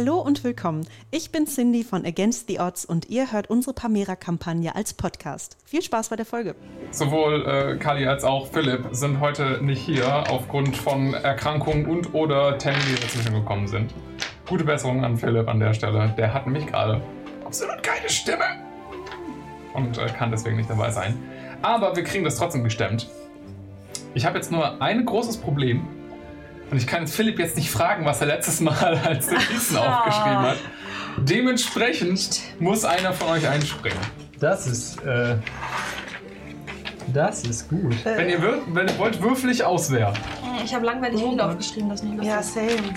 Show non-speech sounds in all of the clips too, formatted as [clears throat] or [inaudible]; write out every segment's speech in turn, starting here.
Hallo und willkommen. Ich bin Cindy von Against the Odds und ihr hört unsere Pamera-Kampagne als Podcast. Viel Spaß bei der Folge. Sowohl äh, Kali als auch Philipp sind heute nicht hier aufgrund von Erkrankungen und oder Termine, die dazwischen gekommen sind. Gute Besserung an Philipp an der Stelle. Der hat nämlich gerade absolut keine Stimme und äh, kann deswegen nicht dabei sein. Aber wir kriegen das trotzdem gestemmt. Ich habe jetzt nur ein großes Problem. Und ich kann Philipp jetzt nicht fragen, was er letztes Mal [laughs] als Notizen aufgeschrieben hat. Dementsprechend muss einer von euch einspringen. Das ist, äh, das ist gut. Wenn ihr, wenn ihr wollt, würfel ich auswehr. Ich habe langweilig viel aufgeschrieben, das ist nicht lustig. Ja, same.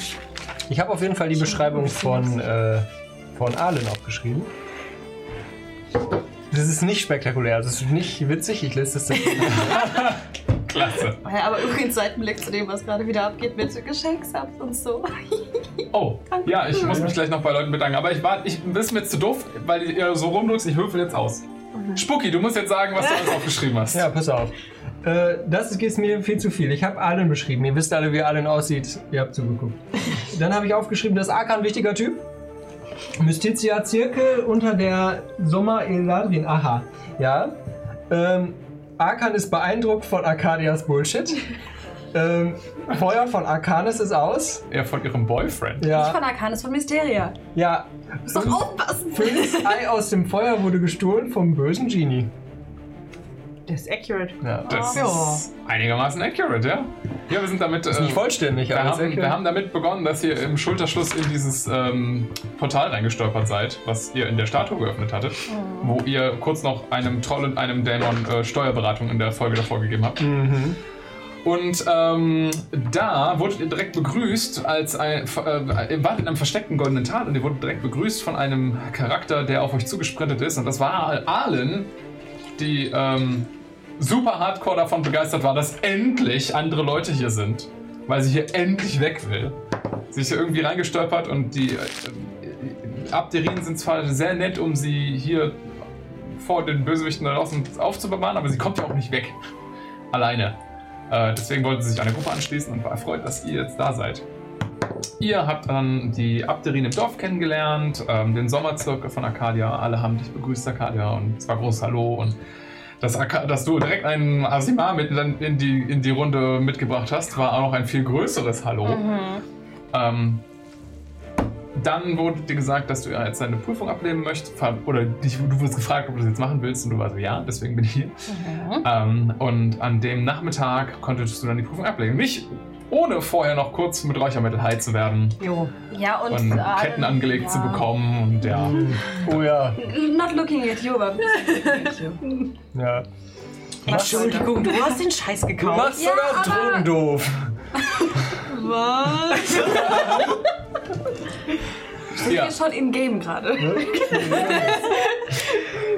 Ich habe auf jeden Fall die Beschreibung von, äh, von Arlen aufgeschrieben. Das ist nicht spektakulär, das ist nicht witzig, ich lese das dann. [laughs] [laughs] Klasse. [laughs] Ja, aber übrigens Seitenblick zu dem, was gerade wieder abgeht mit Geschenksabs und so. [laughs] Oh, ja, ich muss mich gleich noch bei Leuten bedanken. Aber ich warte, ich das ist mir jetzt zu doof, weil ihr so rumdrückt, ich würfel jetzt aus. Spucki, du musst jetzt sagen, was du alles aufgeschrieben hast. Ja, pass auf. Äh, das ist mir viel zu viel. Ich habe Arlen beschrieben. Ihr wisst alle, wie Arlen aussieht. Ihr habt zugeguckt. [laughs] Dann habe ich aufgeschrieben, dass Arkan ein wichtiger Typ. Mysticia Zirkel unter der Sommer Eladrin. Aha. Ja. Ähm, Arkan ist beeindruckt von Arcadias Bullshit. [laughs] Ähm, Feuer von Arcanis ist aus. Ja, von ihrem Boyfriend. Nicht Ja. von Arcanis, von Mysteria. Ja. Muss doch aufpassen. Phönix Ei aus dem Feuer wurde gestohlen vom bösen Genie. Das ist accurate. Ja. Das Ja. ist einigermaßen accurate, ja? Ja, wir sind damit. Ist nicht äh, vollständig, Wir aber haben, wir haben damit begonnen, dass ihr im Schulterschluss in dieses ähm, Portal reingestolpert seid, was ihr in der Statue geöffnet hattet, wo ihr kurz noch einem Troll und einem Dämon äh, Steuerberatung in der Folge davor gegeben habt. Mhm. Und ähm, da wurdet ihr direkt begrüßt als ein, äh, ihr wart in einem versteckten goldenen Tal und ihr wurdet direkt begrüßt von einem Charakter, der auf euch zugesprintet ist. Und das war Arlen, die ähm, super hardcore davon begeistert war, dass endlich andere Leute hier sind, weil sie hier endlich weg will. Sie ist hier irgendwie reingestolpert und die äh, Abderinen sind zwar sehr nett, um sie hier vor den Bösewichten da draußen aufzubewahren, aber sie kommt ja auch nicht weg. Alleine. Äh, deswegen wollte sie sich einer Gruppe anschließen und war erfreut, dass ihr jetzt da seid. Ihr habt dann die Abderin im Dorf kennengelernt, ähm, den Sommerzirkel von Arcadia. Alle haben dich begrüßt, Arcadia, und es war großes Hallo. Und dass, dass du direkt einen Asimar mit in die, in die Runde mitgebracht hast, war auch noch ein viel größeres Hallo. Ähm, dann wurde dir gesagt, dass du jetzt deine Prüfung ablehnen möchtest. Oder dich, du wurdest gefragt, ob du das jetzt machen willst. Und du warst so, ja, deswegen bin ich hier. Ähm, und an dem Nachmittag konntest du dann die Prüfung ablegen. Nicht ohne vorher noch kurz mit Räuchermittel high zu werden Jo. Ja, und. und äh, Ketten angelegt ja. zu bekommen. Und ja, [laughs] Oh ja. Not looking at you, aber. ja. Entschuldigung, du hast den Scheiß Du gekauft. machst Ja, sogar Drogen doof. [laughs] Was? Sind Ja. wir schon in Game gerade? [laughs]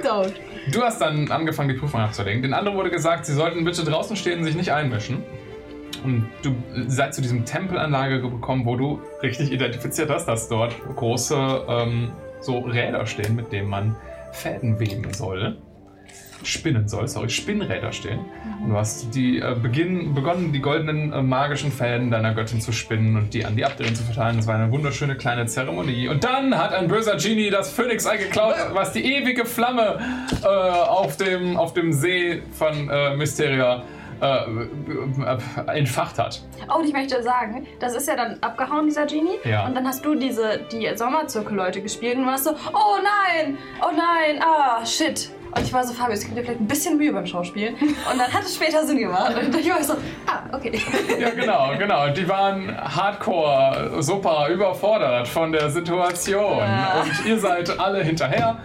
Don't. du hast dann angefangen, die Prüfung abzulegen. Den anderen wurde gesagt, sie sollten bitte draußen stehen und sich nicht einmischen. Und du seid zu diesem Tempelanlage gekommen, wo du richtig identifiziert hast, dass dort große ähm, so Räder stehen, mit denen man Fäden weben soll. Spinnen soll, sorry, Spinnräder stehen. Und du hast die, äh, beginn, begonnen, die goldenen äh, magischen Fäden deiner Göttin zu spinnen und die an die Abderin zu verteilen. Das war eine wunderschöne kleine Zeremonie. Und dann hat ein böser Genie das Phönix-Ei geklaut, was die ewige Flamme äh, auf, dem, auf dem See von äh, Mysteria äh, entfacht hat. Oh, und ich möchte sagen, das ist ja dann abgehauen, dieser Genie. Ja. Und dann hast du diese, die Sommerzirkel-Leute gespielt und warst so, oh nein, oh nein, ah, shit. Und ich war so, Fabio, es gibt dir vielleicht ein bisschen Mühe beim Schauspielen. Und dann hat es später Sinn gemacht. Und ich war so, ah, okay. Ja, genau, genau. Die waren hardcore, super überfordert von der Situation. Ja. Und ihr seid alle hinterher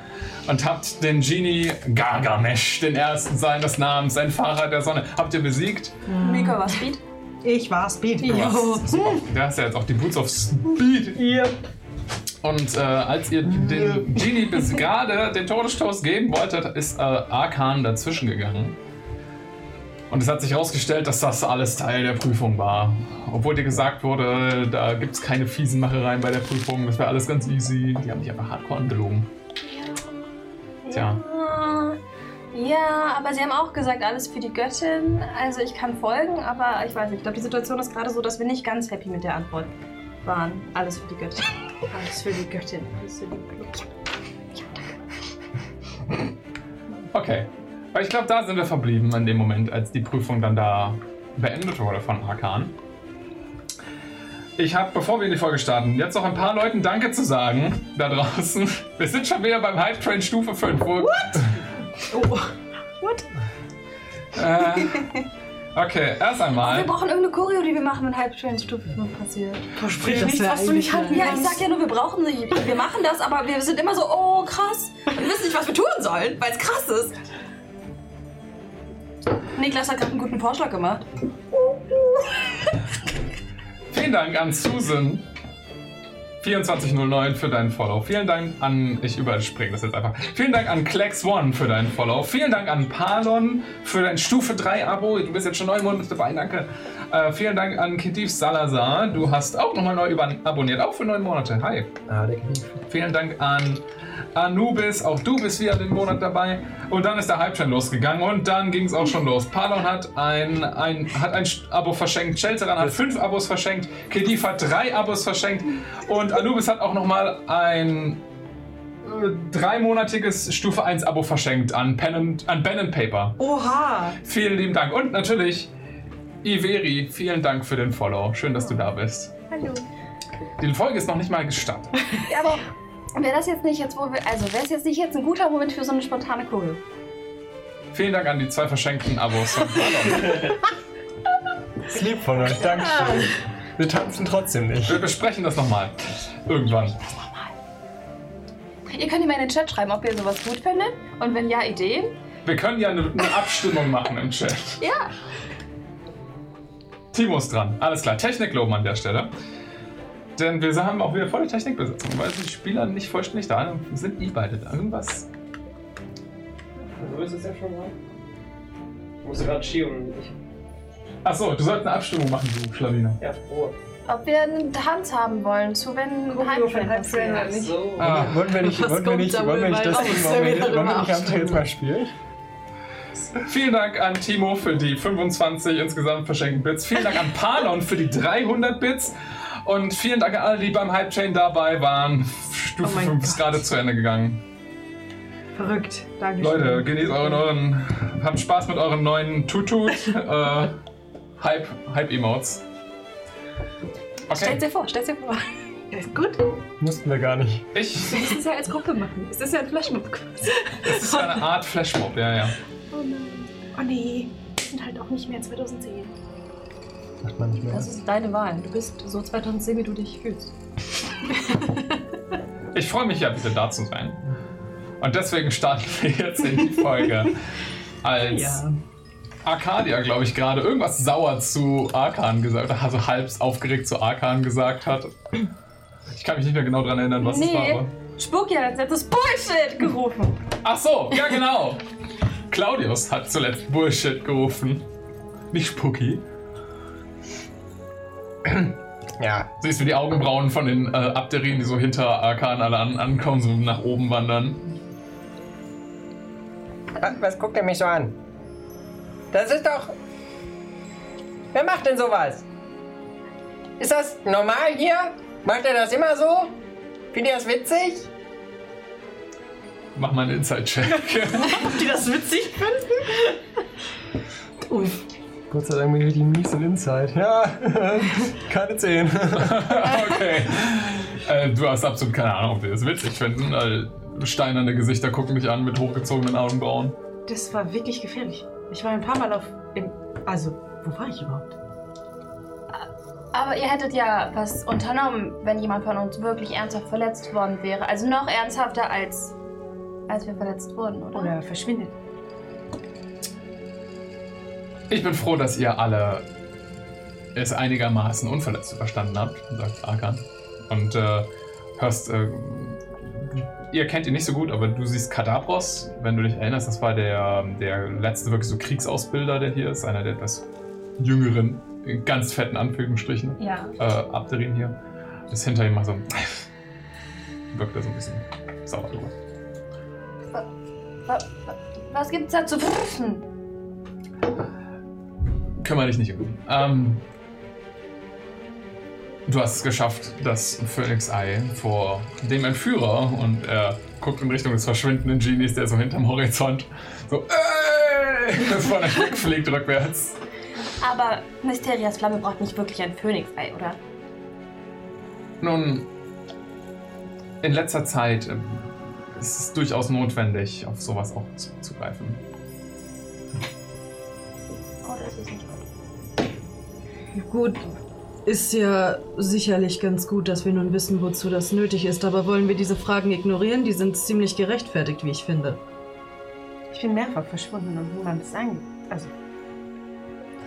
und habt den Genie Gargamesh, den ersten seines Namens, ein Fahrer der Sonne, habt ihr besiegt. Miko war Speed. Ich war Speed. Du hast, super. Der hast ja jetzt auch die Boots of Speed. Und äh, als ihr den Genie bis gerade den Todesstoß geben wolltet, ist äh, Arkan dazwischen gegangen. Und es hat sich herausgestellt, dass das alles Teil der Prüfung war. Obwohl dir gesagt wurde, da gibt es keine fiesen Machereien bei der Prüfung, das wäre alles ganz easy. Die haben dich einfach hardcore angelogen. Tja. Ja, Ja, aber sie haben auch gesagt, alles für die Göttin. Also ich kann folgen, aber ich weiß nicht. Ich glaube, die Situation ist gerade so, dass wir nicht ganz happy mit der Antwort waren. Alles für die Göttin. Alles für die Göttin. Alles für die Göttin. Okay. Aber ich glaube, da sind wir verblieben in dem Moment, als die Prüfung dann da beendet wurde von Arkan. Ich habe, bevor wir in die Folge starten, jetzt noch ein paar Leuten Danke zu sagen da draußen. Wir sind schon wieder beim Hype Train Stufe 5. What? Oh. Äh, okay, erst Wir einmal. brauchen irgendeine Choreo, die wir machen, wenn Hype-Train Stufe 5 passiert. Versprich Das wär eigentlich halten Ja, ich sag ja nur, wir brauchen sie. Wir machen das, aber wir sind immer so, oh krass. Und wir wissen nicht, was wir tun sollen, weil es krass ist. Niklas hat gerade einen guten Vorschlag gemacht. [laughs] Vielen Dank an Susan. 2409 für deinen Follow. Vielen Dank an, ich überspringe das jetzt einfach. Vielen Dank an Klex One für deinen Follow. Vielen Dank an Palon für dein Stufe 3 Abo. Du bist jetzt schon neun Monate dabei, danke. Äh, vielen Dank an Kedif Salazar. Du hast auch nochmal neu abonniert, auch für neun Monate. Hi. Ah, der. Vielen Dank an Anubis, auch du bist wieder den Monat dabei. Und dann ist der Hype schon losgegangen und dann ging es auch schon los. Palon hat ein, ein, hat ein Abo verschenkt, Shelteran hat fünf Abos verschenkt, Kedif hat drei Abos verschenkt und Anubis hat auch nochmal ein äh, dreimonatiges Stufe 1 Abo verschenkt an Pen and, an Ben and Paper. Oha! Vielen lieben Dank. Und natürlich Iveri, vielen Dank für den Follow. Schön, dass du da bist. Hallo. Die Folge ist noch nicht mal gestartet. Ja, aber wäre das jetzt nicht jetzt, wo wir. Also wäre es jetzt nicht jetzt ein guter Moment für so eine spontane Choreo? Vielen Dank an die zwei verschenkten Abos [laughs] lieb von euch, Dankeschön. Wir tanzen trotzdem nicht. Wir besprechen das nochmal. Irgendwann. Ihr könnt mir in den Chat schreiben, ob ihr sowas gut findet. Und wenn ja, Ideen. Wir können ja eine, eine Abstimmung machen im Chat. Ja. Timo ist dran. Alles klar. Technik loben an der Stelle. Denn wir haben auch wieder volle Technikbesetzung, weil die Spieler nicht vollständig da sind. Sind die beide da? Irgendwas? So ist es ja schon mal. Ich musste gerade schieben. Ich, Achso, du solltest eine Abstimmung machen, du Schlawiner. ja, froh. Ob wir einen Tanz haben wollen, zu wenn Hype-Train halt passiert. nicht. So. Ah. Wollen wir nicht, wollen wir nicht, wollen wir nicht das Ding, wollen wir, wollen wir nicht jetzt mal spielen? Vielen Dank an Timo für die 25 insgesamt verschenkten Bits. Vielen Dank an Palon für die 300 Bits. Und vielen Dank an alle, die beim Hype Chain dabei waren. Stufe Oh mein 5 ist gerade zu Ende gegangen. Verrückt. Dankeschön. Leute, genießt euren, euren habt Spaß mit euren neuen Tutut äh, Hype, Hype Emotes. Stellt Okay, dir vor, stellt dir vor. Ja, ist gut. Mussten wir gar nicht. ich, Wir müssen es ja als Gruppe machen. Es ist ja ein Flashmob quasi. das ist ja eine Art Flashmob, ja, ja. Oh nein. Oh nee. Wir sind halt auch nicht mehr 2010. Macht man nicht mehr. Das ist deine Wahl. Du bist so 2010, wie du dich fühlst. [laughs] Ich freue mich ja wieder da zu sein. Und deswegen starten wir jetzt in die Folge. [laughs] Als Arcadia, glaube ich, gerade irgendwas sauer zu Arkan gesagt hat, also halb aufgeregt zu Arkan gesagt hat. Ich kann mich nicht mehr genau daran erinnern, was es Nee. war. Aber jetzt hat das Bullshit gerufen. Ach so, ja genau. Claudius hat zuletzt Bullshit gerufen. Nicht Spooky. Ja. Siehst du die Augenbrauen von den äh, Abderinen, die so hinter Arkan alle an, ankommen, so nach oben wandern. Was, was guckt er mich so an? Das ist doch. Wer macht denn sowas? Ist das normal hier? Macht er das immer so? Findet ihr das witzig? Mach mal einen Inside-Check. [laughs] Ob die das witzig finden? Uff. Gott sei Dank bin ich richtig mies und Inside. Ja, [laughs] keine 10. [laughs] okay. Äh, du hast absolut keine Ahnung, ob wir das witzig finden. Weil steinerne Gesichter gucken dich an mit hochgezogenen Augenbrauen. Das war wirklich gefährlich. Ich war ein paar Mal auf. Im, also, wo war ich überhaupt? Aber ihr hättet ja was unternommen, wenn jemand von uns wirklich ernsthaft verletzt worden wäre. Also noch ernsthafter als, als wir verletzt wurden, oder? Oder verschwindet. Ich bin froh, dass ihr alle es einigermaßen unverletzt überstanden habt, sagt Arkan. Und äh, hörst, äh, ihr kennt ihn nicht so gut, aber du siehst Kadabros, wenn du dich erinnerst, das war der, der letzte wirklich so Kriegsausbilder, der hier ist, einer der etwas jüngeren, in ganz fetten Anführungsstrichen, Ja. äh, Abderin hier. Ist hinter ihm mal so, [laughs] wirkt er so ein bisschen sauer drüber. Wa- wa- Was gibt's da zu prüfen? Kümmere dich nicht um ihn. Ähm, Du hast es geschafft, das Phönix-Ei vor dem Entführer und er guckt in Richtung des verschwindenden Genies, der so hinterm Horizont so äh, [laughs] von der wegfliegt rückwärts. Aber Mysterias Flamme braucht nicht wirklich ein Phönix-Ei, oder? Nun, in letzter Zeit ähm, ist es durchaus notwendig, auf sowas auch zuzugreifen. Oder ist es nicht gut? Gut, ist ja sicherlich ganz gut, dass wir nun wissen, wozu das nötig ist, aber wollen wir diese Fragen ignorieren? Die sind ziemlich gerechtfertigt, wie ich finde. Ich bin mehrfach verschwunden und niemand ist einge... Also...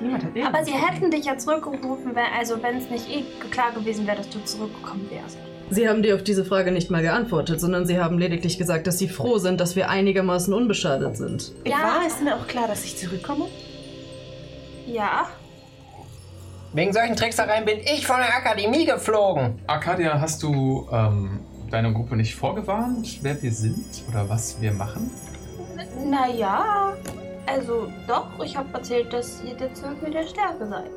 Niemand hat Aber sie hätten dich ja zurückgerufen, wenn, also wenn es nicht eh klar gewesen wäre, dass du zurückgekommen wärst. Sie haben dir auf diese Frage nicht mal geantwortet, sondern sie haben lediglich gesagt, dass sie froh sind, dass wir einigermaßen unbeschadet sind. Ja. War es denn auch klar, dass ich zurückkomme? Ja. Wegen solchen Tricksereien bin ich von der Akademie geflogen. Arcadia, hast du ähm, deine Gruppe nicht vorgewarnt, wer wir sind oder was wir machen? Naja. Also doch, ich habe erzählt, dass ihr der Zirkel der Stärke seid.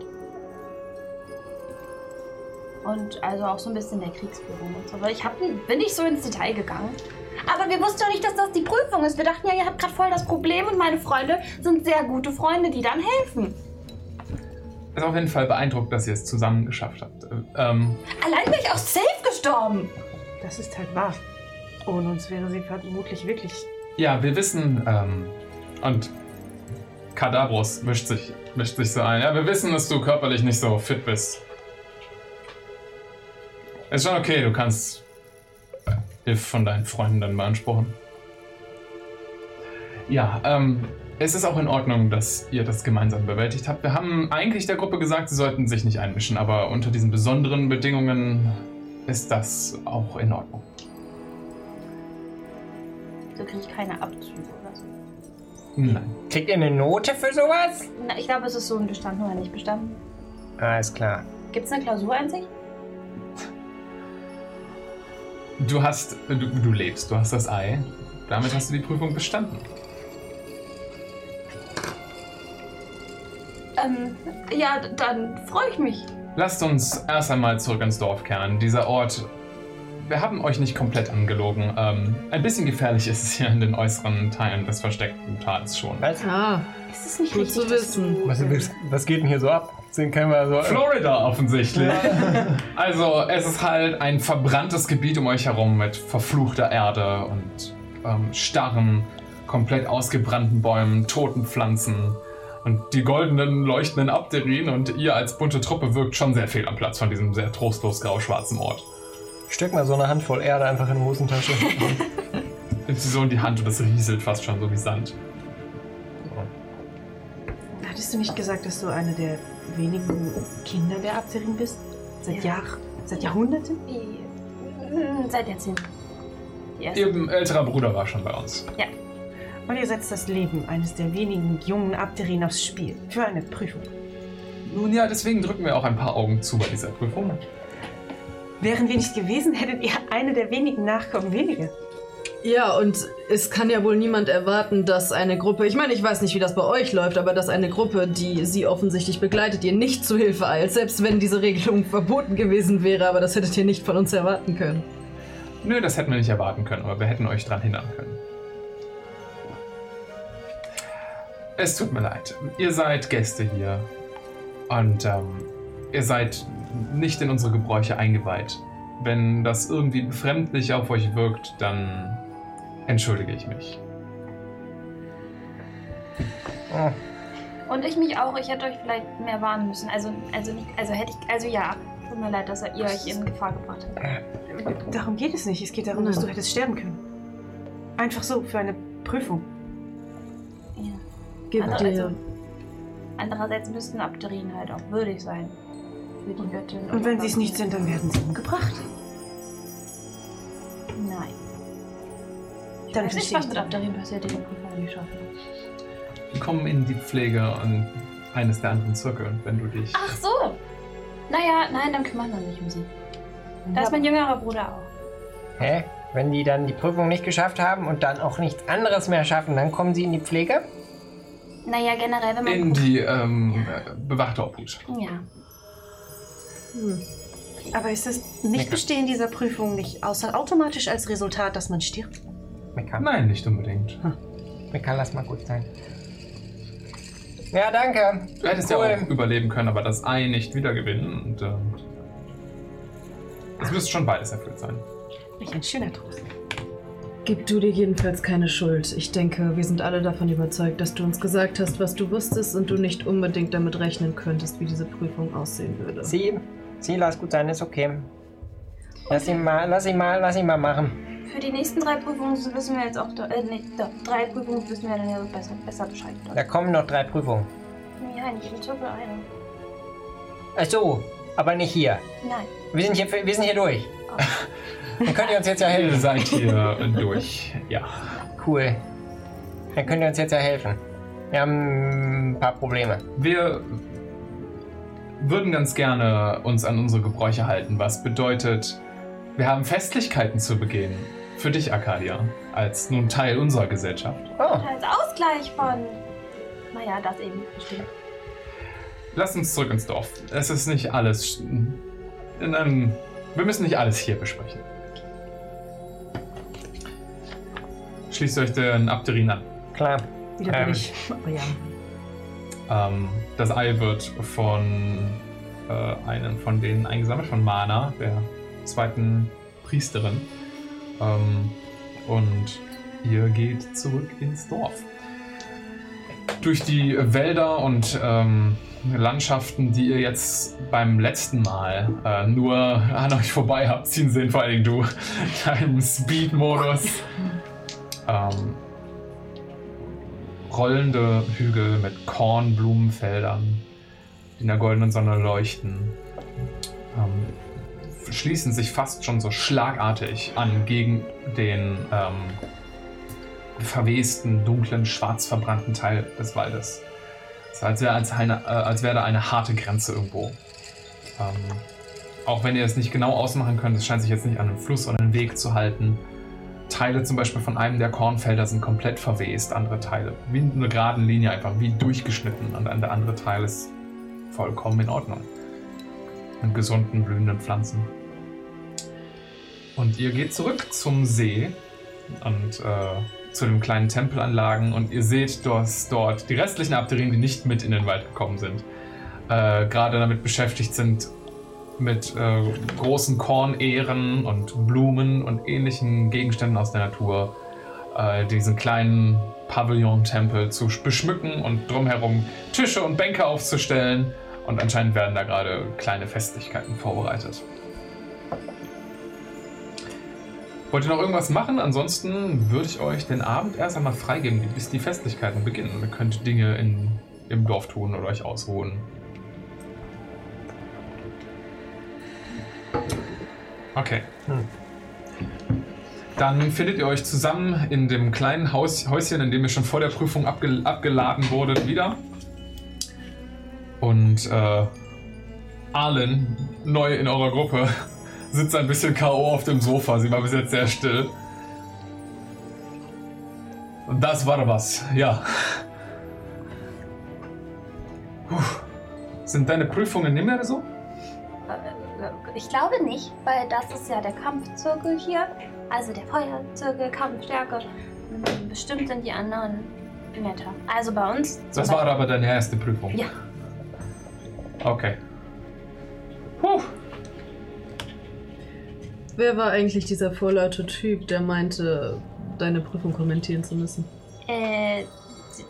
Und also auch so ein bisschen der Kriegsführung und so. Aber ich hab, bin nicht so ins Detail gegangen. Aber wir wussten doch nicht, dass das die Prüfung ist. Wir dachten ja, ihr habt gerade voll das Problem und meine Freunde sind sehr gute Freunde, die dann helfen. Ist auf jeden Fall beeindruckt, dass ihr es zusammen geschafft habt. Äh, Ähm, Allein bin ich auch safe gestorben. Das ist halt wahr. Ohne uns wäre sie vermutlich wirklich... ja, wir wissen, ähm, und Kadabros mischt sich, mischt sich so ein. Ja, wir wissen, dass du körperlich nicht so fit bist. Ist schon okay, du kannst Hilfe von deinen Freunden dann beanspruchen. Ja, ähm, es ist auch in Ordnung, dass ihr das gemeinsam bewältigt habt. Wir haben eigentlich der Gruppe gesagt, sie sollten sich nicht einmischen, aber unter diesen besonderen Bedingungen ist das auch in Ordnung. So kriege ich keine Abzüge oder so. Nein. Kriegt ihr eine Note für sowas? Na, ich glaube, es ist so ein Bestanden oder nicht bestanden. Alles klar. Gibt es eine Klausureinsicht? Du hast, du, du lebst, du hast das Ei. Damit hast du die Prüfung bestanden. Ähm, ja, dann freue ich mich. Lasst uns erst einmal zurück ins Dorf kehren. Dieser Ort, wir haben euch nicht komplett angelogen. Ähm, ein bisschen gefährlich ist es hier in den äußeren Teilen des versteckten Tals schon. Was? Ah, Ist es nicht gut richtig, zu wissen. Was, was, geht denn hier so ab? Den kennen wir so. Florida offensichtlich. [laughs] Also es ist halt ein verbranntes Gebiet um euch herum mit verfluchter Erde und ähm, starren, komplett ausgebrannten Bäumen, toten Pflanzen und die goldenen, leuchtenden Abderien und ihr als bunte Truppe wirkt schon sehr fehl am Platz von diesem sehr trostlos grau-schwarzen Ort. Steck mal so eine Handvoll Erde einfach in die Hosentasche. [laughs] Nimmt sie so in die Hand und es rieselt fast schon so wie Sand. Hattest du nicht gesagt, dass du eine der wenigen Kinder der Abterin bist? Seit Ja. Jahr, seit Jahrhunderten? Hm, Seit Jahrzehnten. Erste. Ihr älterer Bruder war schon bei uns. Und ihr setzt das Leben eines der wenigen jungen Abterin aufs Spiel. Für eine Prüfung. Nun ja, deswegen drücken wir auch ein paar Augen zu bei dieser Prüfung. Wären wir nicht gewesen, hättet ihr eine der wenigen Nachkommen weniger. Ja, und es kann ja wohl niemand erwarten, dass eine Gruppe, ich meine, ich weiß nicht, wie das bei euch läuft, aber dass eine Gruppe, die sie offensichtlich begleitet, ihr nicht zu Hilfe eilt, selbst wenn diese Regelung verboten gewesen wäre, aber das hättet ihr nicht von uns erwarten können. Nö, das hätten wir nicht erwarten können, aber wir hätten euch dran hindern können. Es tut mir leid. Ihr seid Gäste hier. Und ähm, ihr seid nicht in unsere Gebräuche eingeweiht. Wenn das irgendwie befremdlich auf euch wirkt, dann entschuldige ich mich. Oh, Und ich mich auch. Ich hätte euch vielleicht mehr warnen müssen. Also, also nicht, also hätte ich, also ja. Tut mir leid, dass ihr euch in Gefahr gebracht habt. Darum geht es nicht. Es geht darum, dass du hättest sterben können. Einfach so, für eine Prüfung. Gib Also- dir. also- Andererseits müssten Abderien halt auch würdig sein. Für die Göttin. Und wenn sie es nicht sind, dann werden sie umgebracht. Nein. Ich Dann weiß nicht, was mit. Abderien passiert, die den Prüfung nicht schaffen. Wir kommen in die Pflege und eines der anderen Zirkel. Und wenn du dich. Ach so. Naja, nein, dann kümmern wir uns nicht um sie. Da ist mein jüngerer Bruder auch. hä? Wenn die dann die Prüfung nicht geschafft haben und dann auch nichts anderes mehr schaffen, dann kommen sie in die Pflege? Naja, generell, wenn man. In die ähm, bewachte Obhut. ja. Aber ist das Nicht-Bestehen dieser Prüfung nicht außer automatisch als Resultat, dass man stirbt? Mika, Nein, nicht unbedingt. Mika, lass mal gut sein. Ja, danke. Du hättest ja auch überleben können, aber das Ei nicht wiedergewinnen. Und ähm, es müsste schon beides erfüllt sein. Welch ein schöner Trost. Gib du dir jedenfalls keine Schuld. Ich denke, wir sind alle davon überzeugt, dass du uns gesagt hast, was du wusstest und du nicht unbedingt damit rechnen könntest, wie diese Prüfung aussehen würde. Sie, sie, lass gut sein, ist okay. Lass ihn mal, lass ihn mal, lass ihn mal machen. Für die nächsten drei Prüfungen wissen wir jetzt auch, äh, nee, doch, drei Prüfungen wissen wir dann ja besser, besser Bescheid. Da kommen noch drei Prüfungen. Ja, nicht in Zirkel eine. Ach so, aber nicht hier. Nein. Wir sind hier, wir sind hier durch. [laughs] Dann könnt ihr uns jetzt ja Ihr helfen. seid hier durch. Ja. Cool. Dann könnt ihr uns jetzt ja helfen. Wir haben ein paar Probleme. Wir würden ganz gerne uns an unsere Gebräuche halten, was bedeutet, wir haben Festlichkeiten zu begehen. Für dich, Arcadia, als nun Teil unserer Gesellschaft. Oh, Als Ausgleich von. Naja, das eben. Lass uns zurück ins Dorf. Es ist nicht alles. In einem, wir müssen nicht alles hier besprechen. Schließt euch den Abderin an. klar. Wieder Ähm. bin ich. Oh ja. Ähm, das Ei wird von äh, einem von denen eingesammelt, von Mana, der zweiten Priesterin. Ähm, und ihr geht zurück ins Dorf. Durch die Wälder und ähm, Landschaften, die ihr jetzt beim letzten Mal äh, nur an euch vorbei habt ziehen sehen, vor allen Dingen du, [laughs] deinem Speed-Modus. Ähm, rollende Hügel mit Kornblumenfeldern, die in der goldenen Sonne leuchten, ähm, schließen sich fast schon so schlagartig an gegen den ähm, verwesten, dunklen, schwarz verbrannten Teil des Waldes. Es ist, als wäre als äh, wäre da eine harte Grenze irgendwo. Ähm, auch wenn ihr es nicht genau ausmachen könnt, es scheint sich jetzt nicht an einem Fluss oder einem Weg zu halten. Teile zum Beispiel von einem der Kornfelder sind komplett verwest, andere Teile wie in einer geraden Linie einfach wie durchgeschnitten und der andere Teil ist vollkommen in Ordnung. Mit gesunden, blühenden Pflanzen. Und ihr geht zurück zum See und äh, zu den kleinen Tempelanlagen und ihr seht, dass dort die restlichen Abderien, die nicht mit in den Wald gekommen sind, äh, gerade damit beschäftigt sind, mit äh, großen Kornehren und Blumen und ähnlichen Gegenständen aus der Natur äh, diesen kleinen Pavillon-Tempel zu beschmücken und drumherum Tische und Bänke aufzustellen. Und anscheinend werden da gerade kleine Festlichkeiten vorbereitet. Wollt ihr noch irgendwas machen? Ansonsten würde ich euch den Abend erst einmal freigeben, bis die Festlichkeiten beginnen. Ihr könnt Dinge in, im Dorf tun oder euch ausruhen. Okay. Dann findet ihr euch zusammen in dem kleinen Haus, Häuschen, in dem ihr schon vor der Prüfung abge, abgeladen wurdet, wieder. Und äh, Arlen, neu in eurer Gruppe, [laughs] sitzt ein bisschen K.O. auf dem Sofa. Sie war bis jetzt sehr still. Und das war was, ja. Puh. Sind deine Prüfungen nicht mehr so? Ich glaube nicht, weil das ist ja der Kampfzirkel hier. Also der Feuerzirkel, Kampfstärke. Bestimmt sind die anderen netter. Also bei uns. zum Das war aber deine erste Prüfung. Ja. Okay. Puh. Wer war eigentlich dieser vorlaute Typ, der meinte, deine Prüfung kommentieren zu müssen? Äh,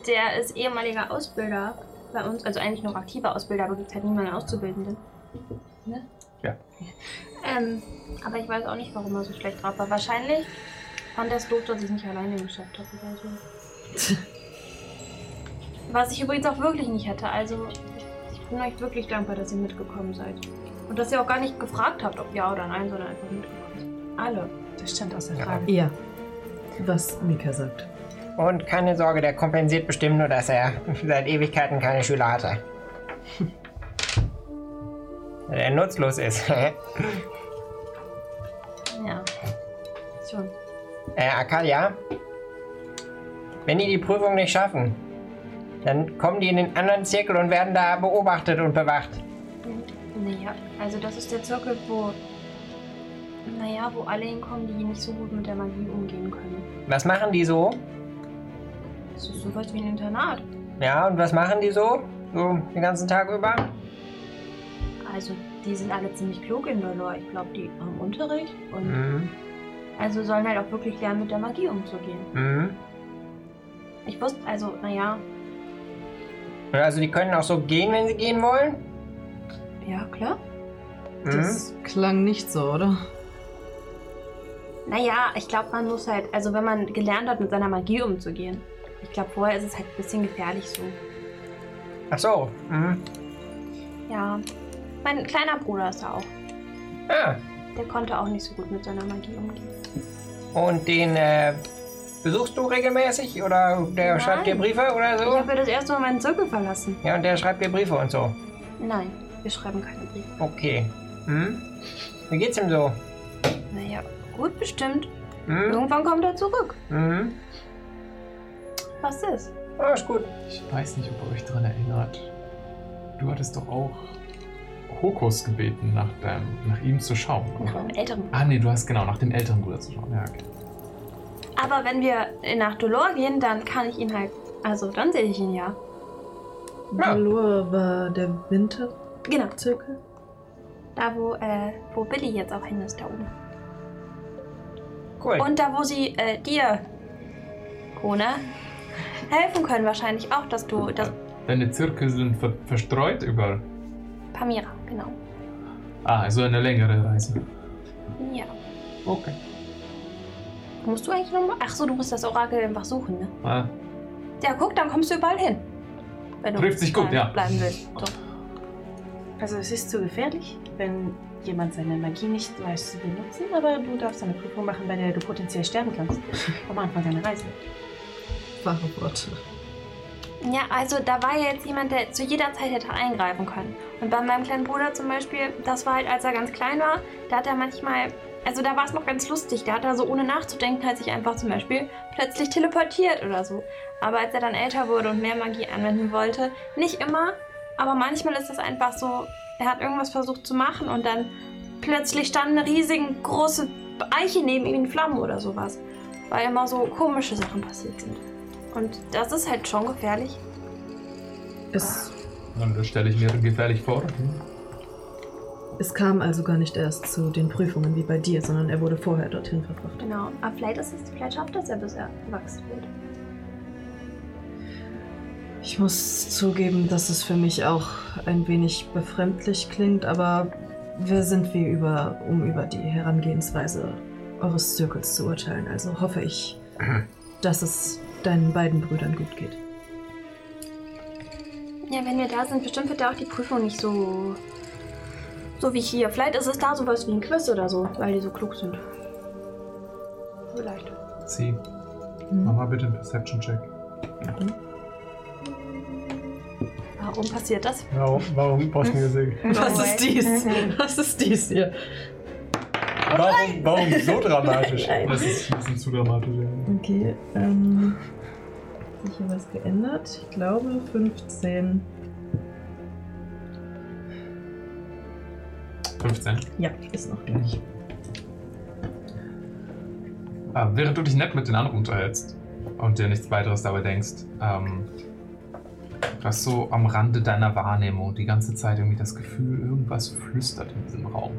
der ist ehemaliger Ausbilder bei uns. Also eigentlich noch aktiver Ausbilder, aber gibt halt niemanden Auszubildenden. Ne? Ja. Ähm, aber ich weiß auch nicht, warum er so schlecht drauf war. Wahrscheinlich fand er es doof, dass ich nicht alleine geschafft habe oder so. [laughs] Was ich übrigens auch wirklich nicht hätte. Also, ich bin euch wirklich dankbar, dass ihr mitgekommen seid. Und dass ihr auch gar nicht gefragt habt, ob ja oder nein, sondern einfach mitgekommen seid. Alle. Das stand aus der Ja. Frage. Ja. Was Mika sagt. Und keine Sorge, der kompensiert bestimmt nur, dass er seit Ewigkeiten keine Schüler hatte. [laughs] Weil er nutzlos ist. äh, [laughs] Ja. Schon. Arcadia, wenn die die Prüfung nicht schaffen, dann kommen die in den anderen Zirkel und werden da beobachtet und bewacht. Naja, also das ist der Zirkel, wo. Naja, wo alle hinkommen, die nicht so gut mit der Magie umgehen können. Was machen die so? Das ist sowas wie ein Internat. Ja, und was machen die so? So den ganzen Tag über? Also, die sind alle ziemlich klug in Dolor. Ich glaube, die haben Unterricht und Mhm. also sollen halt auch wirklich lernen, mit der Magie umzugehen. Mhm. Ich wusste, also, naja, Also die können auch so gehen, wenn sie gehen wollen? ja, klar. Mhm. Das klang nicht so, oder? Naja, ich glaube, man muss halt, also wenn man gelernt hat, mit seiner Magie umzugehen. Ich glaube, vorher ist es halt ein bisschen gefährlich so. Ach so. Mhm. Ja. Mein kleiner Bruder ist da auch. Ah, Der konnte auch nicht so gut mit seiner Magie umgehen. und den äh, besuchst du regelmäßig? Oder der Nein. schreibt dir Briefe oder Ich so? habe ja das erste Mal meinen Zirkel verlassen. Ja, und der schreibt dir Briefe und so. Nein, wir schreiben keine Briefe. Okay. Mhm. Wie geht's ihm so? Naja, gut bestimmt. Mhm. Irgendwann kommt er zurück. Mhm. Was ist? Ah, ist gut. Ich weiß nicht, ob ihr euch daran erinnert. Du hattest doch auch Hokus gebeten, nach, deinem, nach ihm zu schauen, Nach meinem älteren Ah, nee, du hast genau nach dem älteren Bruder zu schauen. Ja, okay. Aber wenn wir nach Dolor gehen, dann kann ich ihn halt. Also, dann sehe ich ihn ja. Ja. Valor war der Winterzirkel? Genau. Da, wo, äh, wo Billy jetzt auch hin ist, da oben. Cool. Und da, wo sie äh, dir, Kona, helfen können, wahrscheinlich auch, dass du. Das Deine Zirkel sind ver verstreut über. Pamira, genau. Ah, also eine längere Reise. Ja. Okay. Musst du eigentlich nochmal. Ach so, du musst das Orakel einfach suchen, ne? Ah, Ja, guck, dann kommst du überall hin. Wenn du Trifft sich gut, bleiben- ja. Bleiben willst. So. Also es ist zu gefährlich, wenn jemand seine Magie nicht weiß zu benutzen, aber du darfst eine Prüfung machen, bei der du potenziell sterben kannst. Am Anfang deiner Reise. Wahre Worte. Ja, also da war ja jetzt jemand, der zu jeder Zeit hätte eingreifen können. Und bei meinem kleinen Bruder zum Beispiel, das war halt, als er ganz klein war, da hat er manchmal, also da war es noch ganz lustig, da hat er so ohne nachzudenken halt sich einfach zum Beispiel plötzlich teleportiert oder so. Aber als er dann älter wurde und mehr Magie anwenden wollte, nicht immer, aber manchmal ist das einfach so, er hat irgendwas versucht zu machen und dann plötzlich stand eine riesige große Eiche neben ihm in Flammen oder sowas. Weil immer so komische Sachen passiert sind. Und das ist halt schon gefährlich. Es, dann stelle ich mir gefährlich vor. Hm. es kam also gar nicht erst zu den Prüfungen wie bei dir, sondern er wurde vorher dorthin verbracht. Genau. Aber vielleicht ist es, vielleicht schafft es ja, bis er erwachsen wird. Ich muss zugeben, dass es für mich auch ein wenig befremdlich klingt, aber wer sind wir über, um über die Herangehensweise eures Zirkels zu urteilen? Also hoffe ich, [clears throat] dass es deinen beiden Brüdern gut geht. Ja, wenn wir da sind, bestimmt wird da auch die Prüfung nicht so. so wie hier. Vielleicht ist es da sowas wie ein Quiz oder so, weil die so klug sind. Vielleicht. Sie. Mach mal bitte einen Perception-Check. Warum passiert das? Warum, warum brauchst du Musik? Was ist dies? [laughs] Was ist dies hier? Warum, warum so dramatisch? Das ist ein bisschen zu dramatisch. Okay, ähm. Sich hier was geändert? Ich glaube 15. 15. Ja, ist noch gleich. Ah, während du dich nett mit den anderen unterhältst und dir nichts weiteres dabei denkst, ähm, du hast so am Rande deiner Wahrnehmung die ganze Zeit irgendwie das Gefühl, irgendwas flüstert in diesem Raum.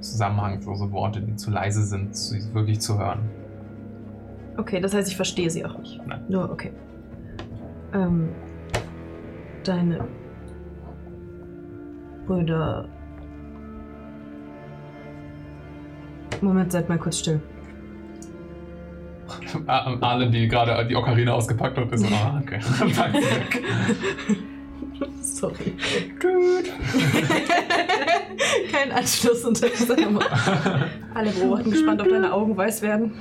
Zusammenhangslose Worte, die zu leise sind, sie wirklich zu hören. Okay, das heißt, ich verstehe sie auch nicht. Nein. Nur, okay. Ähm. Deine Brüder. Moment, seid mal kurz still. Ah, Alle, die gerade die Ocarina ausgepackt hat, ist so, ah, okay. [laughs] Sorry. Kein Anschluss unter dieser Nummer. [laughs] Alle beobachten gespannt, ob deine Augen weiß werden.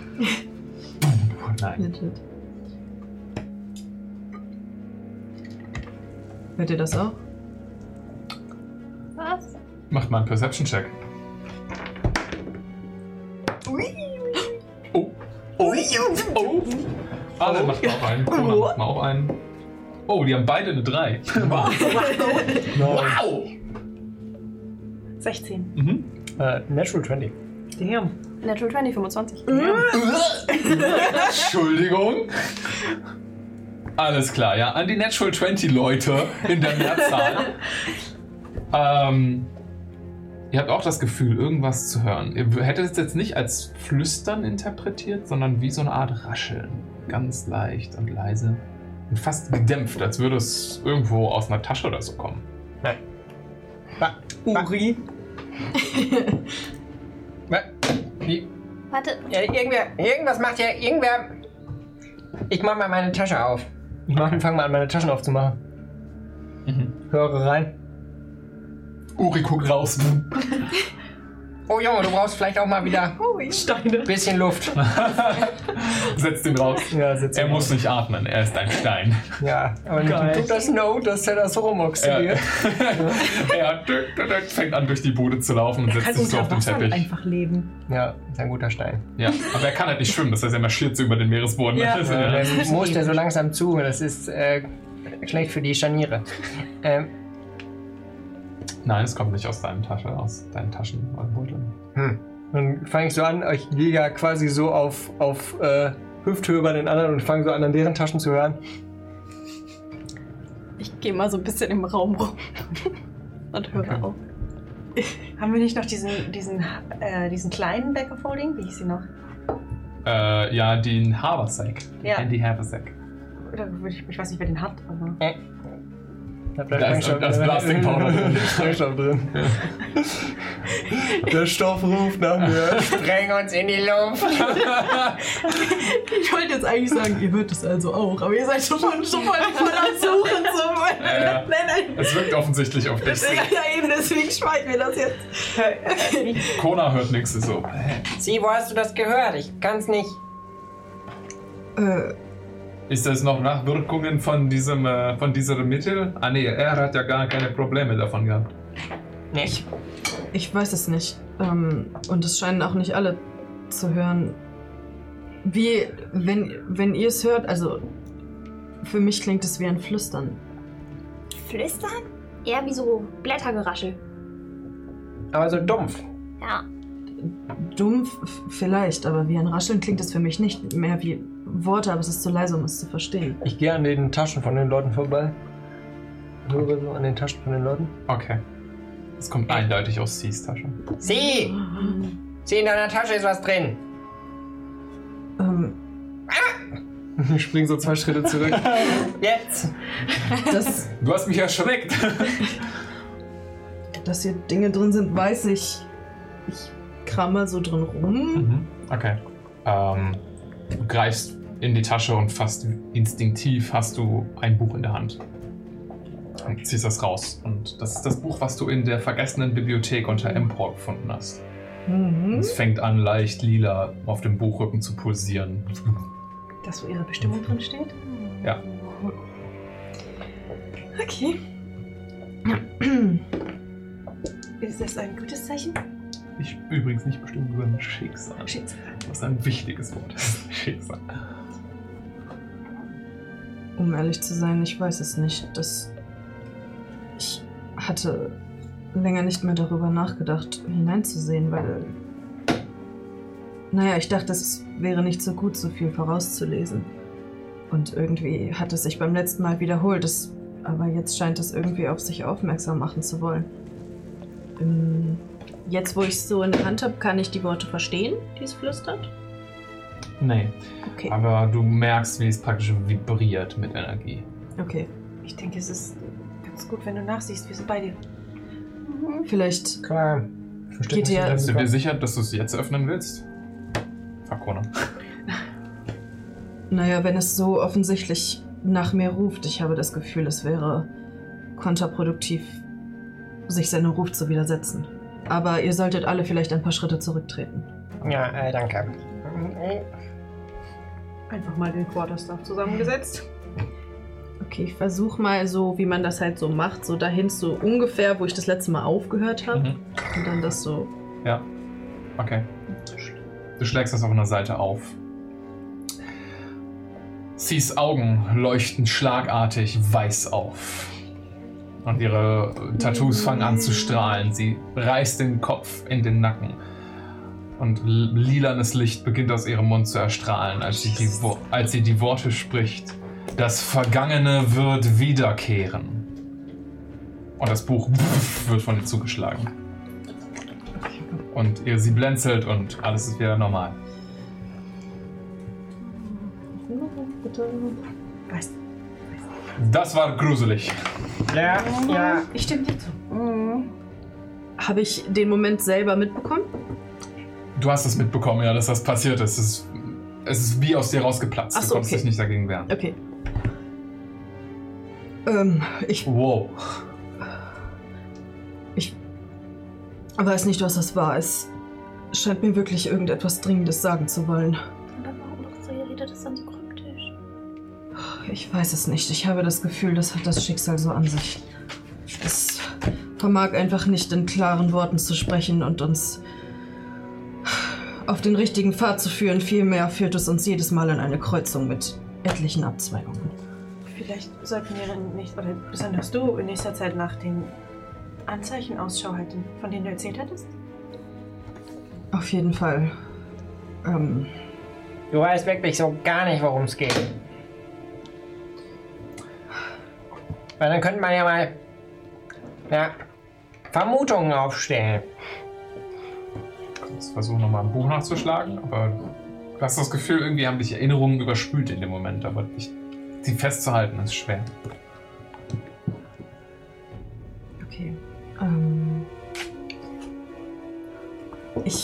Nein. Legit. Hört ihr das auch? Was? Macht mal einen Perception-Check. Oh. Oh. Oh. Alle macht mal auch einen. Conan macht mal auch einen. Oh, die haben beide eine 3. [laughs] wow. wow. 16. Mhm. Äh, Natural 20. Damn. Natural 20, 25. Entschuldigung. Alles klar, ja. An die Natural 20 Leute in der Mehrzahl. [laughs] ähm, ihr habt auch das Gefühl, irgendwas zu hören. Ihr hättet es jetzt nicht als Flüstern interpretiert, sondern wie so eine Art Rascheln. Ganz leicht und leise. Und fast gedämpft, als würde es irgendwo aus einer Tasche oder so kommen. Uri. [laughs] wie, Warte, Ja, irgendwer, irgendwas macht ja irgendwer. Ich mach mal meine Tasche auf. ich mach, fang mal an, meine Taschen aufzumachen. Mhm. Höre rein. Uri guckt raus. [laughs] Oh Junge, du brauchst vielleicht auch mal wieder Steine. ein bisschen Luft. [laughs] Setzt ihn raus. Ja, sitzt Er muss nicht atmen, er ist ein Stein. Ja, aber Geil. tut das No, dass er das rumoxidiert. er dück, dück, dück, fängt an, durch die Bude zu laufen und setzt Kann sich so auf den Wasser Teppich. einfach leben. Ja, ist ein guter Stein. Ja, aber er kann halt nicht schwimmen, das heißt, er marschiert so über den Meeresboden. Ja. Das ist Ja, ja- dann muss der so langsam zu, das ist äh, schlecht für die Scharniere. Ähm, Nein, es kommt nicht aus deiner Tasche, aus deinen Taschen oder Beuteln. hm. Dann fange ich so an, ich gehe ja quasi so auf, auf äh, Hüfthöhe bei den anderen und fange so an, an deren Taschen zu hören. Ich gehe mal so ein bisschen im Raum rum [laughs] und höre Okay. auf. [laughs] Haben wir nicht noch diesen, diesen, äh, diesen kleinen Bag of Holding? Wie hieß sie noch? Äh, ja, den Haversack. Ja. Handy Haversack. Oder ich, ich weiß nicht, wer den hat, aber. Da, Da ist- [laughs] da ist Plastikpowder drin. Sprengstoff drin. Der Stoff ruft nach mir. Spreng uns in die Luft. Ich wollte jetzt eigentlich sagen, ihr hört es also auch, aber ihr seid schon voll, schon voll, voll am Suchen. So. Ja, ja. [laughs] Nein, nein. Es wirkt offensichtlich auf dich. Ja, ja, eben, deswegen schweigen wir das jetzt. Kona hört nichts, ist so. Sie, wo hast du das gehört? Ich kann's nicht. Äh, Ist das noch Nachwirkungen von diesem, äh, von diesem Mittel? Ah nee, er hat ja gar keine Probleme davon gehabt. Nicht? ich weiß es nicht. Ähm, und es scheinen auch nicht alle zu hören. Wie, wenn, wenn ihr es hört, also für mich klingt es wie ein Flüstern. flüstern? Eher wie so Blättergeraschel. Aber so dumpf. Ja. Dumpf vielleicht, aber wie ein Rascheln klingt es für mich nicht mehr wie Worte, aber es ist zu leise, um es zu verstehen. Ich gehe an den Taschen von den Leuten vorbei. Höre so an den Taschen von den Leuten. Okay. Es kommt eindeutig aus Cs Tasche. Sie! Sie, in deiner Tasche ist was drin. Ähm, Ich spring so zwei Schritte zurück. [laughs] Jetzt! dass, Du hast mich erschreckt. [laughs] dass hier Dinge drin sind, weiß ich. Ich kram mal so drin rum. Mhm. Okay. Ähm, du greifst in die Tasche und fast instinktiv hast du ein Buch in der Hand. Und ziehst das raus. Und das ist das Buch, was du in der vergessenen Bibliothek unter Empor gefunden hast. Mhm. Es fängt an, leicht lila auf dem Buchrücken zu pulsieren. Das, wo ihre Bestimmung drin steht? Ja. Okay. Ist das ein gutes Zeichen? Ich übrigens nicht bestimmt über ein Schicksal. Schicksal. Was ein wichtiges Wort ist. [laughs] Schicksal. Um ehrlich zu sein, ich weiß es nicht. Das. Ich hatte länger nicht mehr darüber nachgedacht, hineinzusehen, weil. Naja, ich dachte, es wäre nicht so gut, so viel vorauszulesen. Und irgendwie hat es sich beim letzten Mal wiederholt. Es, aber jetzt scheint es irgendwie auf sich aufmerksam machen zu wollen. Ähm, Jetzt, wo ich es so in der Hand habe, kann ich die Worte verstehen, die es flüstert? Nee. Okay. Aber du merkst, wie es praktisch vibriert mit Energie. Okay. Ich denke, es ist ganz gut, wenn du nachsiehst. Wir sind bei dir. Vielleicht. Klar. Versteht Geht ihr- Bist du dir sicher, dass du es jetzt öffnen willst? Fakona. [laughs] Naja, wenn es so offensichtlich nach mir ruft, ich habe das Gefühl, es wäre kontraproduktiv, sich seinem Ruf zu widersetzen. Aber ihr solltet alle vielleicht ein paar Schritte zurücktreten. Ja, äh, danke. Einfach mal den Quarterstaff zusammengesetzt. Okay, ich versuche mal so, wie man das halt so macht, so dahin so ungefähr, wo ich das letzte Mal aufgehört habe. Mhm. Und dann das so. Ja. Okay. Du schlägst das auf einer Seite auf. Sis Augen leuchten schlagartig weiß auf. Und ihre Tattoos fangen an zu strahlen. Sie reißt den Kopf in den Nacken. Und lilanes Licht beginnt aus ihrem Mund zu erstrahlen, als sie die, Wo als sie die Worte spricht. Das Vergangene wird wiederkehren. Und das Buch [laughs] wird von ihr zugeschlagen. Und ihr, sie blinzelt und alles ist wieder normal. Das war gruselig. Ja, ja. Ich stimme dir zu. Habe ich den Moment selber mitbekommen? Du hast es mitbekommen, ja, dass das passiert ist. Es ist, es ist wie aus dir rausgeplatzt. Ach du so, konntest okay. dich nicht dagegen wehren. Okay. Ähm, ich Wow. weiß nicht, was das war. Es scheint mir wirklich irgendetwas Dringendes sagen zu wollen. Aber warum doch so, ihr redet das dann so kryptisch? Ich weiß es nicht. Ich habe das Gefühl, das hat das Schicksal so an sich. Es vermag einfach nicht in klaren Worten zu sprechen und uns auf den richtigen Pfad zu führen. Vielmehr führt es uns jedes Mal in eine Kreuzung mit etlichen Abzweigungen. Vielleicht sollten wir nicht, oder besonders du, in nächster Zeit nach den Anzeichen Ausschau halten, von denen du erzählt hattest. Auf jeden Fall. Ähm, Du weißt wirklich so gar nicht, worum es geht. Weil dann könnte man ja mal ja, Vermutungen aufstellen. Ich versuche nochmal ein Buch nachzuschlagen, aber du hast das Gefühl, irgendwie haben dich Erinnerungen überspült in dem Moment, aber dich, sie festzuhalten ist schwer. okay. Ähm, ich.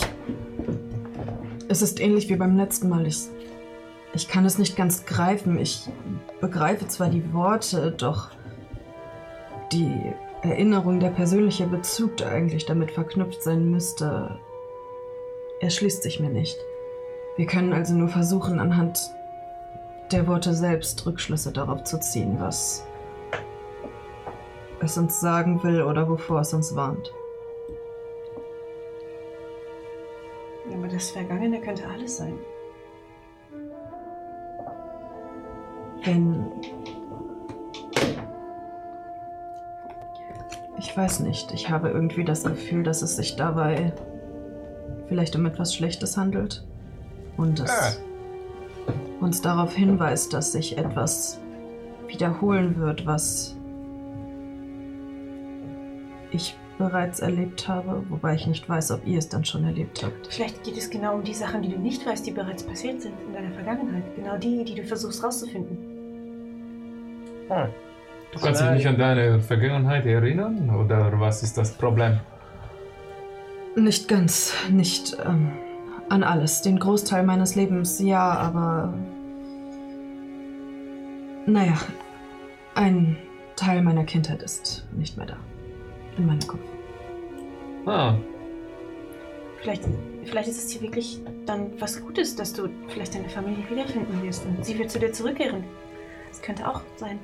Es ist ähnlich wie beim letzten Mal. Ich, ich kann es nicht ganz greifen. Ich begreife zwar die Worte, doch die Erinnerung, der persönliche Bezug, der eigentlich damit verknüpft sein müsste, erschließt sich mir nicht. Wir können also nur versuchen, anhand der Worte selbst Rückschlüsse darauf zu ziehen, was es uns sagen will oder wovor es uns warnt. Aber das Vergangene könnte alles sein. Wenn. Ich weiß nicht. Ich habe irgendwie das Gefühl, dass es sich dabei vielleicht um etwas Schlechtes handelt. Und es Ah. uns darauf hinweist, dass sich etwas wiederholen wird, was ich bereits erlebt habe, wobei ich nicht weiß, ob ihr es dann schon erlebt habt. Vielleicht geht es genau um die Sachen, die du nicht weißt, die bereits passiert sind in deiner Vergangenheit. Genau die, die du versuchst rauszufinden. Hm. Du kannst dich nicht an deine Vergangenheit erinnern? Oder was ist das Problem? Nicht ganz, nicht ähm, an alles. Den Großteil meines Lebens ja, aber. Naja, ein Teil meiner Kindheit ist nicht mehr da. In meinem Kopf. Ah, Vielleicht, vielleicht ist es dir wirklich dann was Gutes, dass du vielleicht deine Familie wiederfinden wirst und sie wird zu dir zurückkehren. Das könnte auch sein.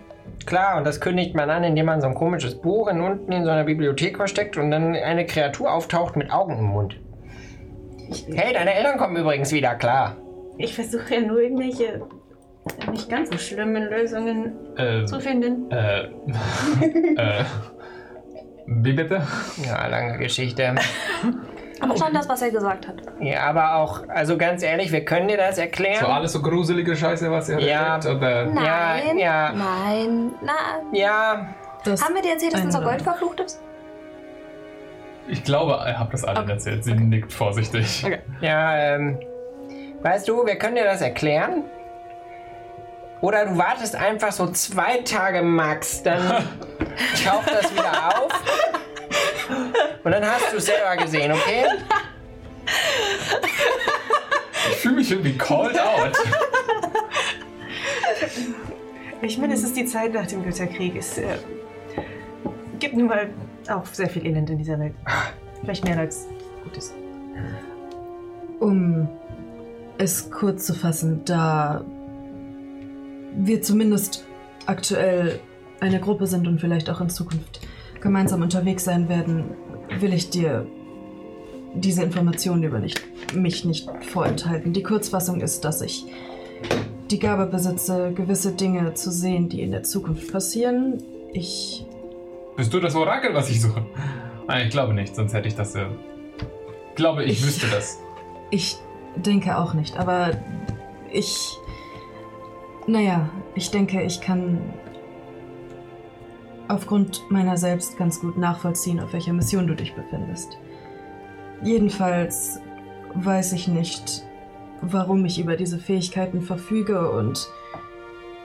Klar, und das kündigt man an, indem man so ein komisches Buch in unten in so einer Bibliothek versteckt und dann eine Kreatur auftaucht mit Augen im Mund. Ich, Hey, deine Eltern kommen übrigens wieder, klar. ich versuche ja nur irgendwelche nicht ganz so schlimmen Lösungen äh, zu finden. äh, [laughs] äh, wie bitte? Ja, lange Geschichte. [laughs] Aber schon das, was er gesagt hat. Ja, aber auch, also ganz ehrlich, wir können dir das erklären. So alles so gruselige Scheiße, was ihr Ja. erlebt? Oder? Nein, ja. nein, na. Ja, Das Haben wir dir erzählt, dass unser Gold verflucht ist? Ich glaube, ihr habt das allen erzählt. Sie nickt vorsichtig. ja, ähm, weißt du, wir können dir das erklären. Oder du wartest einfach so zwei Tage max, dann [laughs] taucht das wieder auf. Und dann hast du es selber gesehen, okay? Ich fühle mich irgendwie called out. Ich meine, es ist die Zeit nach dem Götterkrieg. Es äh, gibt nun mal auch sehr viel Elend in dieser Welt. Vielleicht mehr als Gutes. Um es kurz zu fassen, da wir zumindest aktuell eine Gruppe sind und vielleicht auch in Zukunft gemeinsam unterwegs sein werden, will ich dir diese Informationen über nicht, mich nicht vorenthalten. Die Kurzfassung ist, dass ich die Gabe besitze, gewisse Dinge zu sehen, die in der Zukunft passieren. Ich Bist du das Orakel, was ich suche? Nein, ich glaube nicht, sonst hätte ich das. Ich glaube, ich, Ich- wüsste das. Ich denke auch nicht, aber ich. Naja, ich denke, ich kann aufgrund meiner selbst ganz gut nachvollziehen, auf welcher Mission du dich befindest. Jedenfalls weiß ich nicht, warum ich über diese Fähigkeiten verfüge und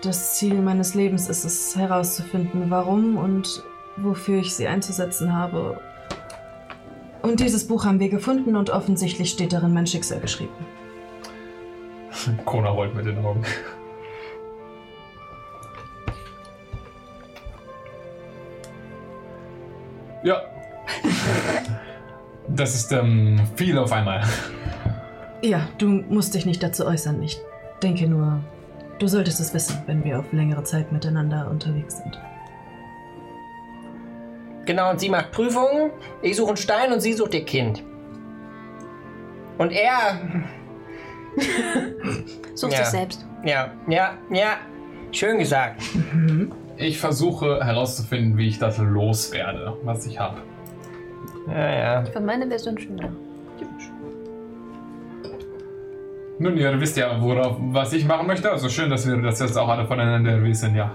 das Ziel meines Lebens ist es herauszufinden, warum und wofür ich sie einzusetzen habe. Und dieses Buch haben wir gefunden und offensichtlich steht darin mein Schicksal geschrieben. Kona rollt mit den Augen. Ja. Das ist ähm, viel auf einmal. Ja, du musst dich nicht dazu äußern. Ich denke nur, du solltest es wissen, wenn wir auf längere Zeit miteinander unterwegs sind. Genau, und sie macht Prüfungen. Ich suche einen Stein und sie sucht ihr Kind. Und er. [laughs] Such Ja. dich selbst. Ja, ja, ja. Schön gesagt. Ich versuche herauszufinden, wie ich das loswerde, was ich habe. Ja, ja. Ich fand meine Version schöner. Nun, ihr wisst ja, worauf, was ich machen möchte. Also schön, dass wir das jetzt auch alle voneinander wissen, ja.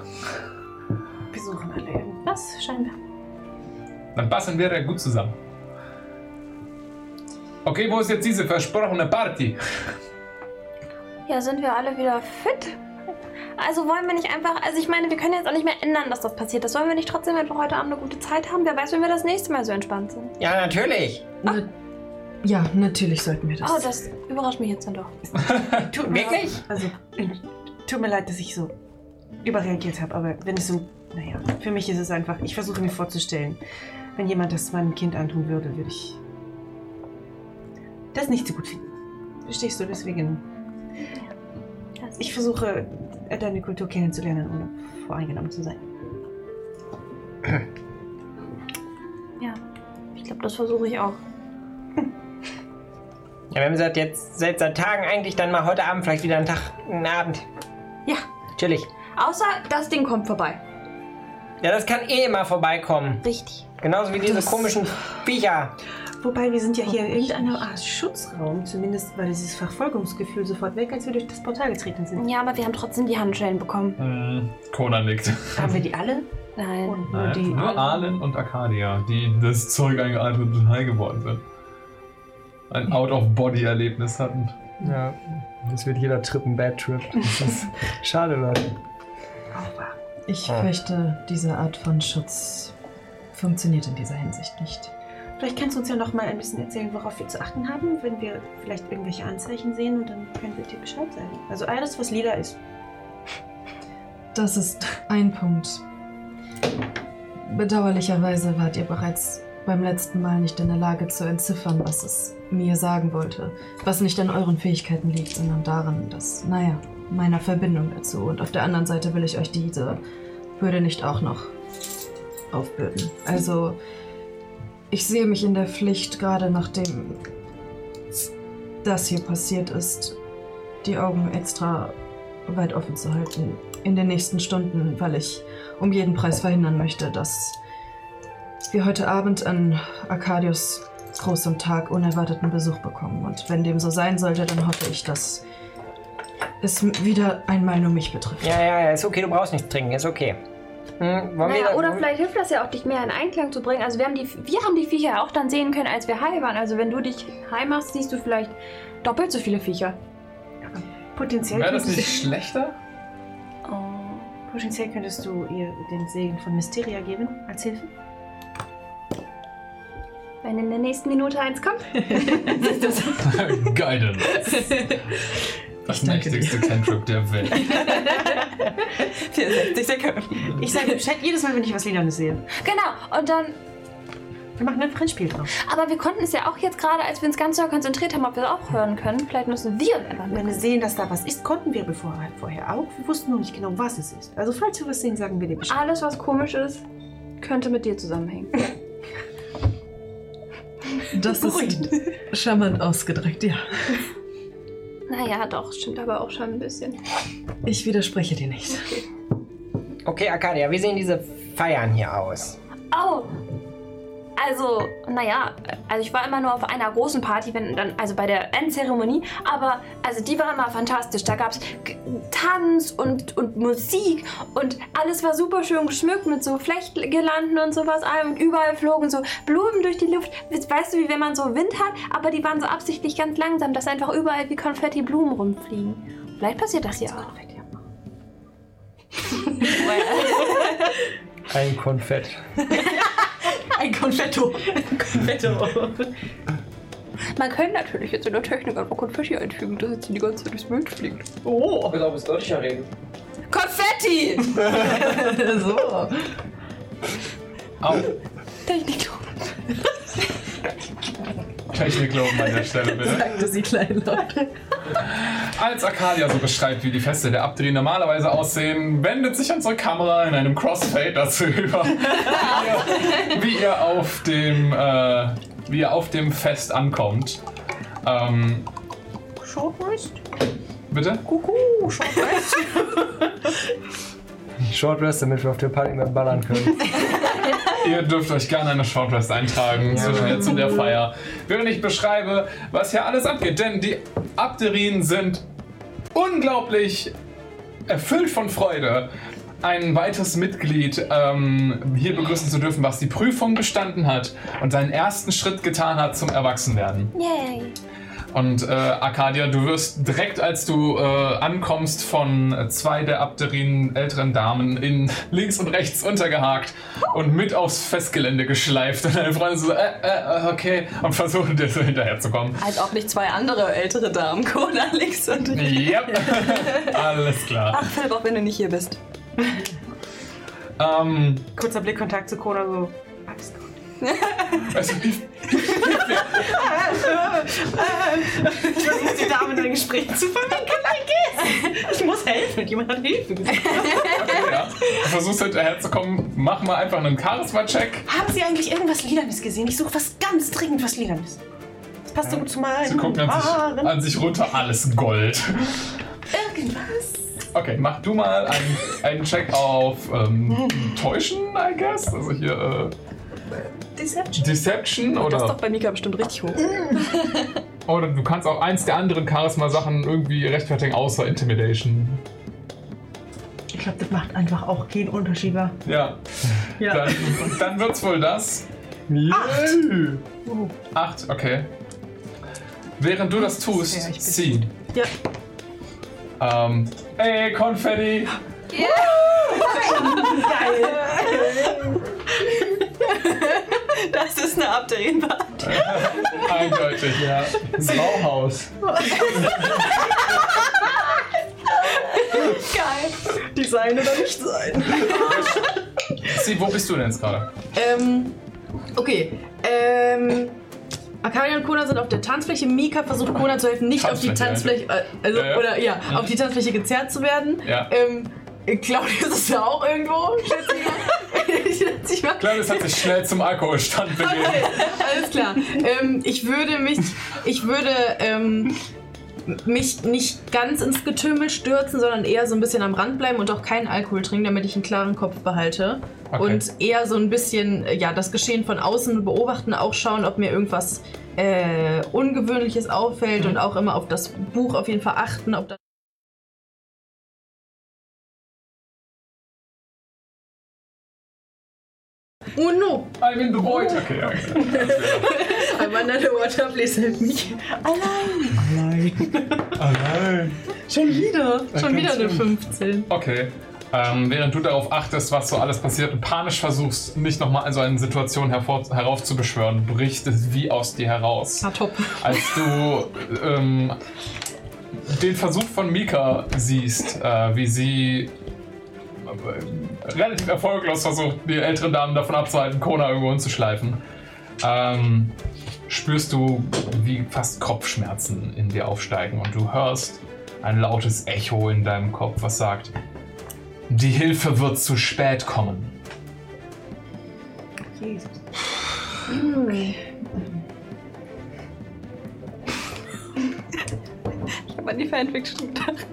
Wir suchen alle irgendwas, scheinbar. Dann passen wir ja gut zusammen. Okay, wo ist jetzt diese versprochene Party? Ja, sind wir alle wieder fit? Also wollen wir nicht einfach, also ich meine, wir können jetzt auch nicht mehr ändern, dass das passiert ist. Wollen wir nicht trotzdem einfach heute Abend eine gute Zeit haben? Wer weiß, wenn wir das nächste Mal so entspannt sind. Ja, natürlich. Na, ja, natürlich sollten wir das. Oh, das überrascht mich jetzt dann doch. [laughs] Tut mir Wirklich? leid. Also, äh, tut mir leid, dass ich so überreagiert habe, aber wenn es so. Naja, für mich ist es einfach. Ich versuche mir vorzustellen, wenn jemand das meinem Kind antun würde, würde ich. das nicht so gut finden. Verstehst du? Deswegen. Ich versuche, deine Kultur kennenzulernen, ohne voreingenommen zu sein. [clears throat] Ja, ich glaube, das versuche ich auch. Ja, wir haben gesagt, jetzt seit, seit Tagen eigentlich dann mal heute Abend vielleicht wieder einen Tag, einen Abend. Ja, Chillig. außer das Ding kommt vorbei. Ja, das kann eh immer vorbeikommen. Richtig. Genauso wie diese komischen Viecher. Wobei, wir sind ja hier in irgendeiner Art Schutzraum. Zumindest war dieses Verfolgungsgefühl sofort weg, als wir durch das Portal getreten sind. Ja, aber wir haben trotzdem die Handschellen bekommen. Hm, Kona nickt. Haben wir die alle? Nein. Und nur Nein, die. nur Arlen und Arcadia, die das Zeug eingeatmet und high geworden sind. Ein Out-of-Body-Erlebnis hatten. Ja, das wird jeder Trip ein Bad Trip. [laughs] Das ist schade, Leute. Ich Ah. fürchte, diese Art von Schutz funktioniert in dieser Hinsicht nicht. Vielleicht kannst du uns ja noch mal ein bisschen erzählen, worauf wir zu achten haben, wenn wir vielleicht irgendwelche Anzeichen sehen und dann können wir dir Bescheid sagen. Also alles, was lila ist. Das ist ein Punkt. Bedauerlicherweise wart ihr bereits beim letzten Mal nicht in der Lage zu entziffern, was es mir sagen wollte. Was nicht an euren Fähigkeiten liegt, sondern daran, dass, naja, meiner Verbindung dazu. Und auf der anderen Seite will ich euch diese Bürde nicht auch noch aufbürden. Also, ich sehe mich in der Pflicht, gerade nachdem das hier passiert ist, die Augen extra weit offen zu halten in den nächsten Stunden, weil ich um jeden Preis verhindern möchte, dass wir heute Abend an Arcadius großem Tag unerwarteten Besuch bekommen. Und wenn dem so sein sollte, dann hoffe ich, dass es wieder einmal nur mich betrifft. Ja, ja, ja, ist okay, du brauchst nichts trinken, ist okay. Hm, Naja, oder vielleicht hilft das ja auch, dich mehr in Einklang zu bringen. Also wir haben die, wir haben die Viecher ja auch dann sehen können, als wir high waren. Also wenn du dich high machst, siehst du vielleicht doppelt so viele Viecher. Potenziell, Wäre das könntest, nicht schlechter? potenziell könntest du ihr den Segen von Mysteria geben als Hilfe. Wenn in der nächsten Minute eins kommt. [laughs] [laughs] Guidance. [laughs] Das mächtigste Cantrip der Welt. [laughs] 64 Sekunden. Ich sage Bescheid jedes Mal, wenn ich was Lilanes sehe. Genau. Und dann. Wir machen einfach ein Spiel drauf. Aber wir konnten es ja auch jetzt gerade, als wir uns ganz doll konzentriert haben, ob wir es auch hören können. Vielleicht müssen wir einfach Wenn wir sehen, dass da was ist, konnten wir bevor, vorher auch. Wir wussten nur nicht genau, was es ist. Also falls wir was sehen, sagen wir dir Bescheid. Alles, was komisch ist, könnte mit dir zusammenhängen. Das ist charmant ausgedrückt, ja. Naja, doch, stimmt aber auch schon ein bisschen. Ich widerspreche dir nicht. Okay, Arcadia, wie sehen diese Feiern hier aus? Oh! Also, naja, also ich war immer nur auf einer großen Party, wenn dann, also bei der Endzeremonie, aber also die war immer fantastisch. Da gab es Tanz und, und Musik und alles war super schön geschmückt mit so Flechtgirlanden und sowas. Und überall flogen so Blumen durch die Luft. Weißt du, wie wenn man so Wind hat, aber die waren so absichtlich ganz langsam, dass einfach überall wie Konfetti Blumen rumfliegen. Vielleicht passiert das hier auch. [laughs] [laughs] Ein Konfett. [laughs] Ein Konfetto. Konfetto. Man kann natürlich jetzt in der Technik einfach Konfetti einfügen, dass jetzt die ganze Zeit durchs Bild fliegt. Oh. Ich glaube, es deutlicher reden. Konfetti! [laughs] [laughs] so. Au. Technik. Technik loben an der Stelle, bitte. Sagte sie kleinlaut. Als Arcadia so beschreibt, wie die Feste der Abdri normalerweise aussehen, wendet sich unsere Kamera in einem Crossfade dazu über, wie ihr, wie ihr auf dem, äh, wie ihr auf dem Fest ankommt. Ähm, Shortwrist? bitte? Kuckuck, Shortwrist. [laughs] [laughs] Short Rest, damit wir auf der Party mehr ballern können. [laughs] Ihr dürft euch gerne eine Shortrest eintragen zwischen jetzt und der Feier. Während ich beschreibe, was hier alles abgeht. Denn die Abderien sind unglaublich erfüllt von Freude, ein weiteres Mitglied ähm, hier begrüßen zu dürfen, was die Prüfung bestanden hat und seinen ersten Schritt getan hat zum Erwachsenwerden. Yay. Und äh, Arcadia, du wirst direkt, als du äh, ankommst, von zwei der Abderinen älteren Damen in [laughs] links und rechts untergehakt und mit aufs Festgelände geschleift. Und deine Freunde so, äh, äh, okay, und versuchen dir so hinterherzukommen. Als ob nicht zwei andere ältere Damen, Kona, Alex und Yep, [laughs] alles klar. Ach, Philipp, auch wenn du nicht hier bist. Ähm, Kurzer Blickkontakt zu Kona, so. Alles gut. [laughs] also, ich, Ich versuche die Dame in ein Gespräch zu verwickeln, I guess. Ich muss helfen. Jemand hat Hilfe gesagt. ja. Du versuchst hinterherzukommen, mach mal einfach einen Charisma-Check. Haben Sie eigentlich irgendwas Lilanes gesehen? Ich suche was ganz dringend, was Lilanes. Das passt so gut zu meinen Sie gucken an sich, an sich runter, alles Gold. Irgendwas. Okay, mach du mal einen, einen Check auf ähm, Täuschen, I guess. Also hier äh, Deception. Deception Das ist doch oder, bei Mika bestimmt richtig hoch. oder du kannst auch eins der anderen Charisma-Sachen irgendwie rechtfertigen, außer Intimidation. Ich glaube, das macht einfach auch keinen Unterschied. wa? Ja. Ja. Dann, dann wird's wohl das. Acht. Acht, okay. Während du das tust, Ja, zieh. Ja. Ähm, ey, Konfetti! Das ist eine Abdrehenbar. [laughs] Eindeutig, ja. [laughs] Brauhaus. [laughs] Geil. Design oder nicht sein. Sie, wo bist du denn jetzt gerade? Ähm, okay. Ähm, Akari und Kona sind auf der Tanzfläche. Mika versucht Kona zu helfen, nicht auf die Tanzfläche, Tanzfläche, äh, also, Ja, ja. oder ja, auf die Tanzfläche gezerrt zu werden. Ja. Ähm, Claudius ist da auch irgendwo, schätze ich mal. [laughs] Schätze ich mal. Claudius hat sich schnell zum Alkoholstand begeben. Okay, alles klar. Ähm, ich würde mich, ich würde ähm, mich nicht ganz ins Getümmel stürzen, sondern eher so ein bisschen am Rand bleiben und auch keinen Alkohol trinken, damit ich einen klaren Kopf behalte. Okay. Und eher so ein bisschen, ja, das Geschehen von außen beobachten, auch schauen, ob mir irgendwas äh, Ungewöhnliches auffällt und auch immer auf das Buch auf jeden Fall achten, ob das Oh no! I'm in the void. Okay, ja. okay. [laughs] I'm under the water, please help me. Allein. Schon wieder. Schon wieder eine kannst 15. Okay. Ähm, während du darauf achtest, was so alles passiert und panisch versuchst, nicht nochmal in so eine Situation hervor, heraufzubeschwören, bricht es wie aus dir heraus. Ah, top. Als du ähm, den Versuch von Mika siehst, äh, wie sie relativ erfolglos versucht, die älteren Damen davon abzuhalten, Kona irgendwo hinzuschleifen, ähm, spürst du, wie fast Kopfschmerzen in dir aufsteigen und du hörst ein lautes Echo in deinem Kopf, was sagt, die Hilfe wird zu spät kommen. Jesus. Ich habe an die Fanfiction gedacht.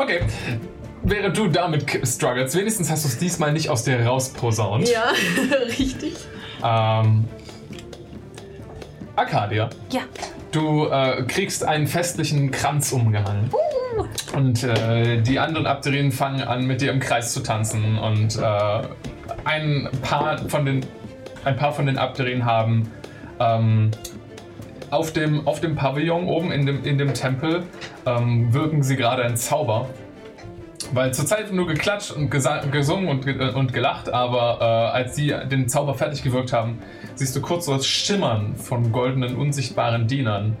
Okay. Während du damit struggles, wenigstens hast du es diesmal nicht aus dir rausposaunt. Ja, [laughs] richtig. Ähm, Arcadia, Ja. du äh, kriegst einen festlichen Kranz umgehangen. Und äh, die anderen Abderinen fangen an, mit dir im Kreis zu tanzen. Und äh, ein, paar von den, ein paar von den Abderinen haben ähm, auf, dem, auf dem Pavillon oben in dem, in dem Tempel ähm, wirken sie gerade einen Zauber. Weil zurzeit wird nur geklatscht und gesungen und, ge und gelacht, aber äh, als sie den Zauber fertig gewirkt haben, siehst du kurz so das Schimmern von goldenen, unsichtbaren Dienern,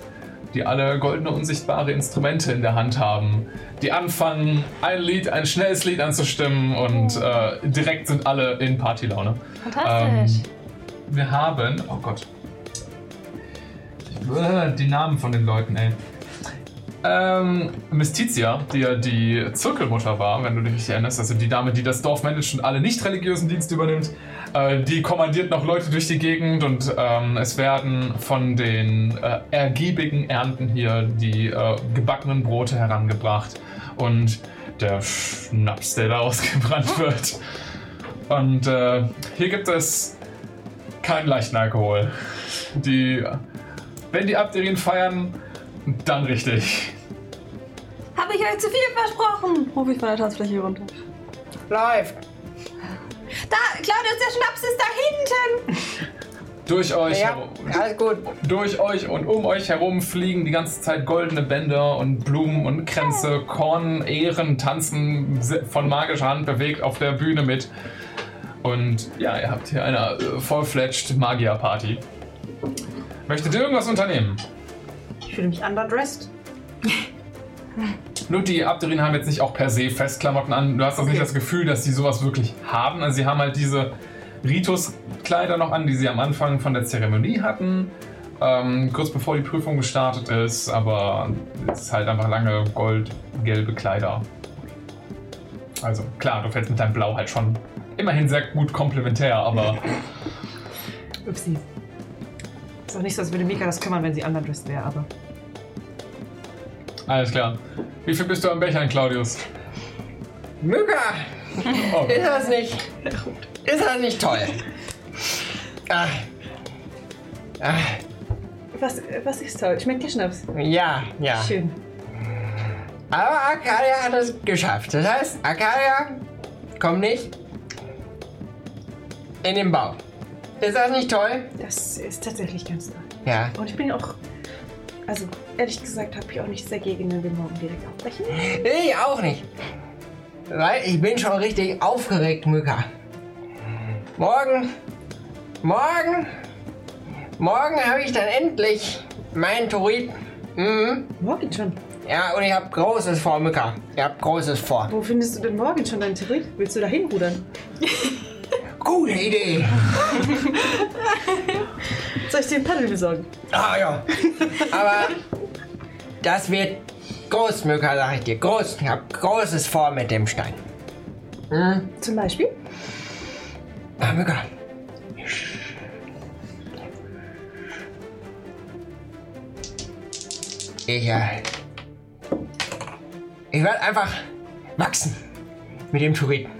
die alle goldene, unsichtbare Instrumente in der Hand haben, die anfangen, ein Lied, ein schnelles Lied anzustimmen und äh, direkt sind alle in Partylaune. Fantastisch. Ähm, wir haben, oh Gott, Äh, die Namen von den Leuten, ey. Ähm, Mystitia, die ja die Zirkelmutter war, wenn du dich richtig erinnerst, also die Dame, die das Dorf managt und alle nicht religiösen Dienste übernimmt, äh, die kommandiert noch Leute durch die Gegend und ähm, es werden von den äh, ergiebigen Ernten hier die äh, gebackenen Brote herangebracht und der Schnaps, der da ausgebrannt wird. Und äh, hier gibt es keinen leichten Alkohol. Die, wenn die Abderien feiern, dann richtig. Habe ich euch zu viel versprochen? Ruf ich von der Tanzfläche runter. Läuft. Da, Claudius, der Schnaps ist da hinten. Durch euch, Ja, alles gut. durch euch und um euch herum fliegen die ganze Zeit goldene Bänder und Blumen und Kränze, Korn, Ehren, tanzen von magischer Hand bewegt auf der Bühne mit. Und ja, ihr habt hier eine äh, voll-fledged Magier-Party. Möchtet ihr irgendwas unternehmen? Ich fühle mich underdressed. Nur die Abderinen haben jetzt nicht auch per se Festklamotten an. Du hast das nicht das Gefühl, dass sie sowas wirklich haben. Also sie haben halt diese Ritus-Kleider noch an, die sie am Anfang von der Zeremonie hatten. Ähm, kurz bevor die Prüfung gestartet ist, aber es ist halt einfach lange gold-gelbe Kleider. Also klar, du fällst mit deinem Blau halt schon immerhin sehr gut komplementär, aber Upsi. Ist auch nicht so, als würde Mika das kümmern, wenn sie underdressed wäre, aber. alles klar. Wie viel bist du am Bechern, Claudius? Mücker, Oh, ist das nicht. Ist das nicht toll? Ah. Ah. Was, was ist toll? Schmeckt der Schnaps? Ja, ja. Schön. Aber Arcadia hat es geschafft. Das heißt, Arcadia kommt nicht in den Bau. Ist das nicht toll? Das ist tatsächlich ganz toll. Ja. Und ich bin auch. Also, ehrlich gesagt, habe ich auch nichts dagegen, wenn wir morgen direkt aufbrechen. Ich auch nicht. Weil ich bin schon richtig aufgeregt, Mücker. Morgen, morgen, morgen habe ich dann endlich meinen Turit. Mhm. Morgen schon. Ja, und ich habe Großes vor, Mücker. Ich habe Großes vor. Wo findest du denn morgen schon deinen Theorie? Willst du da hinrudern? [laughs] Gute Idee. [laughs] Soll ich dir ein Paddel besorgen? Ah ja. Aber das wird groß, Mücker, sag ich dir. Groß. Ich habe Großes vor mit dem Stein. Mhm. Zum Beispiel? Ah, Mücker. Ich, äh, ich werde einfach wachsen mit dem Turiten.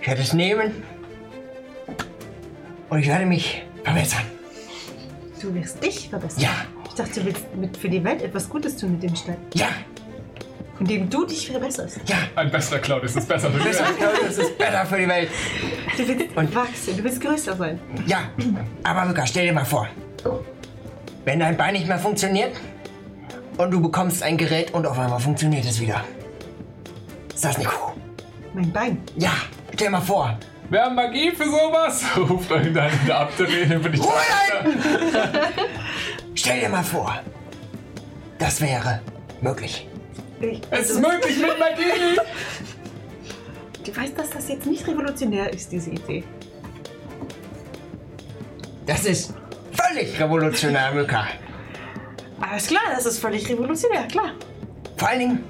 Ich werde es nehmen und ich werde mich verbessern. Du wirst dich verbessern. Ja, Ich dachte, du willst mit für die Welt etwas Gutes tun mit dem Stein. ja, Indem du dich verbesserst. ja. ein besserer Claudius ist besser für dich. Besser, das ist besser für die Welt. Du willst wachsen, du willst größer sein. Ja, aber Luca, stell dir mal vor, wenn dein Bein nicht mehr funktioniert und du bekommst ein Gerät und auf einmal funktioniert es wieder. Ist das nicht cool? Mein Bein. Ja, stell dir mal vor. Wir haben Magie für sowas? Ruft irgendeiner in der Abderine, bin ich Ruhe [laughs] stell dir mal vor, das wäre möglich. Ich, Es ist möglich mit Magie! [laughs] du weißt, dass das jetzt nicht revolutionär ist, diese Idee. Das ist völlig revolutionär, Mücker. Alles klar, das ist völlig revolutionär, klar. Vor allen Dingen,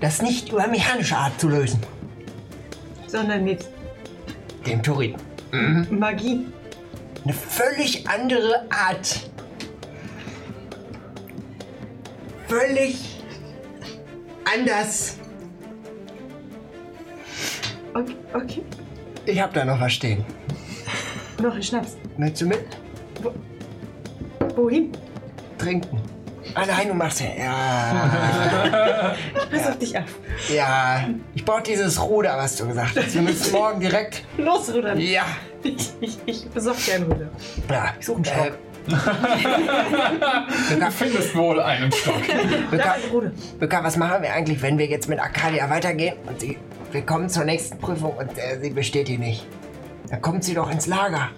das nicht über mechanische Art zu lösen. Sondern mit. Dem Turin. Magie. Eine völlig andere Art. Völlig anders. Okay, okay. Ich hab da noch was stehen. Noch ein Schnaps. Möchtest du mit? Wohin? Trinken. Ah nein, du machst ja. [laughs] Ja. Pass auf dich auf. ja. Ich brauch dieses Ruder, was du gesagt hast. Wir müssen morgen direkt. [laughs] Los, Ruder. Ja. Ich, ich, ich besorge dir einen Ruder. ja. Ich suche einen Stock. [laughs] Du findest wohl einen Stock. Ruder. Böcker, was machen wir eigentlich, wenn wir jetzt mit Arcadia weitergehen und sie, wir kommen zur nächsten Prüfung und äh, sie besteht die nicht? Dann kommt sie doch ins Lager.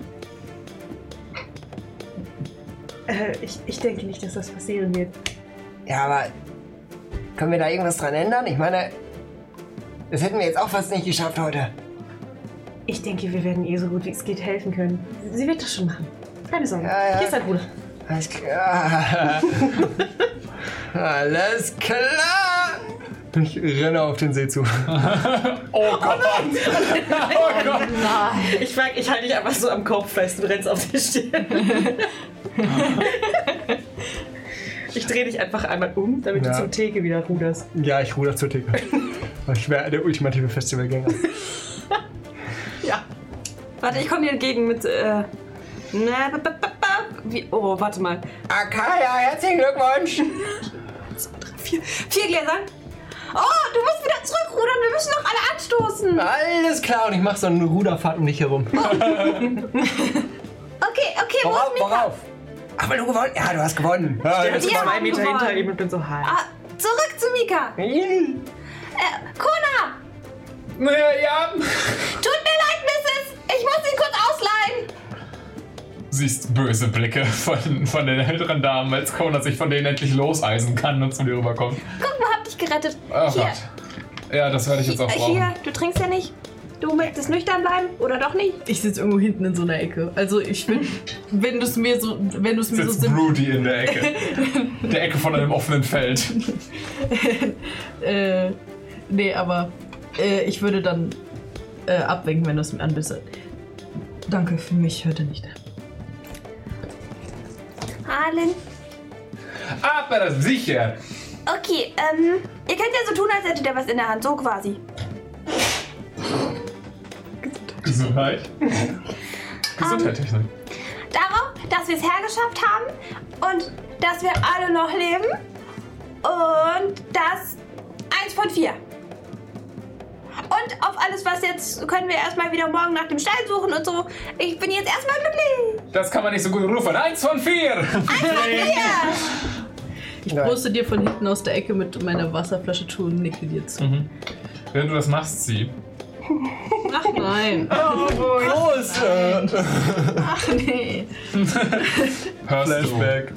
Äh, ich, ich denke nicht, dass das passieren wird. Ja, aber können wir da irgendwas dran ändern? Ich meine, das hätten wir jetzt auch fast nicht geschafft heute. Ich denke, wir werden ihr so gut wie es geht helfen können. Sie wird das schon machen. Keine Sorge. Ja, ja. Hier ist dein Bruder. Alles klar. [laughs] Alles klar. Ich renne auf den See zu. [laughs] Oh Gott! Oh Gott! Ich, frag, ich halte dich einfach so am Kopf fest. Du rennst auf die Stirn. [laughs] [laughs] ich drehe dich einfach einmal um, damit Ja. du zum Theke wieder ruderst. Ja, ich ruder zur Theke. [laughs] Ich wäre der ultimative Festivalgänger. [laughs] Ja. Warte, ich komme dir entgegen mit. Äh, na, ba, ba, ba. Wie, oh, warte mal. Akaya, herzlichen Glückwunsch. Vier, vier Gläsern. Oh, du musst wieder zurückrudern. Wir müssen noch alle anstoßen. Alles klar, und ich mache so eine Ruderfahrt um dich herum. Okay, okay, wo Worauf? ist Mika? Worauf? Ach, weil du gewonnen Ja, du hast gewonnen. Ja, Ich bin so Wir zwei haben Meter gewonnen. hinter ihm und bin so high. Ah, zurück zu Mika. Äh, Kona, Naja, ja. tut mir leid, Mrs. Ich muss ihn kurz ausleihen. Siehst böse Blicke von, von den älteren Damen, als Kona sich von denen endlich loseisen kann und zu dir rüberkommt. Guck mal, hab dich gerettet. Oh hier, Gott. Ja, das werde ich jetzt auch brauchen. hier, du trinkst ja nicht. Du möchtest nüchtern bleiben oder doch nicht? Ich sitze irgendwo hinten in so einer Ecke. Also ich bin, wenn du es mir so, wenn du es mir so Sitzt sim Broody in der Ecke. [laughs] der Ecke von einem offenen Feld. [laughs] äh, nee, aber äh, ich würde dann äh, abwinken, wenn du es mir anbissest. Danke, für mich hört er nicht. Harlan. Aber sicher. Okay, ähm, ihr könnt ja so tun, als hättet ihr was in der Hand, so quasi. Gesundheit. Gesundheit, Technik. Darauf, dass wir es hergeschafft haben und dass wir alle noch leben. Und das eins von vier. Und auf alles, was jetzt, können wir erstmal wieder morgen nach dem Stall suchen und so. Ich bin jetzt erstmal glücklich. Das kann man nicht so gut rufen. Eins von vier. Ja. Ich Nein. bruste dir von hinten aus der Ecke mit meiner Wasserflasche zu und nicke dir zu. Wenn du das machst, sie. Ach nein. Los! Äh, Ach nee. Hörst Flashback.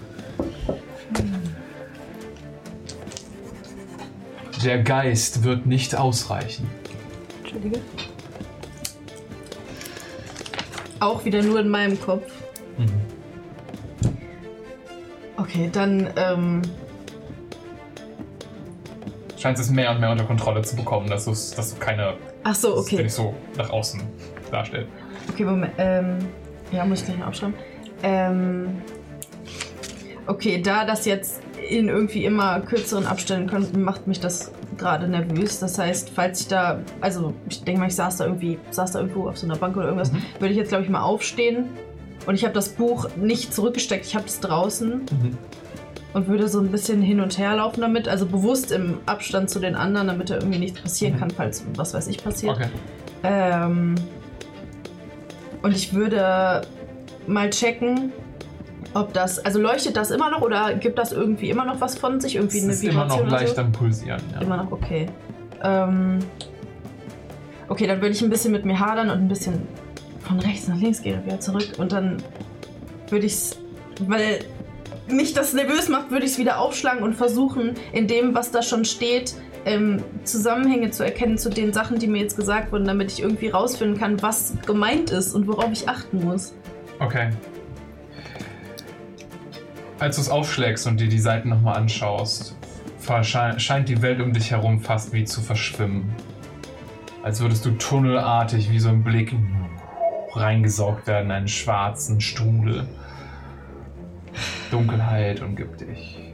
Der Geist wird nicht ausreichen. Entschuldige. Auch wieder nur in meinem Kopf. Okay, dann, ähm, Scheint es mehr und mehr unter Kontrolle zu bekommen, dass, dass du keine. ach so, dass okay. nicht so nach außen darstellt. Okay, Moment, ähm, ja, muss ich gleich mal aufschreiben. Ähm, okay, da das jetzt in irgendwie immer kürzeren Abständen kommt, macht mich das gerade nervös. Das heißt, falls ich da, also ich denke mal, ich saß da irgendwie, saß da irgendwo auf so einer Bank oder irgendwas, würde ich jetzt glaube ich mal aufstehen und ich habe das Buch nicht zurückgesteckt, ich habe es draußen und würde so ein bisschen hin und her laufen damit, also bewusst im Abstand zu den anderen, damit da irgendwie nichts passieren kann, falls was weiß ich passiert. Okay. Ähm, und ich würde mal checken, ob das, also leuchtet das immer noch oder gibt das irgendwie immer noch was von sich? Irgendwie Es eine ist immer noch Vibration leicht so? am Pulsieren. Ja. Immer noch, okay. Ähm, okay, dann würde ich ein bisschen mit mir hadern und ein bisschen von rechts nach links gehen und wieder zurück. Und dann würde ich es, weil mich das nervös macht, würde ich es wieder aufschlagen und versuchen, in dem, was da schon steht, ähm, Zusammenhänge zu erkennen zu den Sachen, die mir jetzt gesagt wurden, damit ich irgendwie rausfinden kann, was gemeint ist und worauf ich achten muss. Okay. Als du es aufschlägst und dir die Seiten nochmal anschaust, scheint die Welt um dich herum fast wie zu verschwimmen. Als würdest du tunnelartig wie so ein Blick reingesaugt werden in einen schwarzen Strudel. Dunkelheit umgibt dich.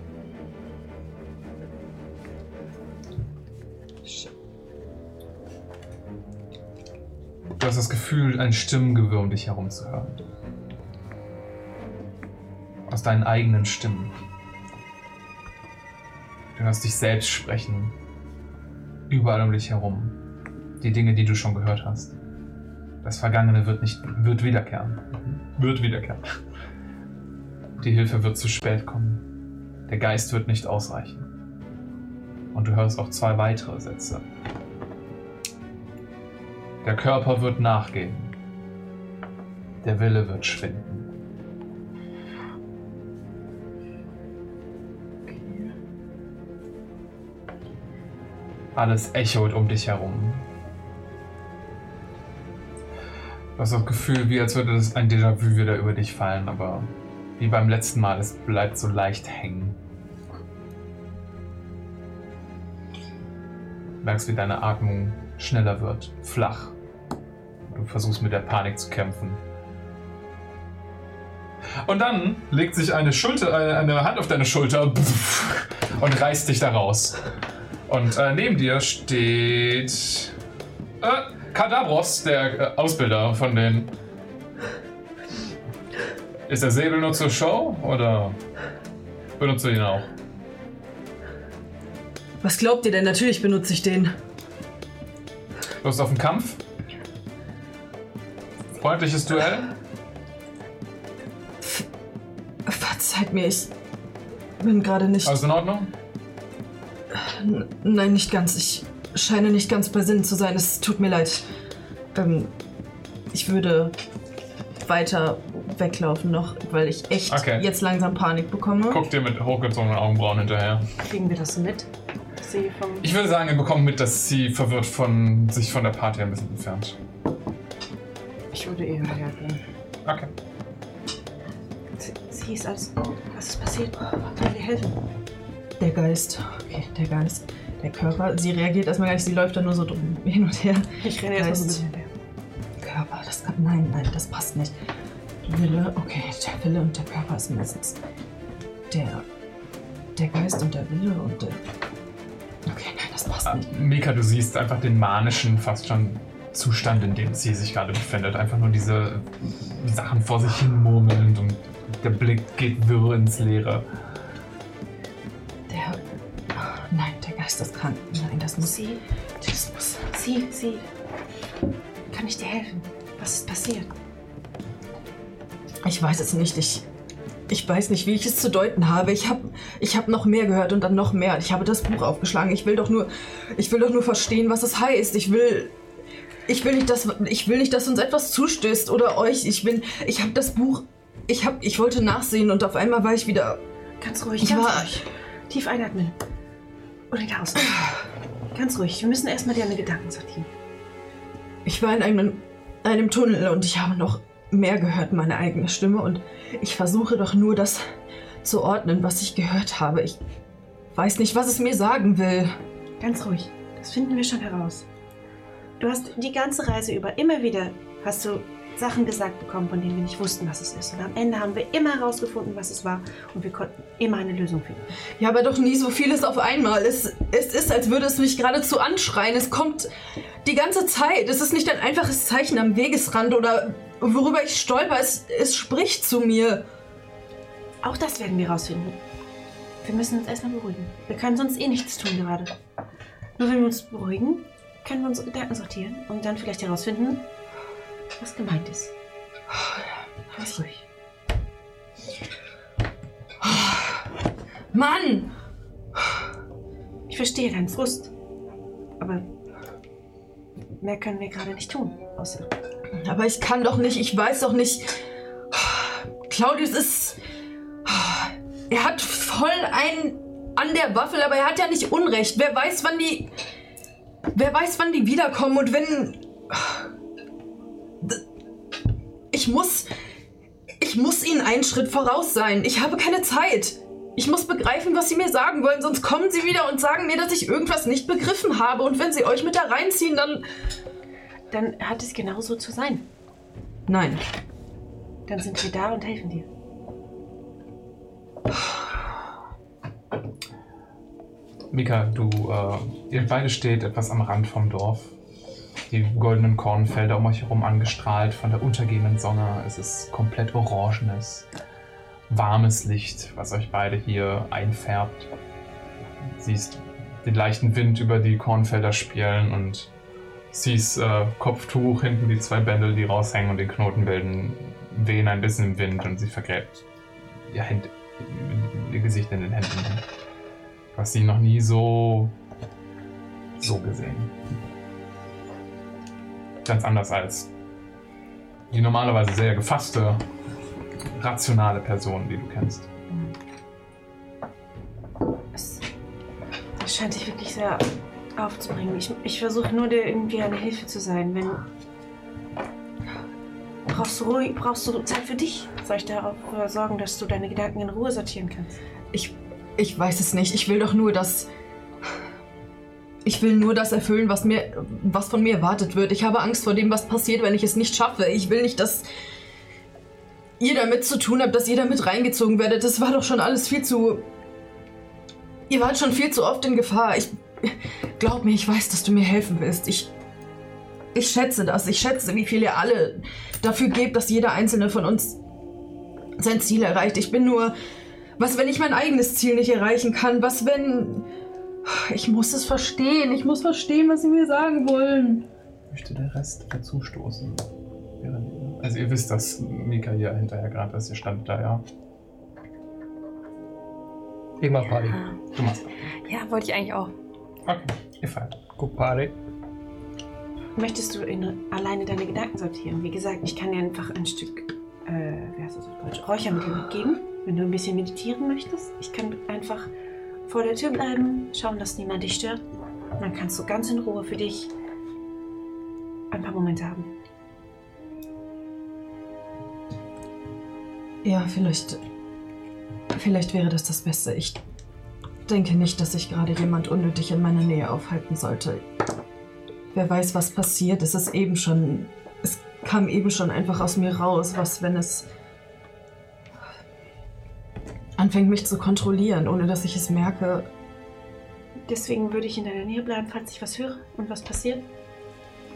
Du hast das Gefühl, ein Stimmengewirr um dich herum zu hören. Aus deinen eigenen Stimmen. Du hörst dich selbst sprechen. Überall um dich herum. Die Dinge, die du schon gehört hast. Das Vergangene wird nicht, wird wiederkehren. Wird wiederkehren. Die Hilfe wird zu spät kommen. Der Geist wird nicht ausreichen. Und du hörst auch zwei weitere Sätze. Der Körper wird nachgeben. Der Wille wird schwinden. Alles echot um dich herum. Du hast das Gefühl, wie als würde das ein Déjà-vu wieder über dich fallen, aber wie beim letzten Mal, es bleibt so leicht hängen. Du merkst, wie deine Atmung schneller wird, flach. Du versuchst mit der Panik zu kämpfen. Und dann legt sich eine Schulter, äh, eine Hand auf deine Schulter [laughs] und reißt dich da raus. Und äh, neben dir steht äh, Kadabros, der äh, Ausbilder von den. Ist der Säbel nur zur Show oder benutzt du ihn auch? Was glaubt ihr denn? Natürlich benutze ich den. Lust auf den Kampf? Freundliches Duell? Verzeiht mir, ich bin gerade nicht. Alles in Ordnung? N- Nein, nicht ganz. Ich scheine nicht ganz bei Sinnen zu sein. Es tut mir leid. Ähm, ich würde weiter weglaufen noch, weil ich echt Okay. jetzt langsam Panik bekomme. Guck dir mit hochgezogenen Augenbrauen hinterher. Kriegen wir das so mit? Dass sie vom. Ich würde sagen, ihr bekommt mit, dass sie verwirrt von sich von der Party ein bisschen entfernt. Ich würde eher hergehen. Okay. Sie, sie ist alles gut. Was ist passiert? Kann wir helfen? Der Geist. Okay, der Geist. Der Körper. Sie reagiert erstmal gar nicht, sie läuft da nur so drum hin und her. Ich renne erstmal so ein bisschen hinterher. Körper, das kann. Nein, nein, das passt nicht. Wille, okay, der Wille und der Körper ist mindestens. Der. Der Geist und der Wille und der. Okay, nein, das passt nicht. Mika, du siehst einfach den manischen, fast schon Zustand, in dem sie sich gerade befindet. Einfach nur diese Sachen vor sich hin murmelnd und der Blick geht wirr ins Leere. Der. Ah, Nein, der Geist, das kann. Nein, das muss. Sie, Das muss. sie, sie. Kann ich dir helfen? Was ist passiert? Ich weiß es nicht. Ich. Ich weiß nicht, wie ich es zu deuten habe. Ich habe ich hab noch mehr gehört und dann noch mehr. Ich habe das Buch aufgeschlagen. Ich will doch nur. Ich will doch nur verstehen, was es heißt. Ich will. Ich will nicht, dass. Ich will nicht, dass uns etwas zustößt oder euch. Ich bin. Ich habe das Buch. Ich habe. Ich wollte nachsehen und auf einmal war ich wieder. Ganz ruhig, Ich ganz war- ruhig. Tief einatmen. Und wieder aus. Ganz ruhig. Wir müssen erstmal deine Gedanken sortieren. Ich war in einem, einem Tunnel und ich habe noch mehr gehört, meine eigene Stimme. Und ich versuche doch nur das zu ordnen, was ich gehört habe. Ich weiß nicht, was es mir sagen will. Ganz ruhig. Das finden wir schon heraus. Du hast die ganze Reise über immer wieder hast du Sachen gesagt bekommen, von denen wir nicht wussten, was es ist. Und am Ende haben wir immer herausgefunden, was es war. Und wir konnten immer eine Lösung finden. Ja, aber doch nie so vieles auf einmal. Es, es ist, als würde es mich geradezu anschreien. Es kommt die ganze Zeit. Es ist nicht ein einfaches Zeichen am Wegesrand oder worüber ich stolper. Es, es spricht zu mir. Auch das werden wir herausfinden. Wir müssen uns erstmal beruhigen. Wir können sonst eh nichts tun gerade. Nur wenn wir uns beruhigen, können wir unsere Gedanken sortieren und dann vielleicht herausfinden, was gemeint ist. Ganz ruhig. Mann! Ich verstehe deinen Frust. Aber mehr können wir gerade nicht tun. Außer Aber ich kann doch nicht, ich weiß doch nicht. Claudius ist. Er hat voll einen an der Waffel, aber er hat ja nicht Unrecht. Wer weiß, wann die. Wer weiß, wann die wiederkommen und wenn. Ich muss. Ich muss ihnen einen Schritt voraus sein. Ich habe keine Zeit. Ich muss begreifen, was sie mir sagen wollen, sonst kommen sie wieder und sagen mir, dass ich irgendwas nicht begriffen habe. Und wenn sie euch mit da reinziehen, dann. dann hat es genauso zu sein. Nein. Dann sind wir da und helfen dir. Mika, du, äh, ihr beide steht etwas am Rand vom Dorf. Die goldenen Kornfelder um euch herum angestrahlt von der untergehenden Sonne. Es ist komplett orangenes, warmes Licht, was euch beide hier einfärbt. Siehst den leichten Wind über die Kornfelder spielen und siehst äh, Kopftuch, hinten die zwei Bändel, die raushängen und den Knoten bilden, wehen ein bisschen im Wind und sie vergräbt ihr, Händ, ihr Gesicht in den Händen. Hast sie noch nie so so gesehen. Ganz anders als die normalerweise sehr gefasste, rationale Person, die du kennst. Es, scheint dich wirklich sehr aufzubringen. Ich, ich versuche nur dir irgendwie eine Hilfe zu sein. Wenn. Brauchst du, ruhig, brauchst du Zeit für dich? Soll ich dafür sorgen, dass du deine Gedanken in Ruhe sortieren kannst? Ich, ich weiß es nicht. Ich will doch nur das. Ich will nur das erfüllen, was mir, was von mir erwartet wird. Ich habe Angst vor dem, was passiert, wenn ich es nicht schaffe. Ich will nicht, dass ihr damit zu tun habt, dass ihr damit reingezogen werdet. Das war doch schon alles viel zu. Ihr wart schon viel zu oft in Gefahr. Ich glaub mir, ich weiß, dass du mir helfen willst. Ich ich schätze das. Ich schätze, wie viel ihr alle dafür gebt, dass jeder einzelne von uns sein Ziel erreicht. Ich bin nur was, wenn ich mein eigenes Ziel nicht erreichen kann? Was, wenn. Ich muss es verstehen. Ich muss verstehen, was sie mir sagen wollen. Möchte der Rest dazu stoßen? Also ihr wisst, dass Mika hier hinterher gerade ist. Ihr standet da, ja. Ich mach Party. Du machst. Ja, wollte ich eigentlich auch. Okay, ihr feiert. Guck Party. Möchtest du in, alleine deine Gedanken sortieren? Wie gesagt, ich kann dir einfach ein Stück, äh, wie heißt das auf Deutsch, Räuchermittel mitgeben, wenn du ein bisschen meditieren möchtest. Ich kann einfach vor der Tür bleiben, schauen, dass niemand dich stört. Und dann kannst du ganz in Ruhe für dich ein paar Momente haben. Ja, vielleicht. Vielleicht wäre das das Beste. Ich denke nicht, dass ich gerade jemand unnötig in meiner Nähe aufhalten sollte. Wer weiß, was passiert. Es ist eben schon. Es kam eben schon einfach aus mir raus. Was, wenn es anfängt, mich zu kontrollieren, ohne dass ich es merke. Deswegen würde ich in deiner Nähe bleiben, falls ich was höre und was passiert.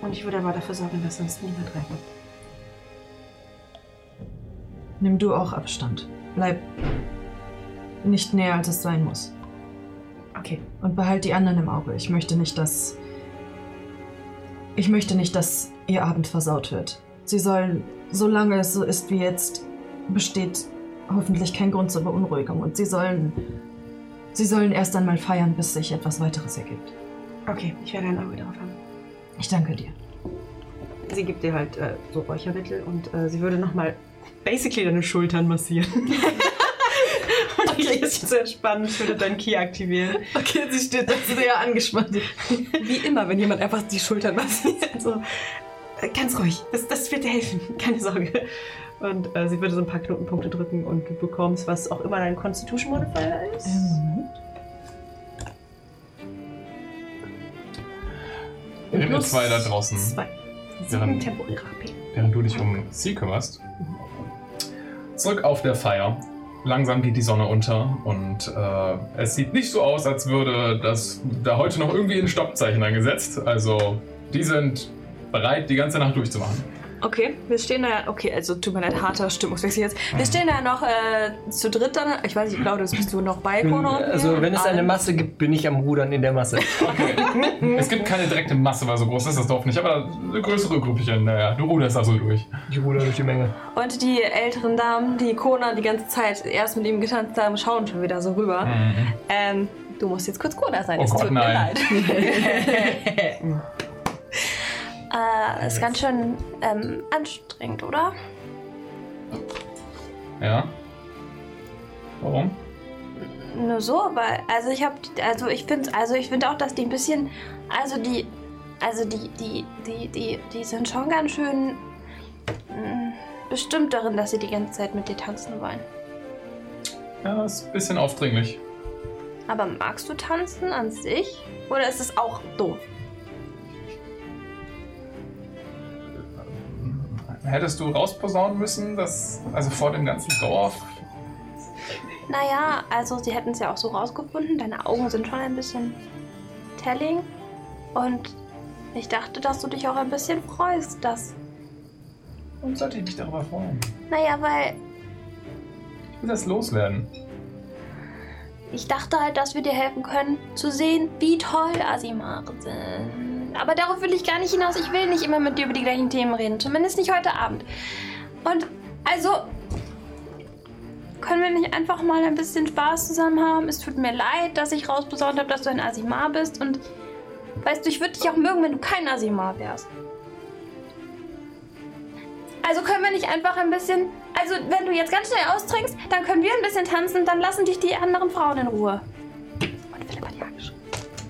Und ich würde aber dafür sorgen, dass sonst niemand reinkommt. Nimm du auch Abstand. Bleib nicht näher, als es sein muss. Okay. Und behalt die anderen im Auge. Ich möchte nicht, dass. Ich möchte nicht, dass ihr Abend versaut wird. Sie sollen, solange es so ist wie jetzt, besteht hoffentlich kein Grund zur Beunruhigung. Und sie sollen. Sie sollen erst einmal feiern, bis sich etwas weiteres ergibt. Okay, ich werde ein Auge darauf haben. Ich danke dir. Sie gibt dir halt äh, so Räuchermittel und äh, sie würde nochmal basically deine Schultern massieren. [laughs] und okay. dich zu entspannen. Ich würde deinen Key aktivieren. Okay, sie steht da sehr angespannt. Wie immer, wenn jemand einfach die Schultern massiert. So, äh, ganz ruhig. Das, das wird dir helfen. Keine Sorge. Und äh, sie würde so ein paar Knotenpunkte drücken und du bekommst, was auch immer dein Constitution Modifier ist. Ähm, Während ihr zwei da draußen, Zwei. Während- Sieben temporäre HP. während du dich um sie kümmerst, zurück auf der Feier. Langsam geht die Sonne unter und äh, es sieht nicht so aus, als würde das da heute noch irgendwie ein Stoppzeichen angesetzt. Also die sind bereit, die ganze Nacht durchzumachen. Okay, wir stehen da ja. Okay, also tut mir leid, harter Stimmungswechsel jetzt. Wir stehen da ja noch äh, zu dritt dann. Ich weiß nicht, Claudius, bist du noch bei und also mir? wenn es eine? Masse gibt, bin ich am Rudern in der Masse. Es gibt keine direkte Masse, weil so groß ist das Dorf nicht, aber eine größere Gruppchen, naja, du ruderst da so durch. Ich ruder durch die Menge. Und die älteren Damen, die Kona die ganze Zeit erst mit ihm getanzt haben, schauen schon wieder so rüber. Ähm, du musst jetzt kurz Kona sein. Oh es Gott, tut mir nein. leid. [laughs] [laughs] [laughs] äh, ist ganz schön ähm, anstrengend, oder? Ja? Warum? Nur so, weil, also ich habe, also ich finde, also ich finde auch, dass die ein bisschen, also die, also die, die, die, die, die sind schon ganz schön mh, bestimmt darin, dass sie die ganze Zeit mit dir tanzen wollen. Ja, ist ein bisschen aufdringlich. Aber magst du tanzen an sich? Oder ist es auch doof? Hättest du rausposaunen müssen, dass, also vor dem ganzen Dorf? Naja, also sie hätten es ja auch so rausgefunden. Deine Augen sind schon ein bisschen telling. Und ich dachte, dass du dich auch ein bisschen freust, dass. Warum sollte ich mich darüber freuen? Naja, weil Ich will das loswerden. ich dachte halt, dass wir dir helfen können, zu sehen, wie toll Asimare sind. Aber darauf will ich gar nicht hinaus. Ich will nicht immer mit dir über die gleichen Themen reden. Zumindest nicht heute Abend. Und also. Können wir nicht einfach mal ein bisschen Spaß zusammen haben? Es tut mir leid, dass ich rausposaunt habe, dass du ein Asimar bist. Und weißt du, ich würde dich auch mögen, wenn du kein Asimar wärst. Also können wir nicht einfach ein bisschen. Also, wenn du jetzt ganz schnell austrinkst, dann können wir ein bisschen tanzen, dann lassen dich die anderen Frauen in Ruhe. Und Philipp hat ja geschrieben.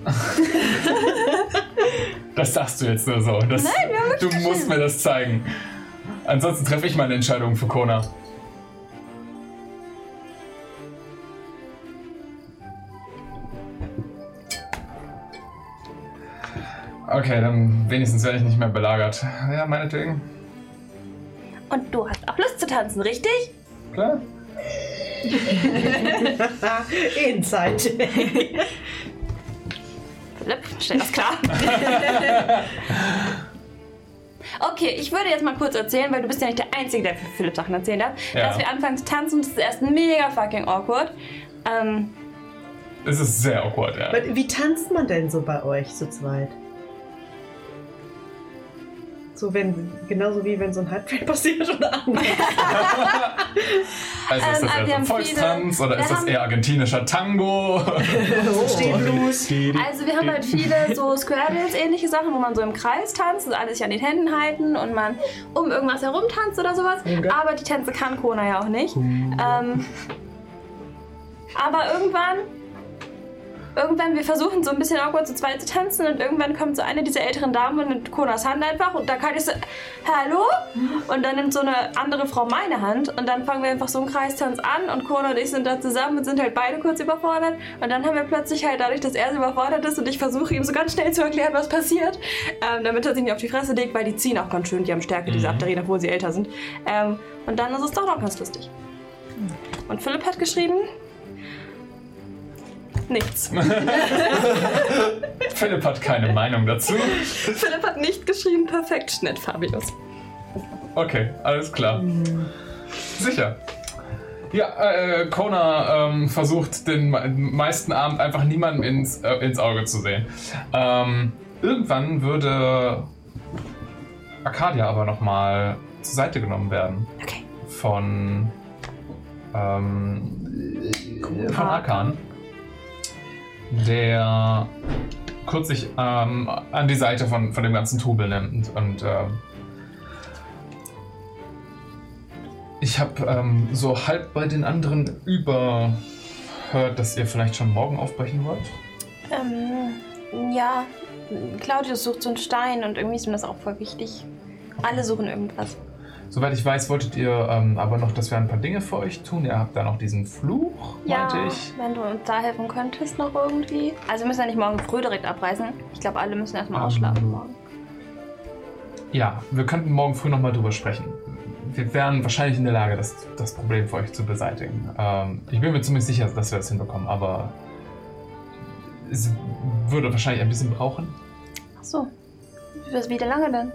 [laughs] Das sagst du jetzt nur so. Das, Nein, wir haben du musst mir das zeigen. Ansonsten treffe ich meine Entscheidung für Kona. Okay, dann wenigstens werde ich nicht mehr belagert. Ja, meinetwegen. Und du hast auch Lust zu tanzen, richtig? Klar. [laughs] Inside. [laughs] Stell das klar. [laughs] Okay, ich würde jetzt mal kurz erzählen, weil du bist ja nicht der Einzige, der für Philipp Sachen erzählen darf, Ja. dass wir anfangen zu tanzen. Das ist erst mega fucking awkward. Ähm, Es ist sehr awkward, ja. Wie tanzt man denn so bei euch zu zweit? So wenn, genauso wie wenn so ein Halbtrain [laughs] passiert oder anders. Also ist Ähm, das wir eher so Volkstanz viele- oder ist das eher argentinischer Tango? [laughs] Steht Blues. also wir haben halt viele so Square Dance ähnliche Sachen, wo man so im Kreis tanzt und alle sich an den Händen halten und man um irgendwas herum tanzt oder sowas. Okay. Aber die Tänze kann Kona ja auch nicht. Ähm, aber irgendwann, irgendwann, wir versuchen so ein bisschen awkward zu zweit zu tanzen und irgendwann kommt so eine dieser älteren Damen und nimmt Konas Hand einfach und da kann ich so, hallo? Und dann nimmt so eine andere Frau meine Hand und dann fangen wir einfach so einen Kreistanz an und Kona und ich sind da zusammen und sind halt beide kurz überfordert und dann haben wir plötzlich halt dadurch, dass er so überfordert ist und ich versuche ihm so ganz schnell zu erklären, was passiert, ähm, damit er sich nicht auf die Fresse legt, weil die ziehen auch ganz schön, die haben Stärke, diese Abderien, obwohl sie älter sind. Ähm, und dann ist es doch noch ganz lustig. Und Philipp hat geschrieben, [laughs] nichts. [laughs] Philipp hat keine Meinung dazu. Philipp hat nicht geschrieben, perfekt, Schnitt, Fabius. Okay, alles klar. Sicher. Ja, äh, Kona ähm, versucht den me- meisten Abend einfach niemandem ins, äh, ins Auge zu sehen. Ähm, irgendwann würde Arcadia aber nochmal zur Seite genommen werden Okay. von, ähm, von Arkan, der kurz sich ähm, an die Seite von, von dem ganzen Trubel nimmt und ähm, ich habe ähm, so halb bei den anderen überhört, dass ihr vielleicht schon morgen aufbrechen wollt. Ähm, ja, Claudius sucht so einen Stein und irgendwie ist mir das auch voll wichtig. Alle suchen irgendwas. Soweit ich weiß, wolltet ihr ähm, aber noch, dass wir ein paar Dinge für euch tun. Ihr habt da noch diesen Fluch, Ja, meinte ich. wenn du uns da helfen könntest noch irgendwie. Also wir müssen ja nicht morgen früh direkt abreisen. Ich glaube, alle müssen erstmal Ähm, ausschlafen morgen. Ja, wir könnten morgen früh nochmal drüber sprechen. Wir wären wahrscheinlich in der Lage, das, das Problem für euch zu beseitigen. Ähm, ich bin mir ziemlich sicher, dass wir das hinbekommen, aber es würde wahrscheinlich ein bisschen brauchen. Ach so. Wie wie lange denn?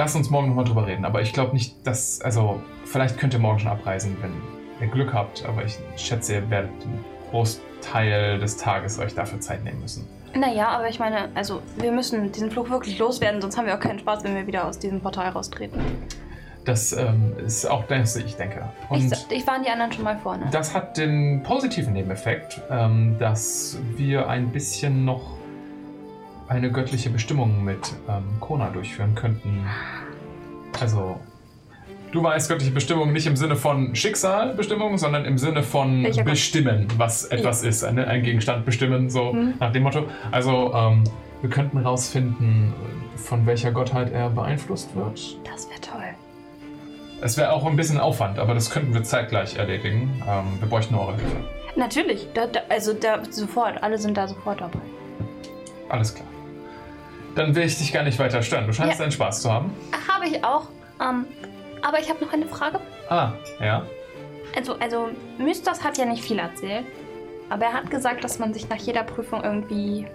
Lasst uns morgen nochmal drüber reden, aber ich glaube nicht, dass. Also, vielleicht könnt ihr morgen schon abreisen, wenn ihr Glück habt, aber ich schätze, ihr werdet einen Großteil des Tages euch dafür Zeit nehmen müssen. Naja, aber ich meine, also wir müssen diesen Flug wirklich loswerden, sonst haben wir auch keinen Spaß, wenn wir wieder aus diesem Portal raustreten. Das ähm, ist auch das, ich denke. Und Ich, ich waren die anderen schon mal vorne. das hat den positiven Nebeneffekt, ähm, dass wir ein bisschen noch eine göttliche Bestimmung mit ähm, Kona durchführen könnten. Also, du weißt göttliche Bestimmung nicht im Sinne von Schicksalbestimmung, sondern im Sinne von Welcher bestimmen, was etwas ist, eine, ein Gegenstand bestimmen, so Mhm. nach dem Motto. Also, ähm, wir könnten herausfinden, von welcher Gottheit er beeinflusst wird. Das wäre toll. Es wäre auch ein bisschen Aufwand, aber das könnten wir zeitgleich erledigen. Ähm, wir bräuchten nur eure Hilfe. Natürlich, da, da, also da sofort, alle sind da sofort dabei. Alles klar. Dann will ich dich gar nicht weiter stören. Du scheinst Ja. deinen Spaß zu haben. Habe ich auch. Ähm, aber ich habe noch eine Frage. Ah, ja. Also, also, Mystos hat ja nicht viel erzählt. Aber er hat gesagt, dass man sich nach jeder Prüfung irgendwie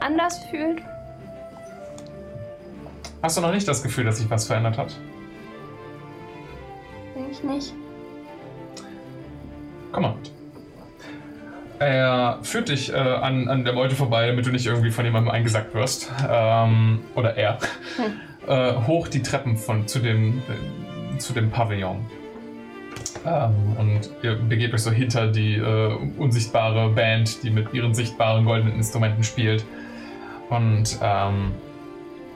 anders fühlt. Hast du noch nicht das Gefühl, dass sich was verändert hat? Denke ich nicht. Komm mal mit. Er führt dich äh, an, an der Meute vorbei, damit du nicht irgendwie von jemandem eingesackt wirst. Ähm, oder er. Äh, hoch die Treppen von, zu, dem, äh, zu dem Pavillon. Ähm, und ihr begebt euch so hinter die äh, unsichtbare Band, die mit ihren sichtbaren goldenen Instrumenten spielt. Und ähm,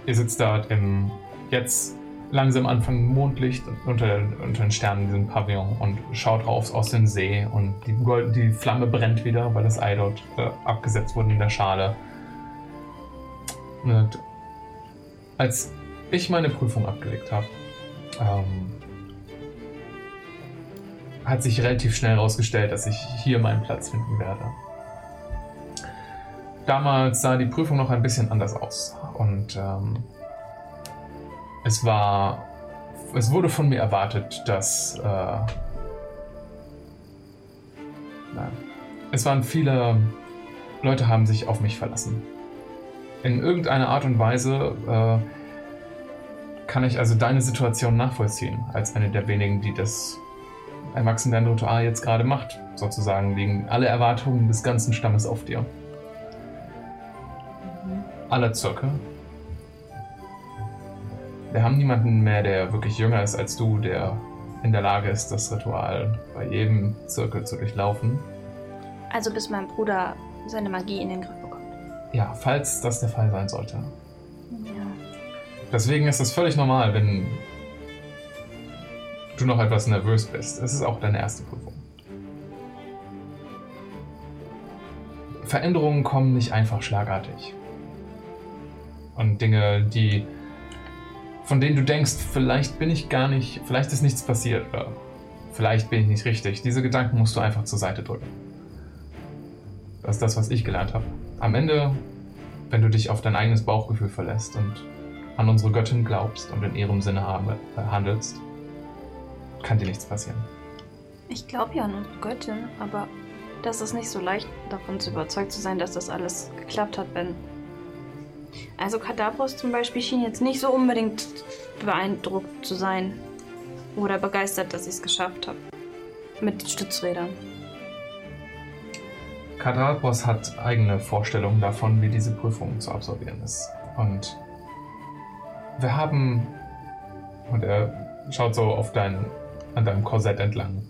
ihr sitzt dort im jetzt langsam anfangen Mondlicht unter, unter den Sternen in diesem Pavillon und schaut raus aus dem See und die, Gold, die Flamme brennt wieder, weil das Ei dort äh, abgesetzt wurde in der Schale. Und als ich meine Prüfung abgelegt habe, ähm, hat sich relativ schnell herausgestellt, dass ich hier meinen Platz finden werde. Damals sah die Prüfung noch ein bisschen anders aus und ähm, es war. Es wurde von mir erwartet, dass. Äh, nein. Es waren viele Leute haben sich auf mich verlassen. In irgendeiner Art und Weise äh, kann ich also deine Situation nachvollziehen, als eine der wenigen, die das Erwachsenen-Ritual jetzt gerade macht. Sozusagen liegen alle Erwartungen des ganzen Stammes auf dir. Aller Zirkel. Wir haben niemanden mehr, der wirklich jünger ist als du, der in der Lage ist, das Ritual bei jedem Zirkel zu durchlaufen. Also bis mein Bruder seine Magie in den Griff bekommt. Ja, falls das der Fall sein sollte. Ja. Deswegen ist es völlig normal, wenn du noch etwas nervös bist. Es ist auch deine erste Prüfung. Veränderungen kommen nicht einfach schlagartig. Und Dinge, die von denen du denkst, vielleicht bin ich gar nicht, vielleicht ist nichts passiert oder vielleicht bin ich nicht richtig. Diese Gedanken musst du einfach zur Seite drücken. Das ist das, was ich gelernt habe. Am Ende, wenn du dich auf dein eigenes Bauchgefühl verlässt und an unsere Göttin glaubst und in ihrem Sinne handelst, kann dir nichts passieren. Ich glaube ja an unsere Göttin, aber das ist nicht so leicht, davon zu überzeugt zu sein, dass das alles geklappt hat, wenn. Also Kadabros zum Beispiel schien jetzt nicht so unbedingt beeindruckt zu sein. Oder begeistert, dass ich es geschafft habe. Mit den Stützrädern. Kadralpos hat eigene Vorstellungen davon, wie diese Prüfung zu absolvieren ist. Und wir haben. Und er schaut so auf dein, an deinem Korsett entlang.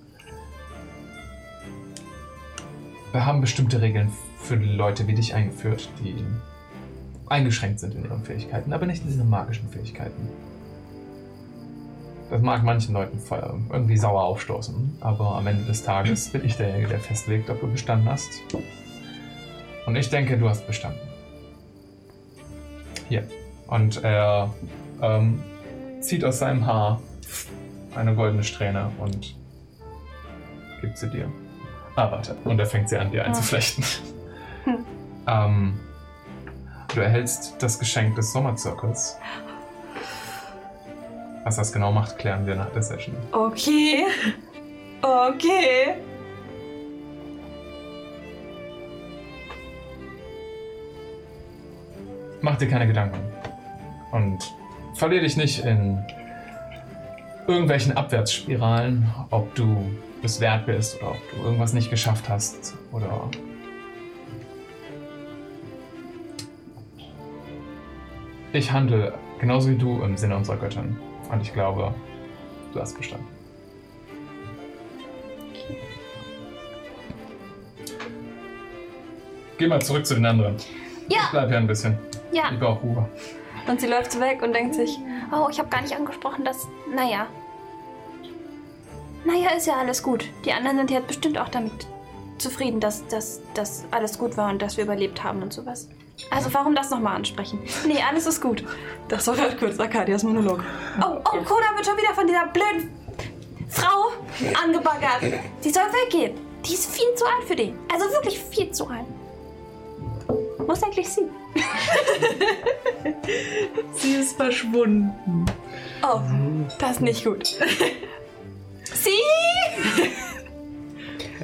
Wir haben bestimmte Regeln für Leute wie dich eingeführt, die eingeschränkt sind in ihren Fähigkeiten, aber nicht in ihren magischen Fähigkeiten. Das mag manchen Leuten irgendwie sauer aufstoßen, aber am Ende des Tages bin ich derjenige, der festlegt, ob du bestanden hast. Und ich denke, du hast bestanden. Hier. Und er ähm, zieht aus seinem Haar eine goldene Strähne und gibt sie dir. Ah, warte. Und er fängt sie an, dir einzuflechten. ähm, du erhältst das Geschenk des Sommerzirkels. Was das genau macht, klären wir nach der Session. Okay. Okay. Mach dir keine Gedanken. Und verlier dich nicht in irgendwelchen Abwärtsspiralen, ob du es wert bist oder ob du irgendwas nicht geschafft hast oder. Ich handle genauso wie du im Sinne unserer Göttin. Und ich glaube, du hast bestanden. Geh mal zurück zu den anderen. Ich Ja, bleib hier ein bisschen. ja. Ich brauche Ruhe. Und sie läuft weg und denkt sich, Oh, ich habe gar nicht angesprochen, dass. Naja. Naja, ist ja alles gut. Die anderen sind jetzt bestimmt auch damit zufrieden, dass dass dass alles gut war und dass wir überlebt haben und sowas. Also warum das nochmal ansprechen? Nee, alles ist gut. das war halt kurz Arkadias Monolog. Oh, oh, Koda wird schon wieder von dieser blöden Frau angebaggert. Die soll weggehen. Die ist viel zu alt für den. Also wirklich viel zu alt. Ist eigentlich sie? [laughs] Sie ist verschwunden. Oh, das ist nicht gut. [laughs] sie?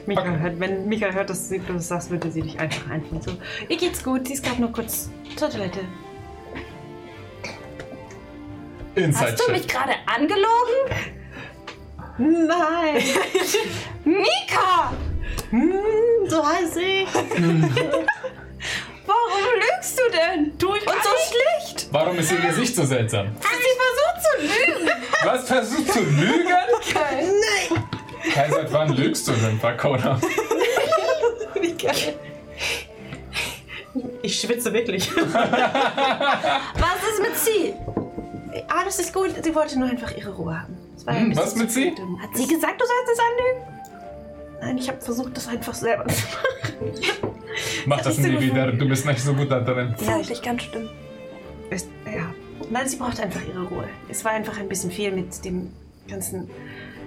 Mika hört, wenn Mika hört, dass du das sagst, würde sie dich einfach einfangen. So, ihr geht's gut, sie ist gerade nur kurz zur Toilette. Inside Hast du mich gerade angelogen? Nein! [laughs] Mika! Hm, so heiß ich. Warum lügst du denn? Tu ich Und so schlicht! Warum ist ihr Gesicht so seltsam? Sie versucht zu lügen! Was versuchst du lügen? Nein! Kai, seit wann lügst du denn, Bakona? Wie geil. Ich schwitze wirklich. [laughs] Was ist mit sie? Alles ist gut, sie wollte nur einfach ihre Ruhe haben. Hm, was mit sie? und- Hat sie gesagt, du sollst es anlügen? Nein, ich habe versucht, das einfach selber zu machen. Mach das nie wieder, du bist nicht so gut da drin. Das ist wirklich ganz schlimm. Ist, ja. Nein, sie braucht einfach ihre Ruhe. Es war einfach ein bisschen viel mit dem ganzen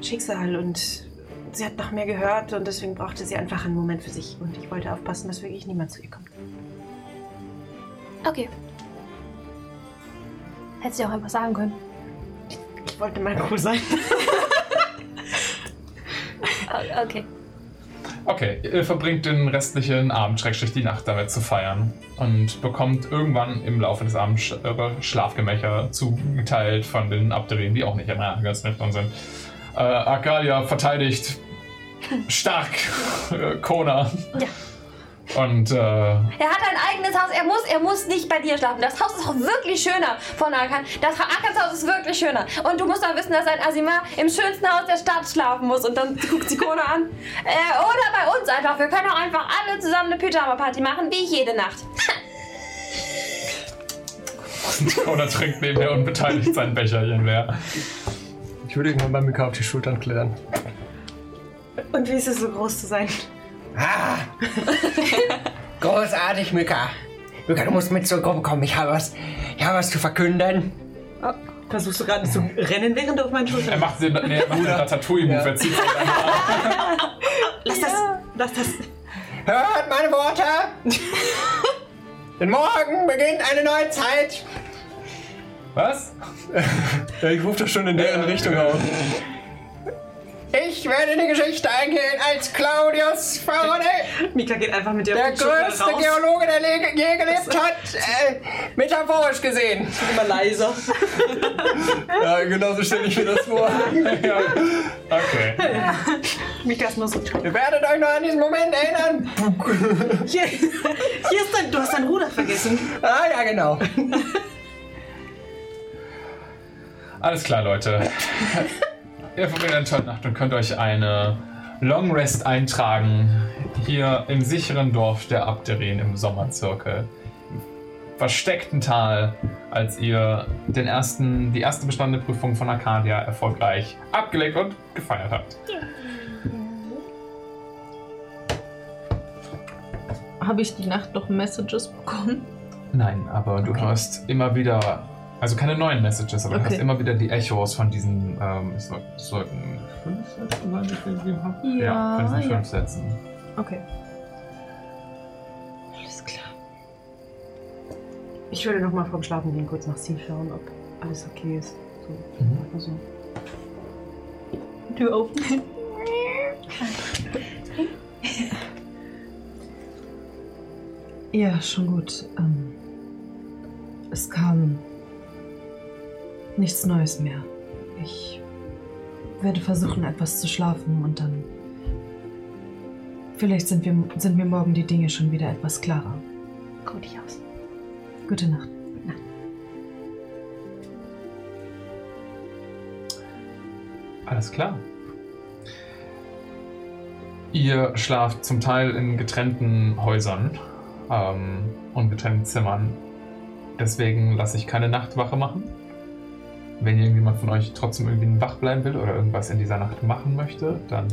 Schicksal und sie hat noch mehr gehört und deswegen brauchte sie einfach einen Moment für sich. Und ich wollte aufpassen, dass wirklich niemand zu ihr kommt. Okay. Hättest du auch einfach sagen können. Ich wollte mal cool sein. [laughs] [laughs] Okay. Okay, ihr verbringt den restlichen Abend, schrägstrich die Nacht damit zu feiern und bekommt irgendwann im Laufe des Abends eure Schlafgemächer zugeteilt von den Abderien, die auch nicht in der ganz nüchtern sind. Äh, Arcadia verteidigt stark [laughs] äh, Kona. Ja. Und äh, Er hat ein eigenes Haus. Er muss, er muss nicht bei dir schlafen. Das Haus ist auch wirklich schöner von Arkan. Das Arkans Haus ist wirklich schöner. Und du musst auch wissen, dass ein Asimar im schönsten Haus der Stadt schlafen muss. Und dann guckt sie Kona an. Äh, oder bei uns einfach. Wir können auch einfach alle zusammen eine Pyjama-Party machen, wie jede Nacht. [laughs] Kona trinkt nebenher und beteiligt sein Becherchen leer. Ich würde irgendwann bei Mika auf die Schultern klettern. Und wie ist es so groß zu sein? Ah. [laughs] Großartig, Mika. Mika, du musst mit zur Gruppe kommen. Ich habe was, ich habe was zu verkünden. Versuchst du gerade zu rennen, während du auf meinen Er Schultern macht den, nee, er macht den Ratatouille-Move, er zieht sich an. Lass das. Lass das. Hört meine Worte. [laughs] Denn morgen beginnt eine neue Zeit. Was? Ja, [laughs] ich rufe das schon in deren Richtung auf. Ich werde in die Geschichte eingehen als Claudius Faraday, Mika geht einfach mit dir der Schulter größte raus. Geologe, der je gelebt hat. Äh, metaphorisch gesehen. Immer leiser. [laughs] Ja, genau so stelle ich mir das vor. [laughs] ja. Okay. Mika ist nur so. Ihr werdet euch noch an diesen Moment erinnern. Hier, hier ist dein. Du hast dein Ruder vergessen. Ah, ja, genau. Alles klar, Leute. [laughs] Ihr verbringt eine tolle Nacht und könnt euch eine Long Rest eintragen. Hier im sicheren Dorf der Abderien im Sommerzirkel. Im versteckten Tal, als ihr den ersten, die erste bestandene Prüfung von Arcadia erfolgreich abgelegt und gefeiert habt. Habe ich die Nacht noch Messages bekommen? Nein, aber du hörst immer wieder, also keine neuen Messages, aber du Okay. hörst immer wieder die Echos von diesen, ähm, es soll- es sollten fünf Sätze sein, die ich gegeben habe? Ja, von diesen ja. fünf Sätzen. Okay. Alles klar. Ich würde noch mal vorm Schlafen gehen kurz nach Sie schauen, ob alles okay ist. So. Mhm. Also. Tür auf. ja, schon gut. Ähm, es kam nichts Neues mehr. Ich werde versuchen, etwas zu schlafen und dann. Vielleicht sind, wir, sind mir morgen die Dinge schon wieder etwas klarer. Ruh dich aus. Gute Nacht. Alles klar. Ihr schlaft zum Teil in getrennten Häusern ähm, und getrennten Zimmern. Deswegen lasse ich keine Nachtwache machen. Wenn irgendjemand von euch trotzdem irgendwie wach bleiben will oder irgendwas in dieser Nacht machen möchte, dann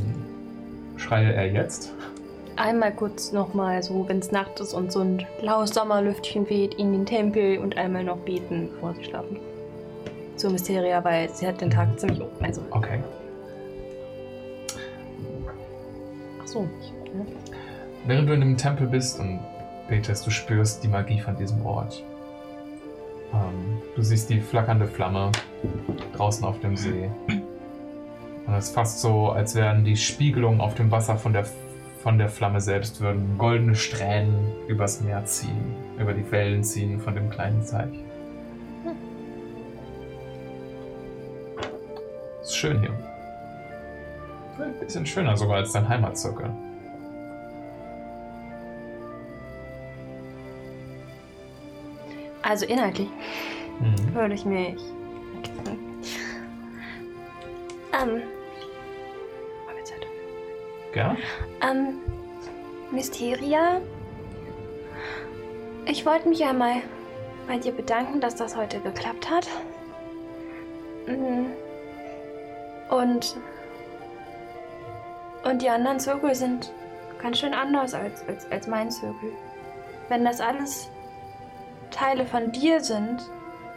schreie er jetzt. Einmal kurz nochmal so, wenn es Nacht ist und so ein laues Sommerlüftchen weht, in den Tempel und einmal noch beten, bevor sie schlafen. Zur Mysteria, weil sie hat den Tag ziemlich. Also, Okay. ach so. Während du in dem Tempel bist und betest, du spürst die Magie von diesem Ort. Ähm, du siehst die flackernde Flamme draußen auf dem See. Und es ist fast so, als wären die Spiegelungen auf dem Wasser von der, von der Flamme selbst, würden goldene Strähnen übers Meer ziehen, über die Wellen ziehen von dem kleinen Teich. Ist schön hier. Ein bisschen schöner sogar als dein Heimatzirkel. Also inhaltlich Mhm. würde ich mich. Ähm. Gern? Ähm. Mysteria. Ich wollte mich einmal bei dir bedanken, dass das heute geklappt hat. Mm. Und. Und die anderen Zirkel sind ganz schön anders als, als, als mein Zirkel. Wenn das alles Teile von dir sind,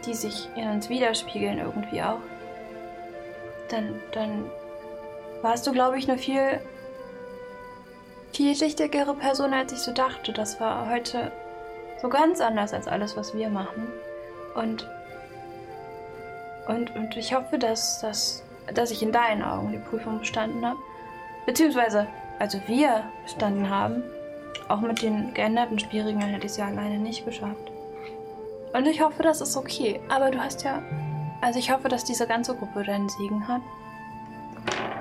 die sich in uns widerspiegeln irgendwie auch, dann, dann warst du, glaube ich, eine viel vielschichtigere Person, als ich so dachte. Das war heute so ganz anders als alles, was wir machen. Und, und, und ich hoffe, dass, dass, dass ich in deinen Augen die Prüfung bestanden habe. Beziehungsweise, also wir bestanden haben. Auch mit den geänderten Spielregeln hätte ich es ja alleine nicht geschafft. Und ich hoffe, das ist okay. Aber du hast ja. Also ich hoffe, dass diese ganze Gruppe deinen Segen hat.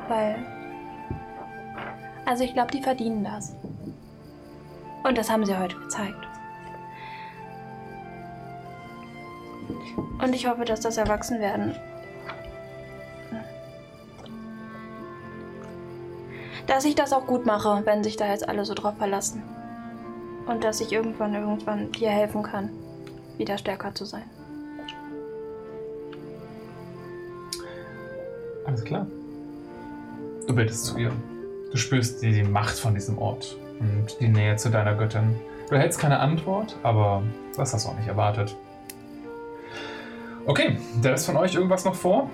Weil. Also ich glaube, die verdienen das. Und das haben sie heute gezeigt. Und ich hoffe, dass das Erwachsenwerden. Dass ich das auch gut mache, wenn sich da jetzt alle so drauf verlassen. Und dass ich irgendwann, irgendwann dir helfen kann, wieder stärker zu sein. Alles klar. Du betest zu ihr. Du spürst die, die Macht von diesem Ort und die Nähe zu deiner Göttin. Du erhältst keine Antwort, aber das hast du auch nicht erwartet. Okay, der Rest von euch irgendwas noch vor?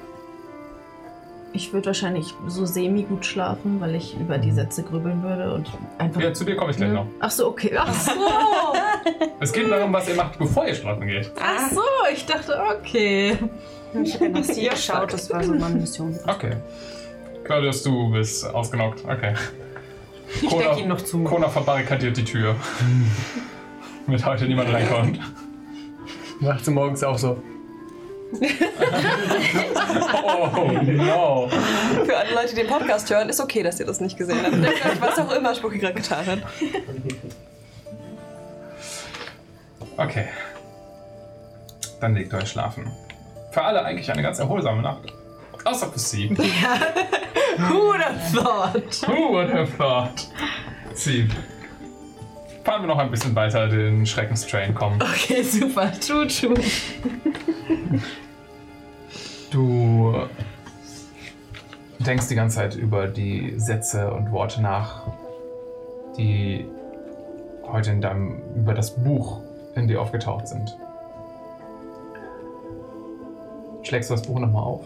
Ich würde wahrscheinlich so semi-gut schlafen, weil ich über die Sätze grübeln würde und einfach. Ja, zu dir komme ich gleich noch. Ach so, okay. Ach so. [laughs] Es geht darum, was ihr macht, bevor ihr schlafen geht. Ach so, ich dachte, okay. Ich habe nach [laughs] sie geschaut, das war so meine Mission. Okay. Claudius, du bist ausgenockt. Okay. Ich decke ihn noch zu. Kona verbarrikadiert die Tür. [laughs] Damit heute niemand reinkommt. Macht sie morgens auch so. Oh [laughs] no. Für alle Leute, die den Podcast hören, ist okay, dass ihr das nicht gesehen habt. Denkt euch, was auch immer Spucki gerade getan hat. Okay. Dann legt euch schlafen. Für alle eigentlich eine ganz erholsame Nacht. Außer für sie. [laughs] Who would have thought? Who would have thought? Sie. Fahren wir noch ein bisschen weiter den Schreckenstrain kommen. Okay, super. True, true. Du denkst die ganze Zeit über die Sätze und Worte nach, die heute in deinem, über das Buch in dir aufgetaucht sind. Schlägst du das Buch nochmal auf?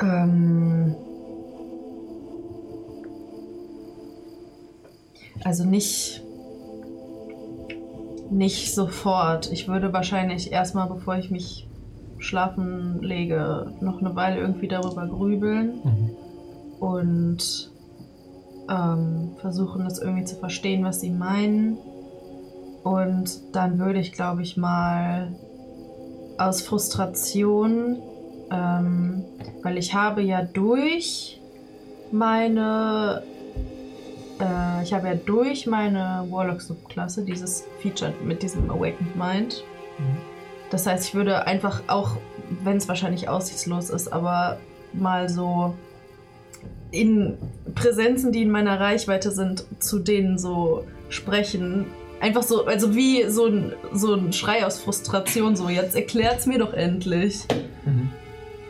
Ähm. Also nicht. Nicht sofort. Ich würde wahrscheinlich erstmal, bevor ich mich schlafen lege, noch eine Weile irgendwie darüber grübeln und ähm, versuchen, das irgendwie zu verstehen, was sie meinen. Und dann würde ich, glaube ich, mal aus Frustration, ähm, weil ich habe ja durch meine, äh, ich habe ja durch meine Warlock-Subklasse dieses Feature mit diesem Awakened Mind. Das heißt, ich würde einfach auch, wenn es wahrscheinlich aussichtslos ist, aber mal so in Präsenzen, die in meiner Reichweite sind, zu denen so sprechen. Einfach so, also wie so ein, so ein Schrei aus Frustration, so jetzt erklärt's mir doch endlich.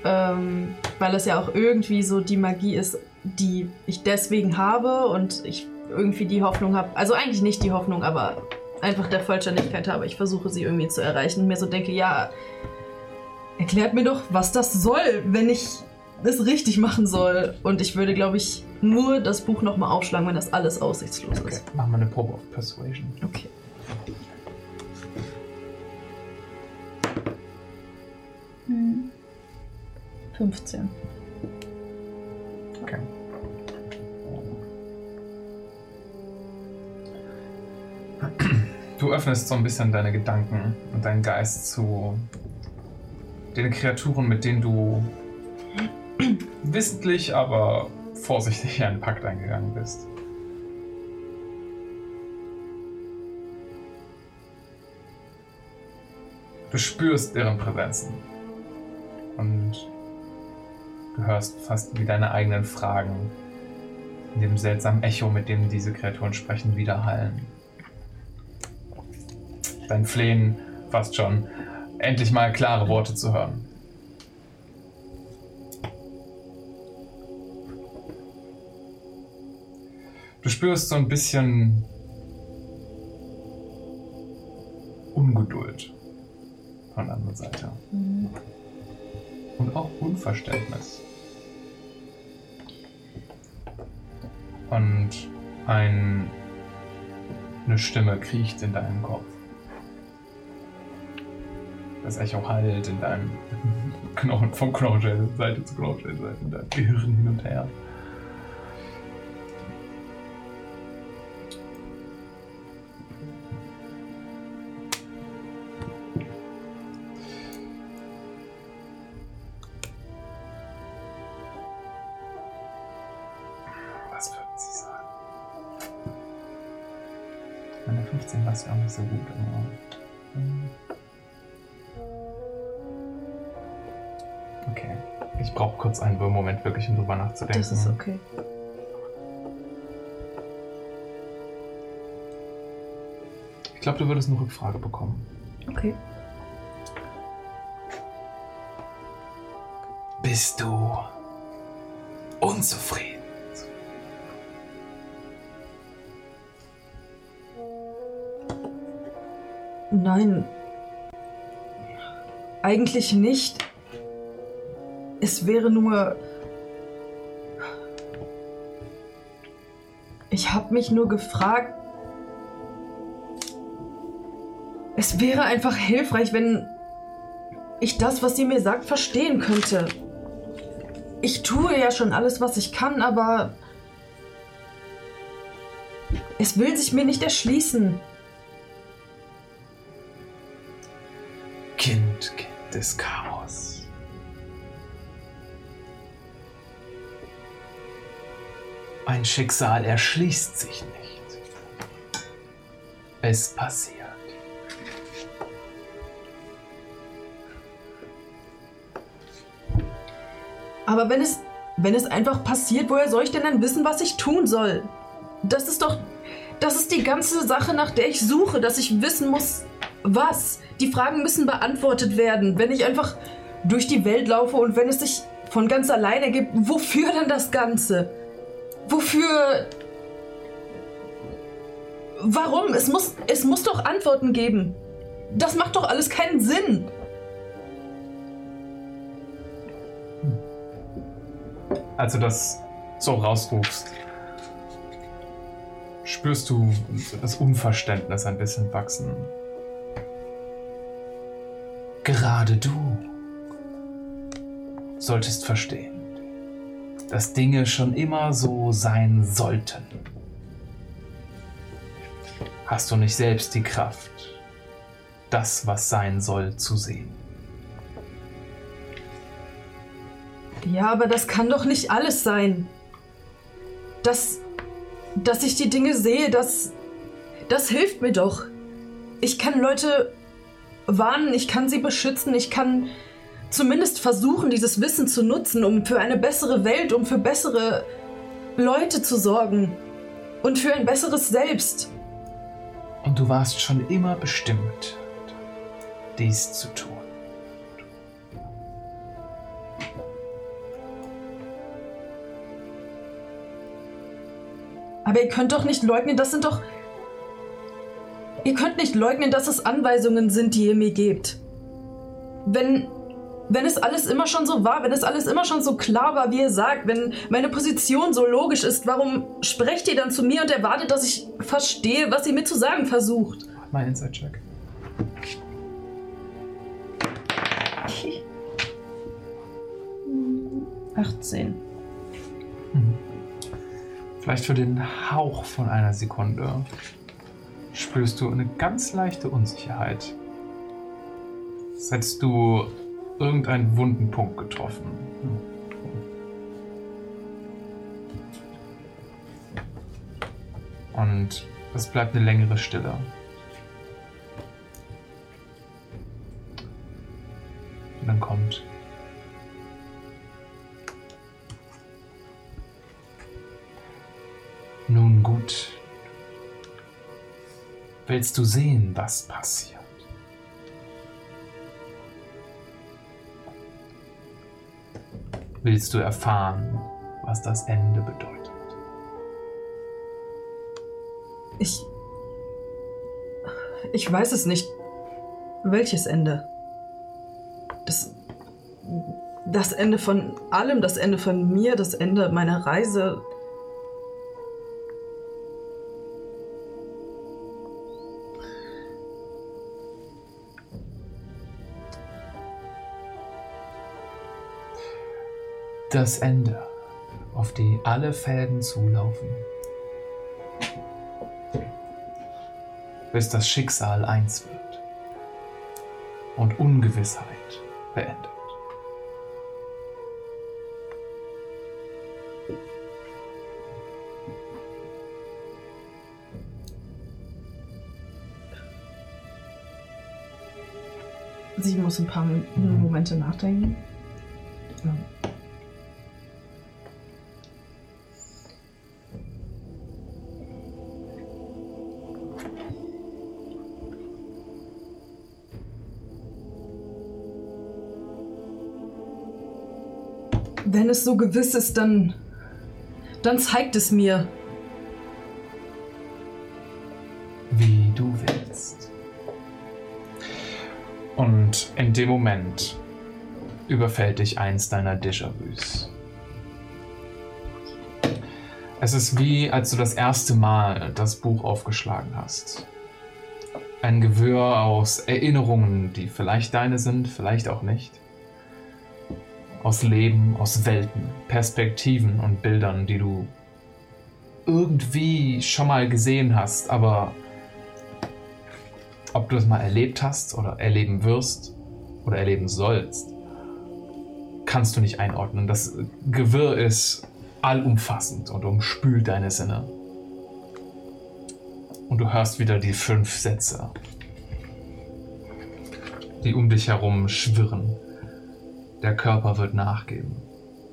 Ähm, weil es ja auch irgendwie so die Magie ist, die ich deswegen habe und ich irgendwie die Hoffnung habe, also eigentlich nicht die Hoffnung, aber einfach der Vollständigkeit habe, ich versuche sie irgendwie zu erreichen und mir so denke, ja, erklärt mir doch, was das soll, wenn ich es richtig machen soll. Und ich würde, glaube ich, nur das Buch nochmal aufschlagen, wenn das alles aussichtslos Okay, ist. machen wir eine Probe auf Persuasion. Okay. Hm. 15. Okay. Du öffnest so ein bisschen deine Gedanken und deinen Geist zu den Kreaturen, mit denen du [clears throat] wissentlich, aber vorsichtig einen Pakt eingegangen bist. Du spürst deren Präsenzen und du hörst fast wie deine eigenen Fragen in dem seltsamen Echo, mit dem diese Kreaturen sprechen, widerhallen. Dein Flehen fast schon, endlich mal klare Worte zu hören. Du spürst so ein bisschen Ungeduld von der anderen Seite. Und auch Unverständnis. Und ein, eine Stimme kriecht in deinem Kopf. Das Echo hallt in deinem [laughs] Knochen, von Knochenschädelseite zu Knochenschädelseite, in deinem Gehirn hin und her. Nachzudenken. Das ist okay. Ich glaube, du würdest eine Rückfrage bekommen. Okay. Bist du unzufrieden? Nein. Eigentlich nicht. Es wäre nur. Ich habe mich nur gefragt. Es wäre einfach hilfreich, wenn ich das, was sie mir sagt, verstehen könnte. Ich tue ja schon alles, was ich kann, aber es will sich mir nicht erschließen. Kind, Kind des Chaos. Ein Schicksal erschließt sich nicht. Es passiert. Aber wenn es, wenn es einfach passiert, woher soll ich denn dann wissen, was ich tun soll? Das ist doch, das ist die ganze Sache, nach der ich suche, dass ich wissen muss, was. Die Fragen müssen beantwortet werden. Wenn ich einfach durch die Welt laufe und wenn es sich von ganz alleine ergibt, wofür dann das Ganze? Wofür? Warum? Es muss, es muss doch Antworten geben. Das macht doch alles keinen Sinn. Als du das so rausrufst, spürst du das Unverständnis ein bisschen wachsen. Gerade du solltest verstehen, dass Dinge schon immer so sein sollten. Hast du nicht selbst die Kraft, das, was sein soll, zu sehen? Ja, aber das kann doch nicht alles sein. Das, dass ich die Dinge sehe, das, das hilft mir doch. Ich kann Leute warnen, ich kann sie beschützen, ich kann zumindest versuchen, dieses Wissen zu nutzen, um für eine bessere Welt, um für bessere Leute zu sorgen und für ein besseres Selbst. Und du warst schon immer bestimmt, dies zu tun. Aber ihr könnt doch nicht leugnen, das sind doch. Ihr könnt nicht leugnen, dass es Anweisungen sind, die ihr mir gebt. Wenn. Wenn es alles immer schon so war, wenn es alles immer schon so klar war, wie ihr sagt, wenn meine Position so logisch ist, warum sprecht ihr dann zu mir und erwartet, dass ich verstehe, was ihr mir zu sagen versucht? Mein Inside-Check. Achtzehn. Vielleicht für den Hauch von einer Sekunde spürst du eine ganz leichte Unsicherheit. Hättest du irgendeinen wunden Punkt getroffen. Und es bleibt eine längere Stille. Und dann kommt Nun gut. Willst du sehen, was passiert? Willst du erfahren, was das Ende bedeutet? Ich. Ich weiß es nicht. Welches Ende? Das. Das Ende von allem, das Ende von mir, das Ende meiner Reise. Das Ende, auf die alle Fäden zulaufen, bis das Schicksal eins wird und Ungewissheit beendet. Sie muss ein paar Momente nachdenken. Wenn es so gewiss ist, dann. dann zeigt es mir. wie du willst. Und in dem Moment überfällt dich eins deiner Déjà-vus. Es ist wie, als du das erste Mal das Buch aufgeschlagen hast. Ein Gewirr aus Erinnerungen, die vielleicht deine sind, vielleicht auch nicht. Aus Leben, aus Welten, Perspektiven und Bildern, die du irgendwie schon mal gesehen hast, aber ob du das mal erlebt hast oder erleben wirst oder erleben sollst, kannst du nicht einordnen. Das Gewirr ist allumfassend und umspült deine Sinne. Und du hörst wieder die fünf Sätze, die um dich herum schwirren. Der Körper wird nachgeben,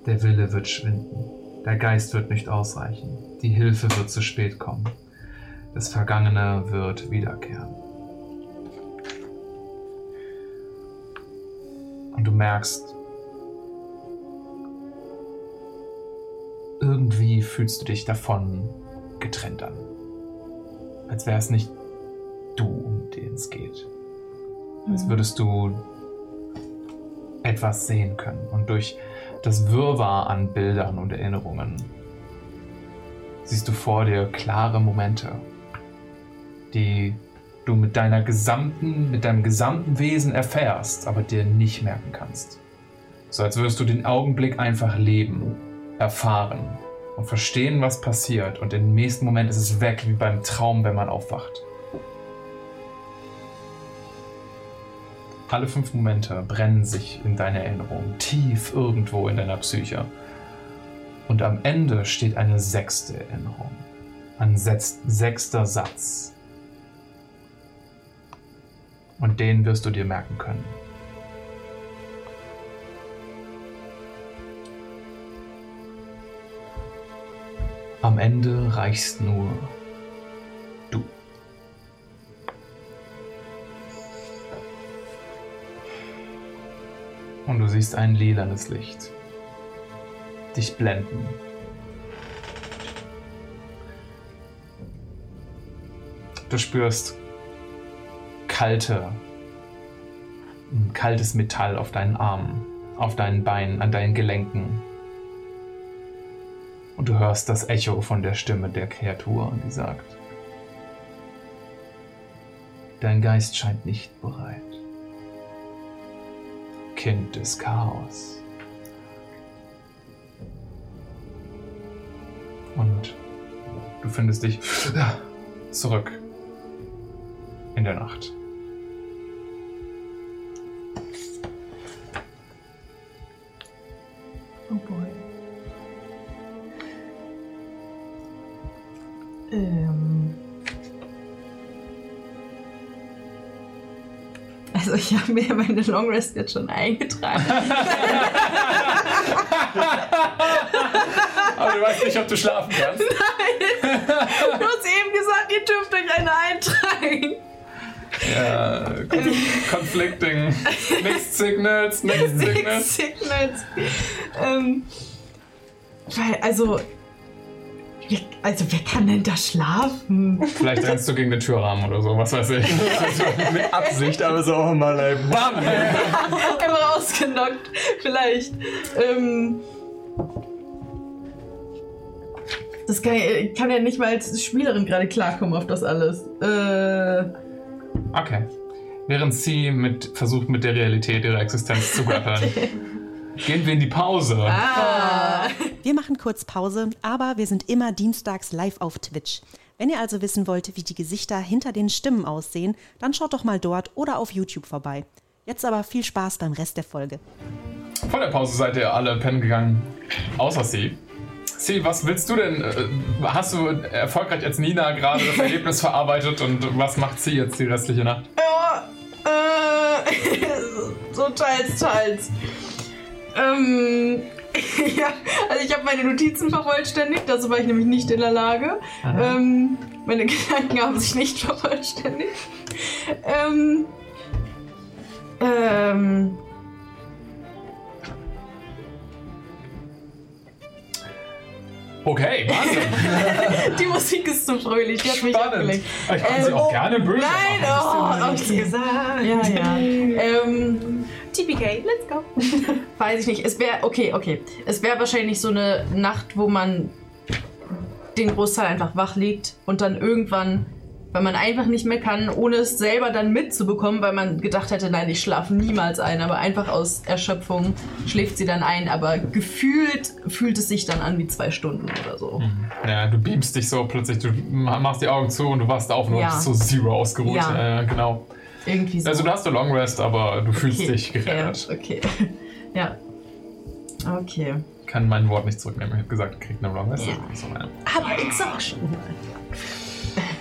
der Wille wird schwinden, der Geist wird nicht ausreichen, die Hilfe wird zu spät kommen, das Vergangene wird wiederkehren. Und du merkst, irgendwie fühlst du dich davon getrennt an. Als wäre es nicht du, um den es geht. Als würdest du etwas sehen können. Und durch das Wirrwarr an Bildern und Erinnerungen siehst du vor dir klare Momente, die du mit deiner gesamten, mit deinem gesamten Wesen erfährst, aber dir nicht merken kannst. So als würdest du den Augenblick einfach leben, erfahren und verstehen, was passiert. Und im nächsten Moment ist es weg, wie beim Traum, wenn man aufwacht. Alle fünf Momente brennen sich in deiner Erinnerung, tief irgendwo in deiner Psyche. Und am Ende steht eine sechste Erinnerung. Ein sechster Satz. Und den wirst du dir merken können. Am Ende reichst nur Und du siehst ein lilanes Licht. Dich blenden. Du spürst kalte, kaltes Metall auf deinen Armen, auf deinen Beinen, an deinen Gelenken. Und du hörst das Echo von der Stimme der Kreatur, die sagt, Dein Geist scheint nicht bereit. Kind des Chaos. Und du findest dich zurück in der Nacht. Oh boy. Ich habe mir meine Long Rest jetzt schon eingetragen. Aber du weißt nicht, ob du schlafen kannst. Du hast eben gesagt, ihr dürft euch eine eintragen. Ja, con conflicting. Mixed Signals, Mixed Signals. Signals. ähm, weil, also, also wer kann denn da schlafen? Vielleicht rennst du gegen den Türrahmen oder so, was weiß ich. [laughs] Mit Absicht, aber so auch mal ey, bam! [laughs] Einfach ausgenockt, vielleicht. Ähm, das kann, ich kann ja nicht mal als Spielerin gerade klarkommen auf das alles. Äh, Okay. Während sie mit, versucht, mit der Realität ihrer Existenz zu [laughs] grappeln, gehen wir in die Pause. ah. Wir machen kurz Pause, aber wir sind immer dienstags live auf Twitch. Wenn ihr also wissen wollt, wie die Gesichter hinter den Stimmen aussehen, dann schaut doch mal dort oder auf YouTube vorbei. Jetzt aber viel Spaß beim Rest der Folge. Vor der Pause seid ihr alle pennen gegangen, außer sie. Sie, was willst du denn? Äh, Hast du erfolgreich als Nina gerade das [laughs] Erlebnis verarbeitet und was macht sie jetzt die restliche Nacht? Ja, äh, [laughs] so teils, teils. Ähm, [laughs] ja, also ich habe meine Notizen vervollständigt, dazu war ich nämlich nicht in der Lage. Ähm, meine [laughs] Gedanken haben sich nicht vervollständigt. Ähm, ähm, Okay, Wahnsinn. [laughs] die Musik ist zu fröhlich, die hat mich Spannend. abgelenkt. Ich kann sie Ähm, auch gerne böse Nein, machen. oh, okay. gesagt. Ja, ja. [laughs] Ähm, TPK, let's go. [laughs] Weiß ich nicht. Es wäre, okay, okay. Es wäre wahrscheinlich so eine Nacht, wo man den Großteil einfach wach liegt und dann irgendwann, weil man einfach nicht mehr kann, ohne es selber dann mitzubekommen, weil man gedacht hätte, nein, ich schlafe niemals ein, aber einfach aus Erschöpfung schläft sie dann ein, aber gefühlt fühlt es sich dann an wie zwei Stunden oder so. Ja, du beamst dich so plötzlich, du machst die Augen zu und du wachst auf und du Ja. bist so zero ausgeruht. Ja. Äh, genau. Irgendwie so. Also du hast eine Long Rest, aber du fühlst Okay, dich gerettet. Okay. okay. [laughs] ja. Okay. Ich kann mein Wort nicht zurücknehmen. Ich habe gesagt, ich krieg eine Long Rest. Ja. Aber Exhaustion.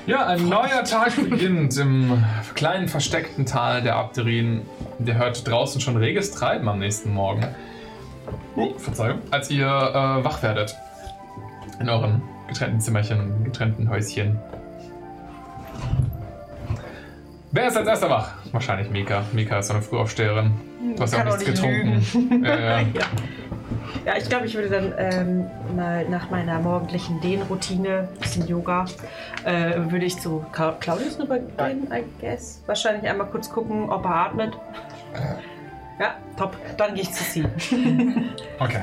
Ja, ein neuer Tag beginnt im kleinen versteckten Tal der Abderien. Der hört draußen schon reges Treiben am nächsten Morgen. Oh, Verzeihung. Als ihr äh, wach werdet. In euren getrennten Zimmerchen, getrennten Häuschen. Wer ist als erster wach? Wahrscheinlich Mika. Mika ist so eine Frühaufsteherin. Du hast ja auch nichts getrunken. Ja, ja. [laughs] Ja. Ich glaube, ich würde dann ähm, mal nach meiner morgendlichen Dehnroutine, bisschen Yoga, äh, würde ich zu Cla- Claudius rübergehen, I guess. Wahrscheinlich einmal kurz gucken, ob er atmet. Ja, top. Dann gehe ich zu sie. [laughs] Okay.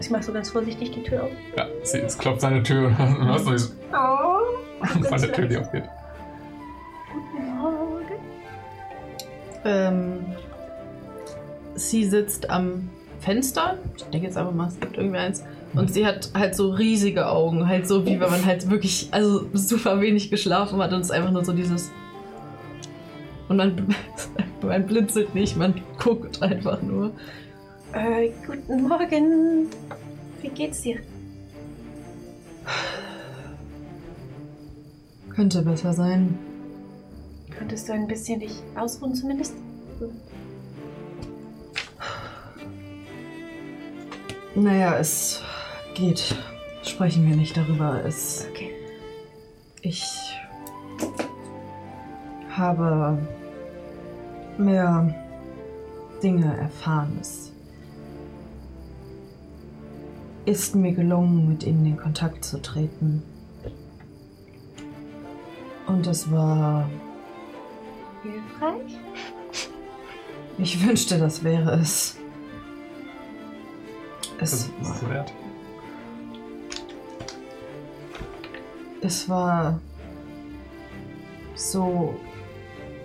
Ich mache so ganz vorsichtig die Tür auf. Ja, sie, es klopft seine Tür und du hörst noch so Oh. [laughs] der Tür, die aufgeht. Ähm, sie sitzt am Fenster. Ich denke jetzt einfach mal, es gibt irgendwie eins. Und sie hat halt so riesige Augen. Halt so, wie wenn man halt wirklich, also super wenig geschlafen hat und es ist einfach nur so dieses. Und man, [laughs] man blinzelt nicht, man guckt einfach nur. Äh, guten Morgen. Wie geht's dir? Könnte besser sein. Könntest du ein bisschen dich ausruhen zumindest? Naja, es geht. Sprechen wir nicht darüber. Es. Okay. Ich habe mehr Dinge erfahren. Es ist mir gelungen, mit ihnen in Kontakt zu treten. Und es war hilfreich? Ich wünschte, das wäre es. Das Es ist es war, wert. es war so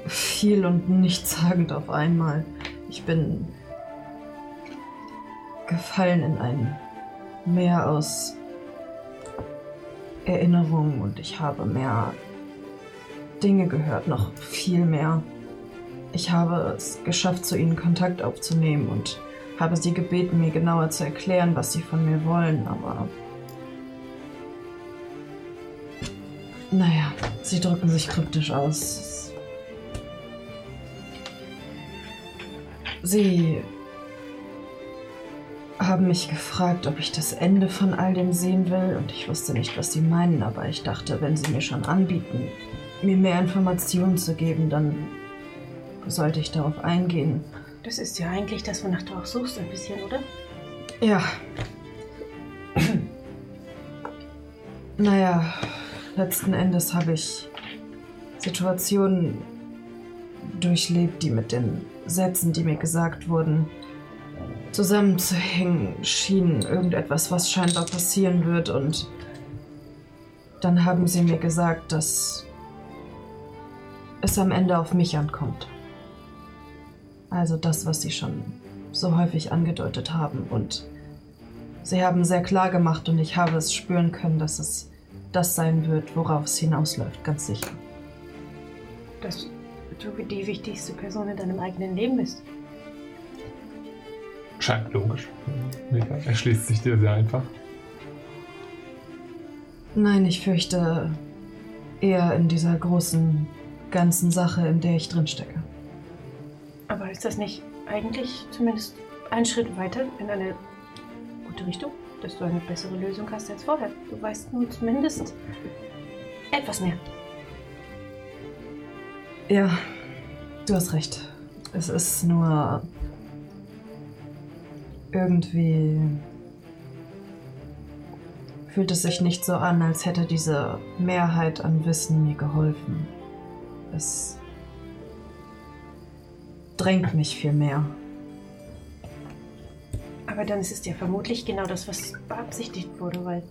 viel und nichtssagend auf einmal. Ich bin gefallen in ein Meer aus Erinnerungen und ich habe mehr Dinge gehört, noch viel mehr. Ich habe es geschafft, zu ihnen Kontakt aufzunehmen und habe sie gebeten, mir genauer zu erklären, was sie von mir wollen, aber naja, sie drücken sich kryptisch aus. Sie haben mich gefragt, ob ich das Ende von all dem sehen will und ich wusste nicht, was sie meinen, aber ich dachte, wenn sie mir schon anbieten, mir mehr Informationen zu geben, dann sollte ich darauf eingehen. Das ist ja eigentlich das, wonach du auch suchst, ein bisschen, oder? Ja. naja, letzten Endes habe ich Situationen durchlebt, die mit den Sätzen, die mir gesagt wurden, zusammenzuhängen schienen. Irgendetwas, was scheinbar passieren wird. Und dann haben sie mir gesagt, dass es am Ende auf mich ankommt. Also das, was sie schon so häufig angedeutet haben. Und sie haben sehr klar gemacht und ich habe es spüren können, dass es das sein wird, worauf es hinausläuft, ganz sicher. Dass du die wichtigste Person in deinem eigenen Leben bist. Scheint logisch. Mega. Erschließt sich dir sehr einfach. Nein, ich fürchte eher in dieser großen, ganzen Sache, in der ich drin stecke. Aber ist das nicht eigentlich zumindest ein Schritt weiter in eine gute Richtung? Dass du eine bessere Lösung hast als vorher. Du weißt nun zumindest etwas mehr. Ja, du hast recht. Es ist nur irgendwie fühlt es sich nicht so an, als hätte diese Mehrheit an Wissen mir geholfen. Es drängt mich viel mehr. Aber dann ist es ja vermutlich genau das, was beabsichtigt wurde, weil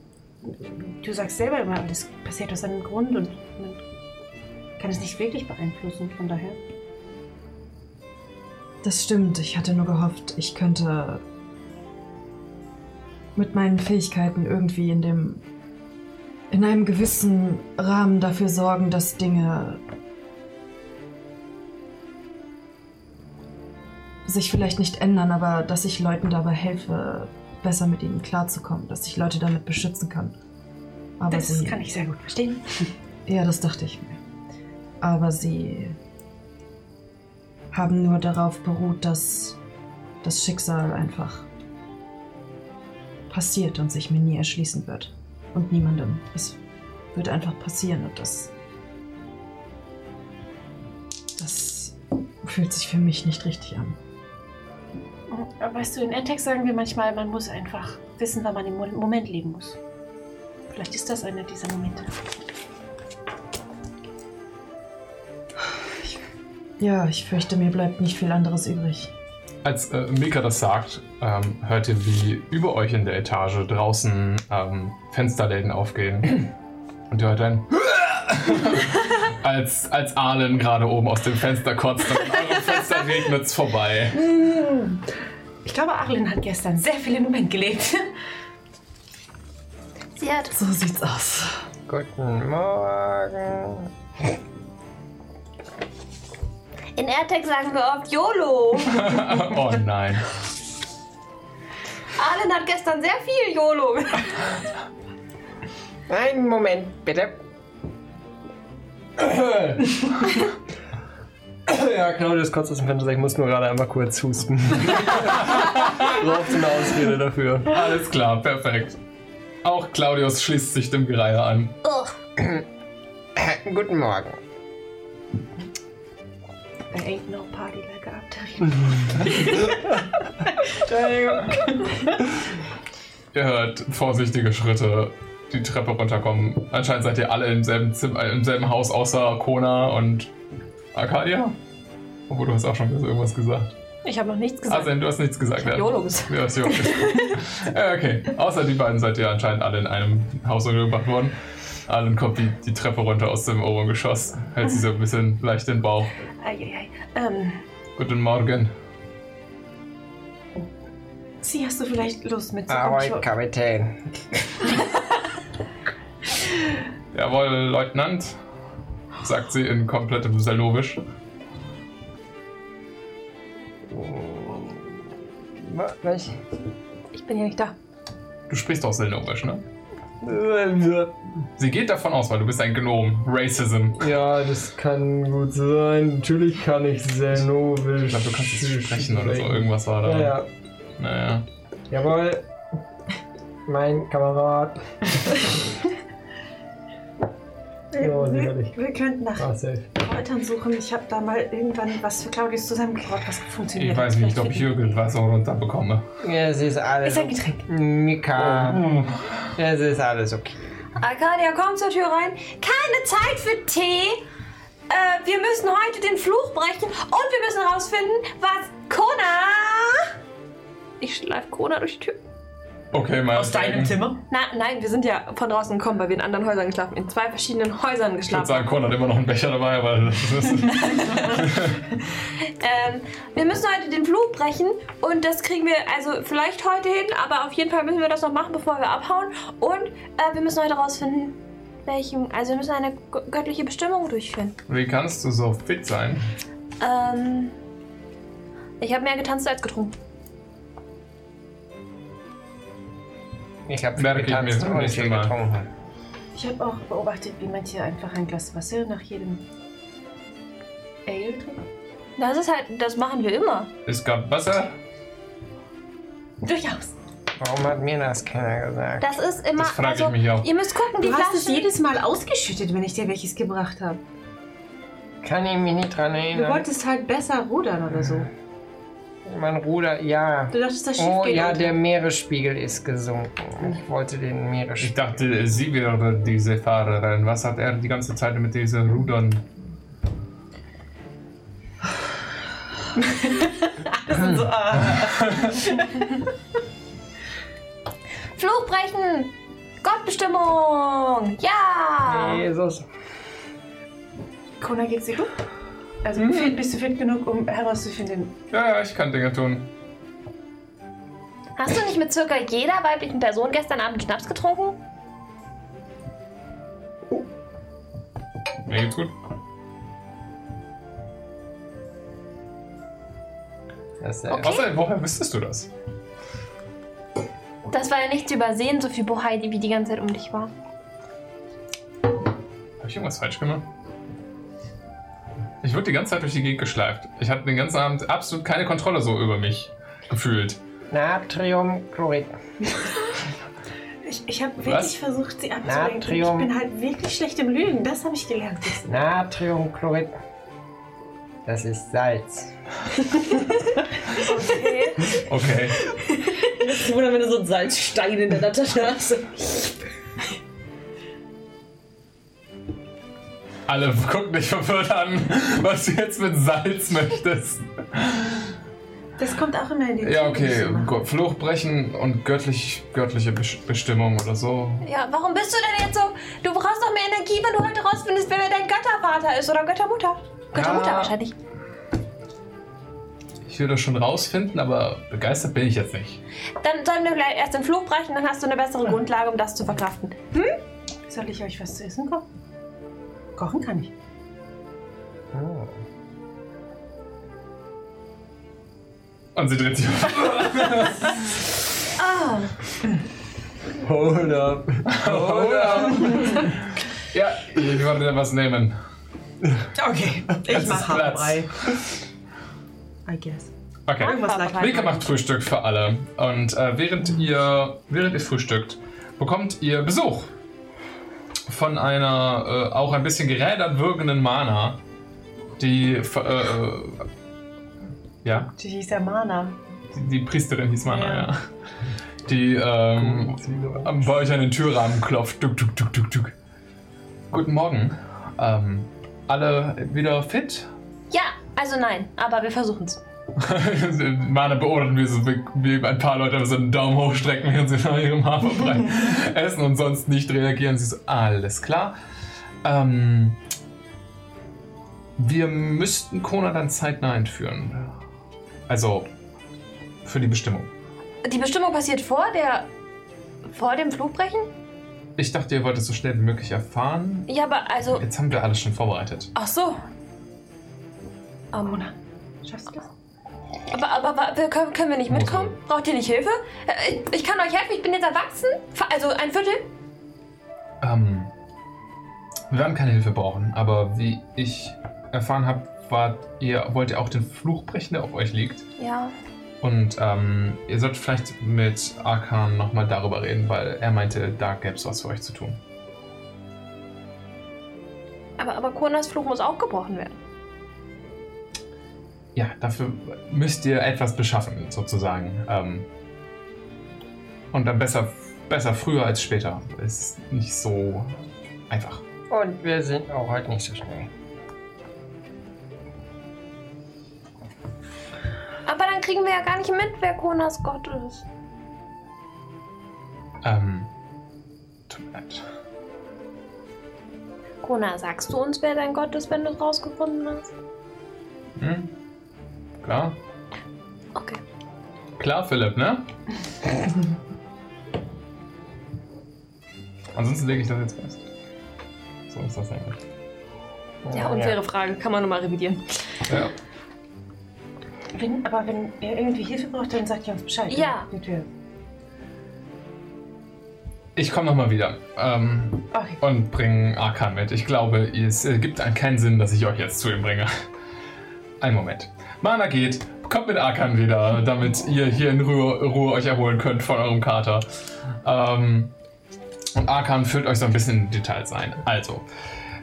du sagst selber immer, alles passiert aus einem Grund und man kann es nicht wirklich beeinflussen. Von daher. Das stimmt. Ich hatte nur gehofft, ich könnte mit meinen Fähigkeiten irgendwie in dem in einem gewissen Rahmen dafür sorgen, dass Dinge sich vielleicht nicht ändern, aber dass ich Leuten dabei helfe, besser mit ihnen klarzukommen, dass ich Leute damit beschützen kann. Aber Das sie, kann ich sehr gut verstehen. [laughs] ja, das dachte ich mir. Aber sie haben nur darauf beruht, dass das Schicksal einfach passiert und sich mir nie erschließen wird. Und niemandem. Es wird einfach passieren und das. Das fühlt sich für mich nicht richtig an. Aber weißt du, in Entex sagen wir manchmal, man muss einfach wissen, wann man im Mo- Moment leben muss. Vielleicht ist das einer dieser Momente. Ja, ich fürchte, mir bleibt nicht viel anderes übrig. Als äh, Mika das sagt, ähm, hört ihr, wie über euch in der Etage draußen ähm, Fensterläden aufgehen. [clears throat] Und ihr hört ein [laughs] als, als Ahlen gerade oben aus dem Fenster kotzt und an eurem Fenster regnet es vorbei. Ich glaube, Arlen hat gestern sehr viel im Moment gelebt. Sie hat. So sieht's aus. Guten Morgen. In AirTag sagen wir oft YOLO. [laughs] oh nein. Arlen hat gestern sehr viel YOLO. Einen Moment, bitte. [laughs] [laughs] Ja, Claudius kotzt aus dem Fenster. Ich muss nur gerade einmal kurz husten. [laughs] Braucht eine Ausrede dafür. Alles klar, perfekt. Auch Claudius schließt sich dem Gereihe an. Ugh. [clears throat] Guten Morgen. There ain't no party like after. Ihr hört vorsichtige Schritte die Treppe runterkommen. Anscheinend seid ihr alle im selben, Zimmer, im selben Haus außer Kona und Arcadia? Obwohl, du hast auch schon irgendwas gesagt. Ich habe noch nichts gesagt. Also, du hast nichts gesagt. ja. YOLO gesagt. Ja, ist YOLO. ja, [laughs] okay. Außer die beiden seid ihr anscheinend alle in einem Haus untergebracht worden. Allen kommt die, die Treppe runter aus dem oberen Geschoss. Hält sie so ein bisschen leicht den Bauch. Eieiei. Ähm, Guten Morgen. Sie, hast du vielleicht Lust mitzukommen? Ahoi, Kapitän. [laughs] Jawohl, Leutnant, sagt sie in komplettem Selnovisch. Wa- Was? Ich bin ja nicht da. Du sprichst auch Selnovisch, ne? Sie geht davon aus, weil du bist ein Gnom. Racism. Ja, das kann gut sein. Natürlich kann ich Zenovisch. Ich glaube, du kannst es sprechen oder so. Irgendwas war da. Ja, ja. Naja. Jawohl. Mein Kamerad. [laughs] Ja, wir, sicherlich. wir könnten nach Ah, safe. Kräutern suchen. Ich habe da mal irgendwann was für Claudius zusammengebracht, was funktioniert. Ich weiß nicht, ob ich irgendwas auch runterbekomme. Ja, es ist alles. Ist ein Getränk. Mika. Ja, es ist alles okay. Arcadia, komm zur Tür rein. Keine Zeit für Tee. Äh, wir müssen heute den Fluch brechen und wir müssen herausfinden, was Kona. Ich schleife Kona durch die Tür. Okay, mal. Aus deinem Zimmer? Na, nein, wir sind ja von draußen gekommen, weil wir in anderen Häusern geschlafen In zwei verschiedenen Häusern Ich würde geschlafen. sagen, Con hat immer noch einen Becher dabei, aber das ist. [laughs] Ähm, wir müssen heute den Fluch brechen und das kriegen wir also vielleicht heute hin, aber auf jeden Fall müssen wir das noch machen, bevor wir abhauen. Und äh, wir müssen heute herausfinden, welchen. Also wir müssen eine gö- göttliche Bestimmung durchführen. Wie kannst du so fit sein? Ähm, ich habe mehr getanzt als getrunken. Ich habe viel ich mir getanzt und viel getrunken. Ich habe auch beobachtet, wie manche einfach ein Glas Wasser nach jedem Ale trinken. Das ist halt, das machen wir immer. Es gab Wasser. Durchaus. Warum hat mir das keiner gesagt? Das ist immer. Das frage ich also, mich auch. Ihr müsst gucken, die Du hast es Flaschen. jedes Mal ausgeschüttet, wenn ich dir welches gebracht habe. Kann ich mich nicht dran Du erinnern. wolltest halt besser rudern oder so. Mein Ruder, ja. Du dachtest, das Schiff Oh geht ja, unter. der Meeresspiegel ist gesunken. Ich wollte den Ich Meeresspiegel. dachte, sie wäre diese Fahrerin. Was hat er die ganze Zeit mit diesen Rudern? so, ah. [laughs] Fluch brechen! Gottbestimmung! Ja! Jesus. Kona, geht's dir gut? Also fit, bist du fit genug, um herauszufinden? Ja, ja, ich kann Dinge tun. Hast du nicht mit circa jeder weiblichen Person gestern Abend Schnaps getrunken? Mir geht's gut. Das ist ja Okay. Außerdem, woher wüsstest du das? Das war ja nicht zu übersehen, so viel Bohai, wie die ganze Zeit um dich war. Habe ich irgendwas falsch gemacht? Ich wurde die ganze Zeit durch die Gegend geschleift. Ich hatte den ganzen Abend absolut keine Kontrolle so über mich gefühlt. Natriumchlorid. [laughs] Ich, ich habe Was? wirklich versucht, sie abzulenken. Natrium. Ich bin halt wirklich schlecht im Lügen. Das habe ich gelernt. Natriumchlorid. Das ist Salz. [laughs] Okay. Ich wundere, wenn du so einen Salzstein in deiner Tasche hast. Alle gucken dich verwirrt an, [laughs] was du jetzt mit Salz möchtest. Das kommt auch immer in den Ja, okay. die Fluch brechen und göttlich, göttliche Bes- Bestimmung oder so. Ja, warum bist du denn jetzt so? Du brauchst doch mehr Energie, wenn du heute rausfindest, wer dein Göttervater ist oder Göttermutter. Göttermutter Ja. wahrscheinlich. Ich will das schon rausfinden, aber begeistert bin ich jetzt nicht. Dann sollen wir vielleicht erst den Fluch brechen, dann hast du eine bessere Grundlage, um das zu verkraften. Soll ich euch was zu essen kochen? Kochen kann ich. Und sie dreht sich um. [laughs] Ah, Hold up. Hold up. ja, ich wollte was nehmen. Okay, ich mache Platz. Haferbrei. I guess. Okay. Mika macht Frühstück für alle. Und äh, während, ihr, während ihr frühstückt, bekommt ihr Besuch von einer äh, auch ein bisschen gerädert wirkenden Mana, die. Äh, äh, ja, Die hieß ja Mana. die, die Priesterin hieß Mana, ja. Ja. Die ähm, am- bei euch an den Türrahmen klopft. Tuk, tuk, tuk, tuk, tuk. Guten Morgen. Ähm, alle wieder fit Also nein, aber wir versuchen es. [laughs] Mana beobachtet, wie, so, wie ein paar Leute so einen Daumen hochstrecken, während sie nach ihrem Haferbrei [laughs] essen und sonst nicht reagieren. Sie so, alles klar. Ähm, wir müssten Kona dann zeitnah entführen. Also, für die Bestimmung. Die Bestimmung passiert vor der. vor dem Flugbrechen? Ich dachte, ihr wollt es so schnell wie möglich erfahren. Ja, aber also. Jetzt haben wir alles schon vorbereitet. Ach so. Ähm, Schaffst du das? Aber, aber, aber können, können wir nicht mitkommen? Braucht ihr nicht Hilfe? Äh, Ich, ich kann euch helfen, ich bin jetzt erwachsen. Also ein Viertel? Ähm, wir werden keine Hilfe brauchen, aber wie ich erfahren habe, wart ihr, wollt ihr auch den Fluch brechen, der auf euch liegt. Ja. Und ähm, ihr solltet vielleicht mit Arkan nochmal darüber reden, weil er meinte, da gäbe es was für euch zu tun. Aber, aber Konas Fluch muss auch gebrochen werden. Ja, dafür müsst ihr etwas beschaffen, sozusagen. Ähm, und dann besser, besser früher als später. Ist nicht so einfach. Und wir sind auch heute nicht so schnell. Aber dann kriegen wir ja gar nicht mit, wer Konas Gott ist. Ähm, tut mir leid. Kona, sagst du uns, wer dein Gott ist, wenn du es rausgefunden hast? Hm? Klar? Okay. Klar, Philipp, ne? Ansonsten lege ich das jetzt fest. So ist das eigentlich. Ja, unfaire Frage. Kann man nochmal revidieren. Ja. Wenn, aber wenn ihr irgendwie Hilfe braucht, dann sagt ihr uns Bescheid. Ja. Sind wir- Ich komme nochmal wieder ähm, Okay. und bringe Arkan mit. Ich glaube, es äh, gibt einen keinen Sinn, dass ich euch jetzt zu ihm bringe. Ein Moment. Mana geht, kommt mit Arkan wieder, damit ihr hier in Ruhe, Ruhe euch erholen könnt von eurem Kater. Ähm, und Arkan führt euch so ein bisschen in Details ein. Also,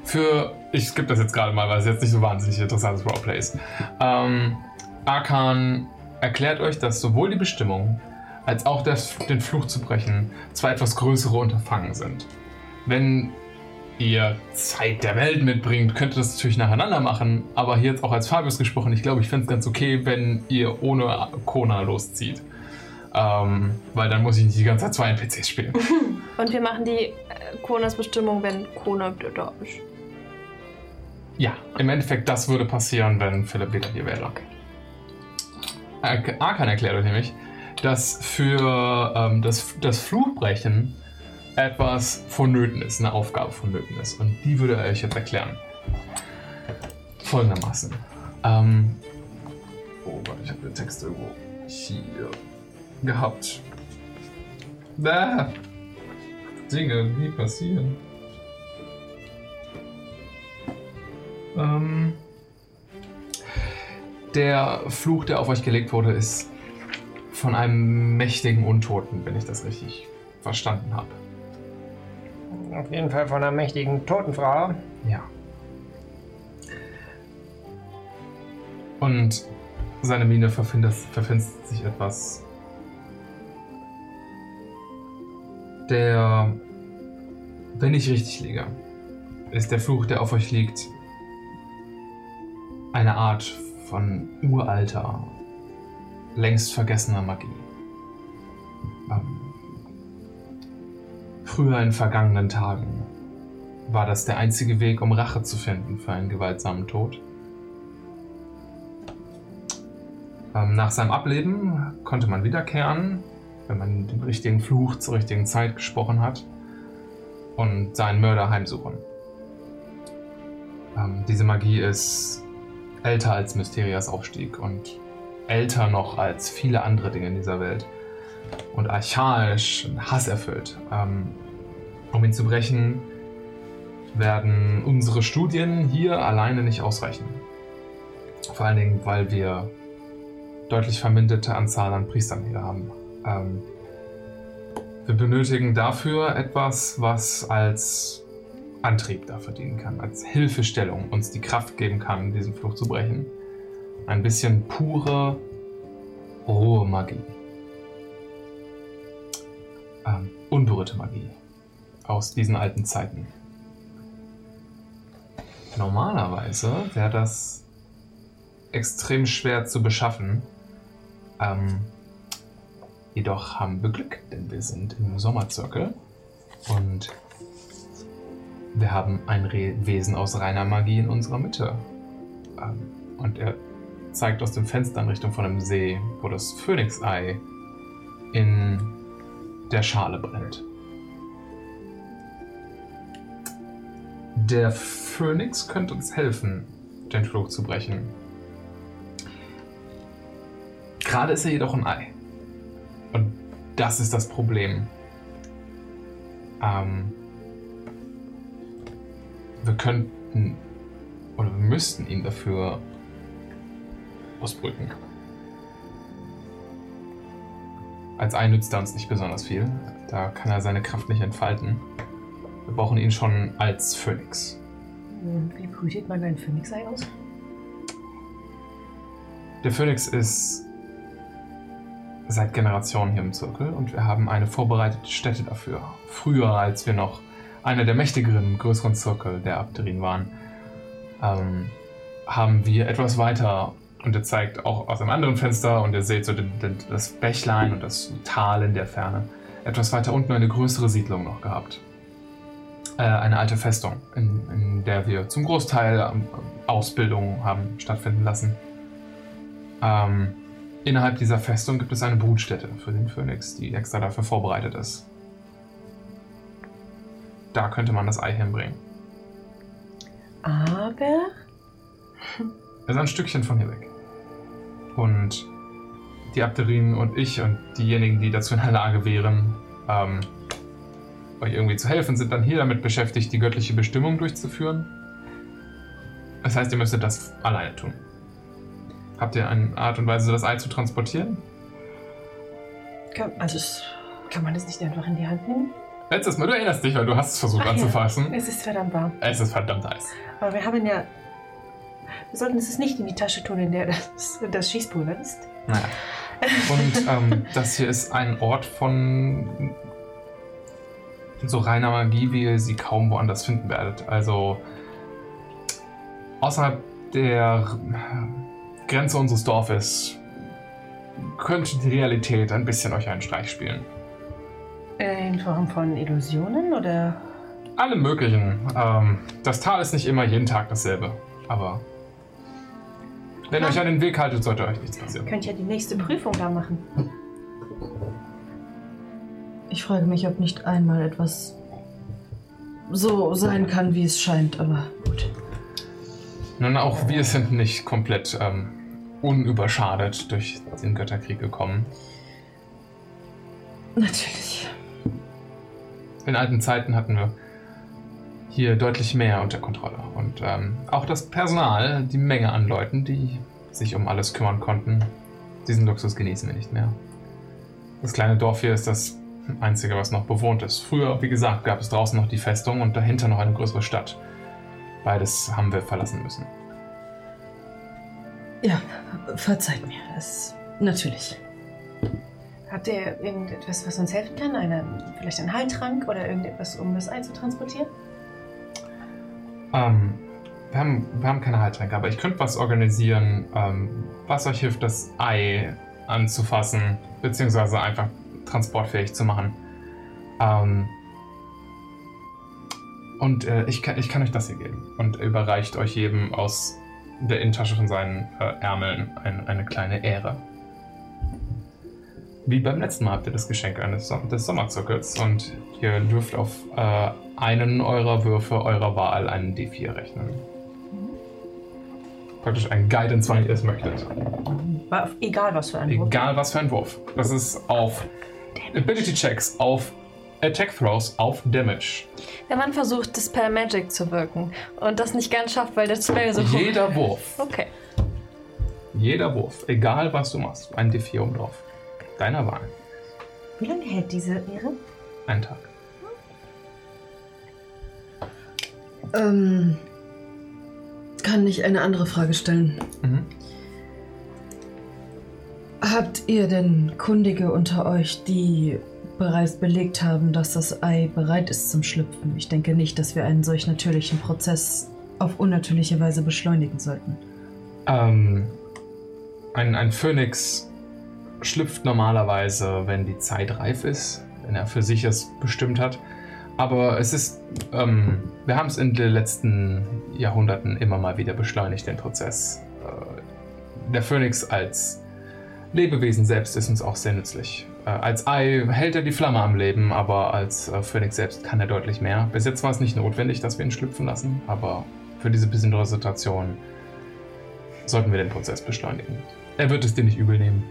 für. Ich skippe das jetzt gerade mal, weil es jetzt nicht so wahnsinnig interessantes Roleplay ist. Ähm, Arkan erklärt euch, dass sowohl die Bestimmung als auch das, den Fluch zu brechen zwei etwas größere Unterfangen sind. Wenn ihr Zeit der Welt mitbringt, könnt ihr das natürlich nacheinander machen, aber hier jetzt auch als Fabius gesprochen, ich glaube, ich fände es ganz okay, wenn ihr ohne Kona loszieht. Ähm, weil dann muss ich nicht die ganze Zeit zwei NPCs spielen. [laughs] Und wir machen die äh, Konas Bestimmung, wenn Kona da ist. Ja, im Endeffekt, das würde passieren, wenn Philipp wieder hier wäre. Ar- Arkan erklärt euch nämlich, dass für ähm, das, das Fluchbrechen etwas vonnöten ist, eine Aufgabe vonnöten ist. Und die würde er euch jetzt erklären. Folgendermaßen. Ähm, oh Gott, ich habe den Text irgendwo hier gehabt. Da. Dinge, die passieren. Ähm, der Fluch, der auf euch gelegt wurde, ist von einem mächtigen Untoten, wenn ich das richtig verstanden habe. Auf jeden Fall von einer mächtigen Totenfrau. Ja. Und seine Miene verfinstert, sich etwas. Der, wenn ich richtig liege, ist der Fluch, der auf euch liegt, eine Art von uralter, längst vergessener Magie. Ähm, früher in vergangenen Tagen war das der einzige Weg, um Rache zu finden für einen gewaltsamen Tod. Ähm, nach seinem Ableben konnte man wiederkehren, wenn man den richtigen Fluch zur richtigen Zeit gesprochen hat und seinen Mörder heimsuchen. Ähm, diese Magie ist älter als Mysterias Aufstieg und älter noch als viele andere Dinge in dieser Welt und archaisch und hasserfüllt. Ähm, um ihn zu brechen, werden unsere Studien hier alleine nicht ausreichen. Vor allen Dingen, weil wir deutlich verminderte Anzahl an Priestern hier haben. Ähm, wir benötigen dafür etwas, was als Antrieb dafür dienen kann, als Hilfestellung uns die Kraft geben kann, diesen Fluch zu brechen. Ein bisschen pure, rohe Magie. Ähm, unberührte Magie aus diesen alten Zeiten. Normalerweise wäre das extrem schwer zu beschaffen. Ähm, jedoch haben wir Glück, denn wir sind im Sommerzirkel und wir haben ein Re Wesen aus reiner Magie in unserer Mitte. Ähm, und er zeigt aus dem Fenster in Richtung von einem See, wo das Phönixei in der Schale brennt. Der Phönix könnte uns helfen, den Flug zu brechen. Gerade ist er jedoch ein Ei. Und das ist das Problem. Ähm, wir könnten oder wir müssten ihn dafür ausbrücken. Als Ei nützt er uns nicht besonders viel. Da kann er seine Kraft nicht entfalten. Wir brauchen ihn schon als Phönix. Und Wie brütet man ein Phönixei aus? Der Phönix ist seit Generationen hier im Zirkel und wir haben eine vorbereitete Stätte dafür. Früher, als wir noch einer der mächtigeren, größeren Zirkel der Abderin waren, ähm, haben wir etwas weiter und er zeigt auch aus einem anderen Fenster und ihr seht so den, den, das Bächlein und das Tal in der Ferne. Etwas weiter unten eine größere Siedlung noch gehabt. Äh, eine alte Festung, in, in der wir zum Großteil ähm, Ausbildung haben stattfinden lassen. Ähm, innerhalb dieser Festung gibt es eine Brutstätte für den Phönix, die extra dafür vorbereitet ist. Da könnte man das Ei hinbringen. Aber Er ist ein Stückchen von hier weg. Und die Abderin und ich und diejenigen, die dazu in der Lage wären, ähm, euch irgendwie zu helfen, sind dann hier damit beschäftigt, die göttliche Bestimmung durchzuführen. Das heißt, ihr müsstet das alleine tun. Habt ihr eine Art und Weise, das Ei zu transportieren? kann, also kann man das nicht einfach in die Hand nehmen? Letztes Mal, du erinnerst dich, weil du hast es versucht Ach ja. anzufassen. Es ist verdammt warm. Es ist verdammt heiß. Aber wir haben ja. Wir sollten es nicht in die Tasche tun, in der das, das Schießpulver ist. Naja. Und [laughs] ähm, das hier ist ein Ort von so reiner Magie, wie ihr sie kaum woanders finden werdet. Also außerhalb der Grenze unseres Dorfes könnte die Realität ein bisschen euch einen Streich spielen. Äh, In Form von Illusionen oder. Alle möglichen. Ähm, das Tal ist nicht immer jeden Tag dasselbe, aber wenn ihr euch an den Weg haltet, sollte euch nichts passieren. Könnt ihr die nächste Prüfung da machen? Ich frage mich, ob nicht einmal etwas so sein kann, wie es scheint, aber gut. Nun, auch wir sind nicht komplett ähm, unüberschadet durch den Götterkrieg gekommen. Natürlich. In alten Zeiten hatten wir hier deutlich mehr unter Kontrolle. Und ähm, auch das Personal, die Menge an Leuten, die sich um alles kümmern konnten, diesen Luxus genießen wir nicht mehr. Das kleine Dorf hier ist das einzige, was noch bewohnt ist. Früher, wie gesagt, gab es draußen noch die Festung und dahinter noch eine größere Stadt. Beides haben wir verlassen müssen. Ja, verzeiht mir. Es, natürlich. Habt ihr irgendetwas, was uns helfen kann? Eine, vielleicht ein Heiltrank oder irgendetwas, um das Ei zu transportieren? Ähm, wir haben, wir haben keine Heiltränke, aber ich könnte was organisieren, ähm, was euch hilft, das Ei anzufassen, beziehungsweise einfach transportfähig zu machen. Ähm, und äh, ich, kann, ich kann euch das hier geben. Und er überreicht euch jedem aus der Innentasche von seinen äh, Ärmeln ein, eine kleine Ehre. Wie beim letzten Mal habt ihr das Geschenk eines des Sommerzirkels und ihr dürft auf äh, einen eurer Würfe eurer Wahl einen D4 rechnen. Praktisch ein Guidance, wann ihr es möchtet. Egal was für ein Wurf. Egal was für ein Wurf. Das ist auf Ability Checks, auf Attack Throws, auf Damage. Wenn man versucht, Dispel Magic zu wirken und das nicht ganz schafft, weil der Spell so hoch Jeder Wurf, Okay. jeder Wurf, egal was du machst, ein D4 oben drauf. Deiner Wahl. Wie lange hält diese Ehre? Ein Tag. Ähm, kann ich eine andere Frage stellen? Mhm. Habt ihr denn Kundige unter euch, die bereits belegt haben, dass das Ei bereit ist zum Schlüpfen? Ich denke nicht, dass wir einen solch natürlichen Prozess auf unnatürliche Weise beschleunigen sollten. Ähm, Ein, ein Phönix schlüpft normalerweise, wenn die Zeit reif ist, wenn er für sich es bestimmt hat. Aber es ist, ähm, wir haben es in den letzten Jahrhunderten immer mal wieder beschleunigt, den Prozess. Äh, der Phönix als Lebewesen selbst ist uns auch sehr nützlich. Äh, als Ei hält er die Flamme am Leben, aber als äh, Phönix selbst kann er deutlich mehr. Bis jetzt war es nicht notwendig, dass wir ihn schlüpfen lassen, aber für diese besondere Situation sollten wir den Prozess beschleunigen. Er wird es dir nicht übel nehmen.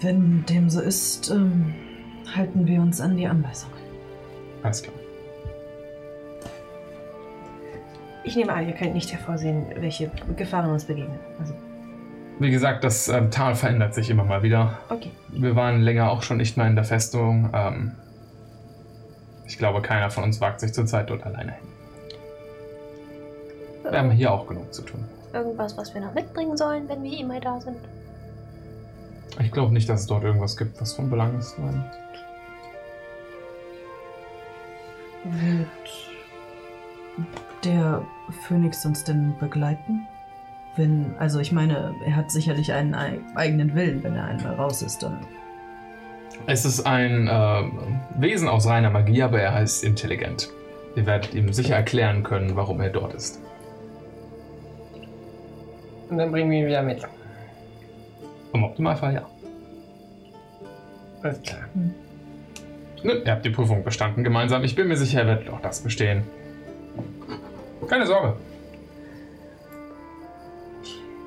Wenn dem so ist, ähm, halten wir uns an die Anweisungen. Alles klar. Ich nehme an, ihr könnt nicht hervorsehen, welche Gefahren uns begegnen. Also, Wie gesagt, das ähm, Tal verändert sich immer mal wieder. okay. Wir waren länger auch schon nicht mehr in der Festung. Ähm, ich glaube, keiner von uns wagt sich zurzeit dort alleine hin. Wir haben hier auch genug zu tun. Irgendwas, was wir noch mitbringen sollen, wenn wir immer da sind. Ich glaube nicht, dass es dort irgendwas gibt, was von Belang ist. Nein. Wird der Phönix uns denn begleiten? Wenn, also ich meine, er hat sicherlich einen ei- eigenen Willen, wenn er einmal raus ist, dann. Es ist ein äh, Wesen aus reiner Magie, aber er ist intelligent. Ihr werdet ihm sicher erklären können, warum er dort ist. Und dann bringen wir ihn wieder mit. Im Optimalfall ja. Alles klar. Ne, ihr habt die Prüfung bestanden gemeinsam. Ich bin mir sicher, er wird auch das bestehen. Keine Sorge.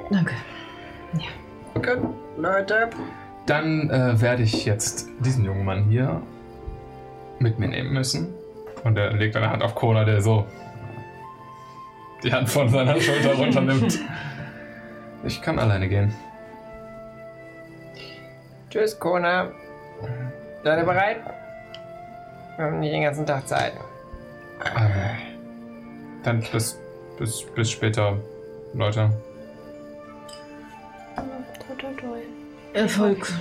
Danke. Gut, Leute. Dann äh, werde ich jetzt diesen jungen Mann hier mit mir nehmen müssen. Und er legt eine Hand auf Kona, der so die Hand von seiner Schulter runternimmt. [laughs] Ich kann alleine gehen. Tschüss, Kona. Seid ihr bereit? Wir haben nicht den ganzen Tag Zeit. Ähm, dann bis, bis, bis später, Leute. Toi, toi, toi. Erfolg.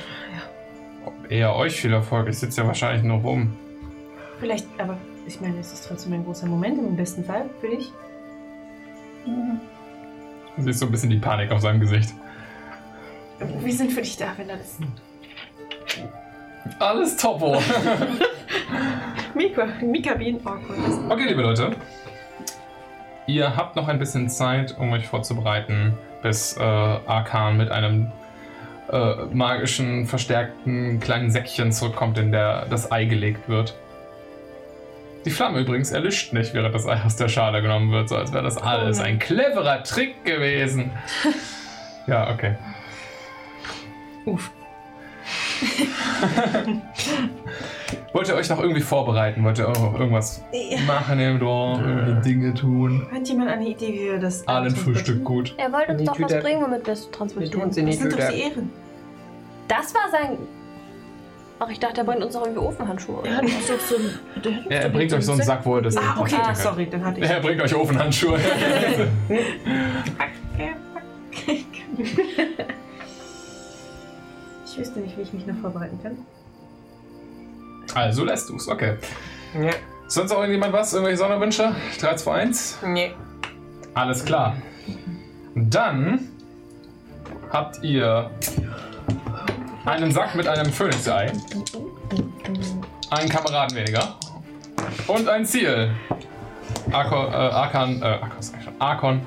Eher euch viel Erfolg. Ich sitze ja wahrscheinlich nur rum. Vielleicht, aber ich meine, es ist trotzdem ein großer Moment im besten Fall für dich. Du siehst so ein bisschen die Panik auf seinem Gesicht. Wir sind für dich da, wenn das. Alles topo. [laughs] Mika, Mika Bean awkward ist. Okay, liebe Leute. Ihr habt noch ein bisschen Zeit, um euch vorzubereiten, bis äh, Arkan mit einem äh, magischen, verstärkten kleinen Säckchen zurückkommt, in der das Ei gelegt wird. Die Flamme übrigens erlischt nicht, während das Ei aus der Schale genommen wird, so als wäre das alles ein cleverer Trick gewesen. [laughs] ja, okay. Uff. [laughs] Wollt ihr euch noch irgendwie vorbereiten? Wollt ihr auch irgendwas Ja. machen im Dorf? Irgendwie Dinge tun? Hat jemand eine Idee, wie wir das. Allen transportieren? Frühstück gut. Er wollte uns Die doch was Tüte- bringen, womit wir es Wir transportieren. tun sie Das nicht sind doch wieder. die Ehren. Das war sein. Ach, ich dachte, er bringt uns doch irgendwie Ofenhandschuhe. Er hat uns doch so. Der hat Er doch bringt euch so einen Sack, wo ihr das Ah, okay, transportieren könnt. sorry, dann hatte ich. Er bringt euch Ofenhandschuhe. [laughs] Ich wüsste nicht, wie ich mich noch vorbereiten kann. Also lässt du's, okay. Nee, Sonst noch irgendjemand was? Irgendwelche Sonderwünsche? 3, 2, 1? nee. Alles klar. Dann habt ihr einen Sack mit einem Phönixei, einen Kameraden weniger und ein Ziel. Arkon, äh, Arkan, äh, schon, Arkon,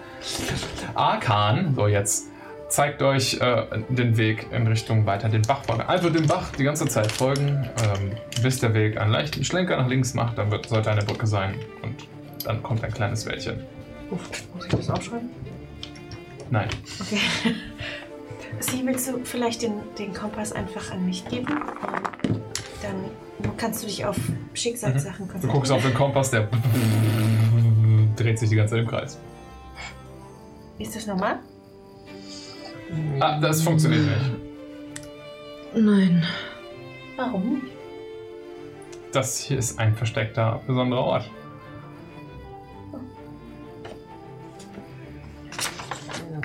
Arkan, so jetzt, zeigt euch äh, den Weg in Richtung weiter den Bach. Also dem Bach die ganze Zeit folgen, ähm, bis der Weg einen leichten Schlenker nach links macht, dann wird, sollte eine Brücke sein und dann kommt ein kleines Wäldchen. Uff, muss ich das aufschreiben? Nein. Okay. [laughs] Sie, willst du vielleicht den, den Kompass einfach an mich geben? Dann kannst du dich auf Schicksalssachen Du konzentrieren. guckst auf den Kompass, der [laughs] dreht sich die ganze Zeit im Kreis. Ist das normal? Ah, das funktioniert nicht. Nein. Warum? Das hier ist ein versteckter, besonderer Ort.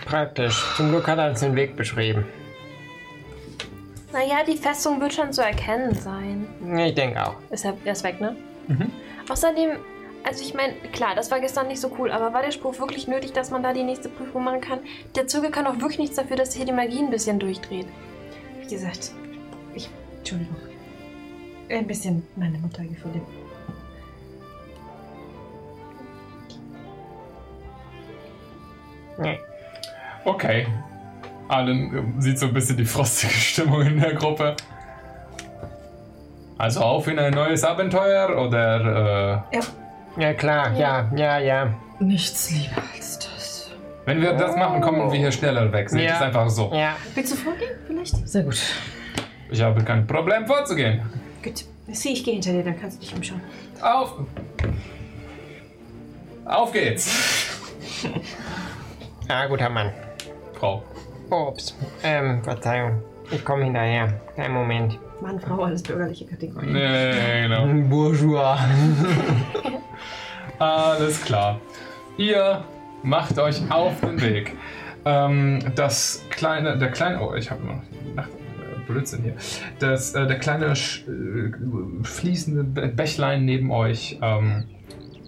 Praktisch. Zum Glück hat er uns den Weg beschrieben. Naja, die Festung wird schon zu erkennen sein. Ich denke auch. Ist er, er ist weg, ne? Mhm. Außerdem, Also ich meine, klar, das war gestern nicht so cool, aber war der Spruch wirklich nötig, dass man da die nächste Prüfung machen kann? Der Züge kann auch wirklich nichts dafür, dass hier die Magie ein bisschen durchdreht. Wie gesagt, ich. Entschuldigung. Ein bisschen meine Muttergefühle. Okay. Allen äh, sieht so ein bisschen die frostige Stimmung in der Gruppe. Also auf in ein neues Abenteuer oder äh, Ja klar, ja, ja, ja. Nichts lieber als das. wenn wir das machen, kommen wir hier schneller weg. Seht Ja. es einfach so. Ja. Willst du vorgehen, vielleicht? Sehr gut. Ich habe kein Problem vorzugehen. Gut. Sie, ich gehe hinter dir, dann kannst du dich umschauen. Auf! Auf geht's! [laughs] Ah, guter Mann. Frau. Ups. Ähm, Verzeihung. Ich komme hinterher. Kein Moment. Mann, Frau, alles bürgerliche Kategorien. Nee, genau. Bourgeois. [laughs] Alles klar. Ihr macht euch auf den Weg. Ähm, das kleine, der kleine, oh, ich habe noch nach, äh, Blödsinn hier. Das, äh, der kleine sch, äh, fließende Bä- Bächlein neben euch ähm,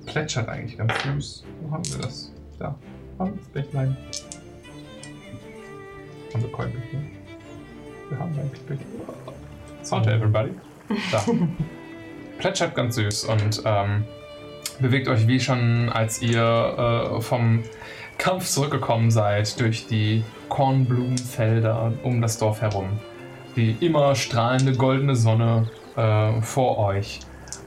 plätschert eigentlich ganz süß. Wo haben wir das? Da. Haben wir das Bächlein. Haben wir kein Bächlein? Wir haben eigentlich Bächlein. Sound to everybody. Da. [laughs] plätschert ganz süß und ähm, bewegt euch wie schon, als ihr äh, vom Kampf zurückgekommen seid, durch die Kornblumenfelder um das Dorf herum. Die immer strahlende goldene Sonne äh, vor euch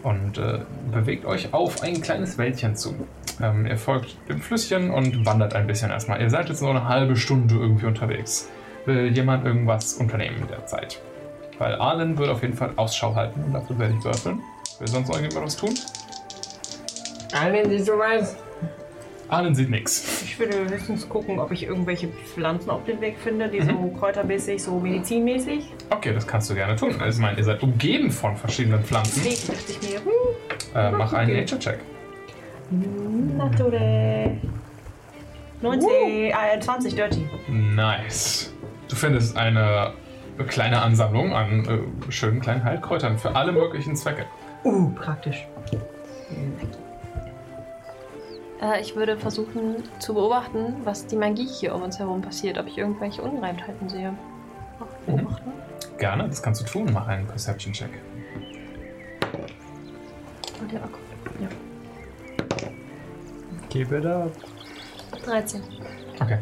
und äh, bewegt euch auf ein kleines Wäldchen zu. Ähm, ihr folgt dem Flüsschen und wandert ein bisschen erstmal. Ihr seid jetzt so eine halbe Stunde irgendwie unterwegs. Will jemand irgendwas unternehmen in der Zeit? Weil Arlen wird auf jeden Fall Ausschau halten und dafür werde ich würfeln. Will sonst irgendjemand was tun? Allen Sie sowas? Arlen sieht nichts. Ich würde höchstens gucken, ob ich irgendwelche Pflanzen auf dem Weg finde, die so kräutermäßig, so medizinmäßig. Okay, das kannst du gerne tun. Also, ich meine, ihr seid umgeben von verschiedenen Pflanzen. Deswegen dachte ich mir, hm, Äh, mach einen Nature-Check. Nature. 19, äh, 20 Dirty. Nice. Du findest eine kleine Ansammlung an äh, schönen kleinen Heilkräutern für alle möglichen Zwecke. Uh, praktisch. Äh, ich würde versuchen zu beobachten, was die Magie hier um uns herum passiert, ob ich irgendwelche Ungereimtheiten sehe. Beobachten? Gerne, das kannst du tun. Mach einen Perception-Check. Und ja, okay. Keep it up. 13. Okay.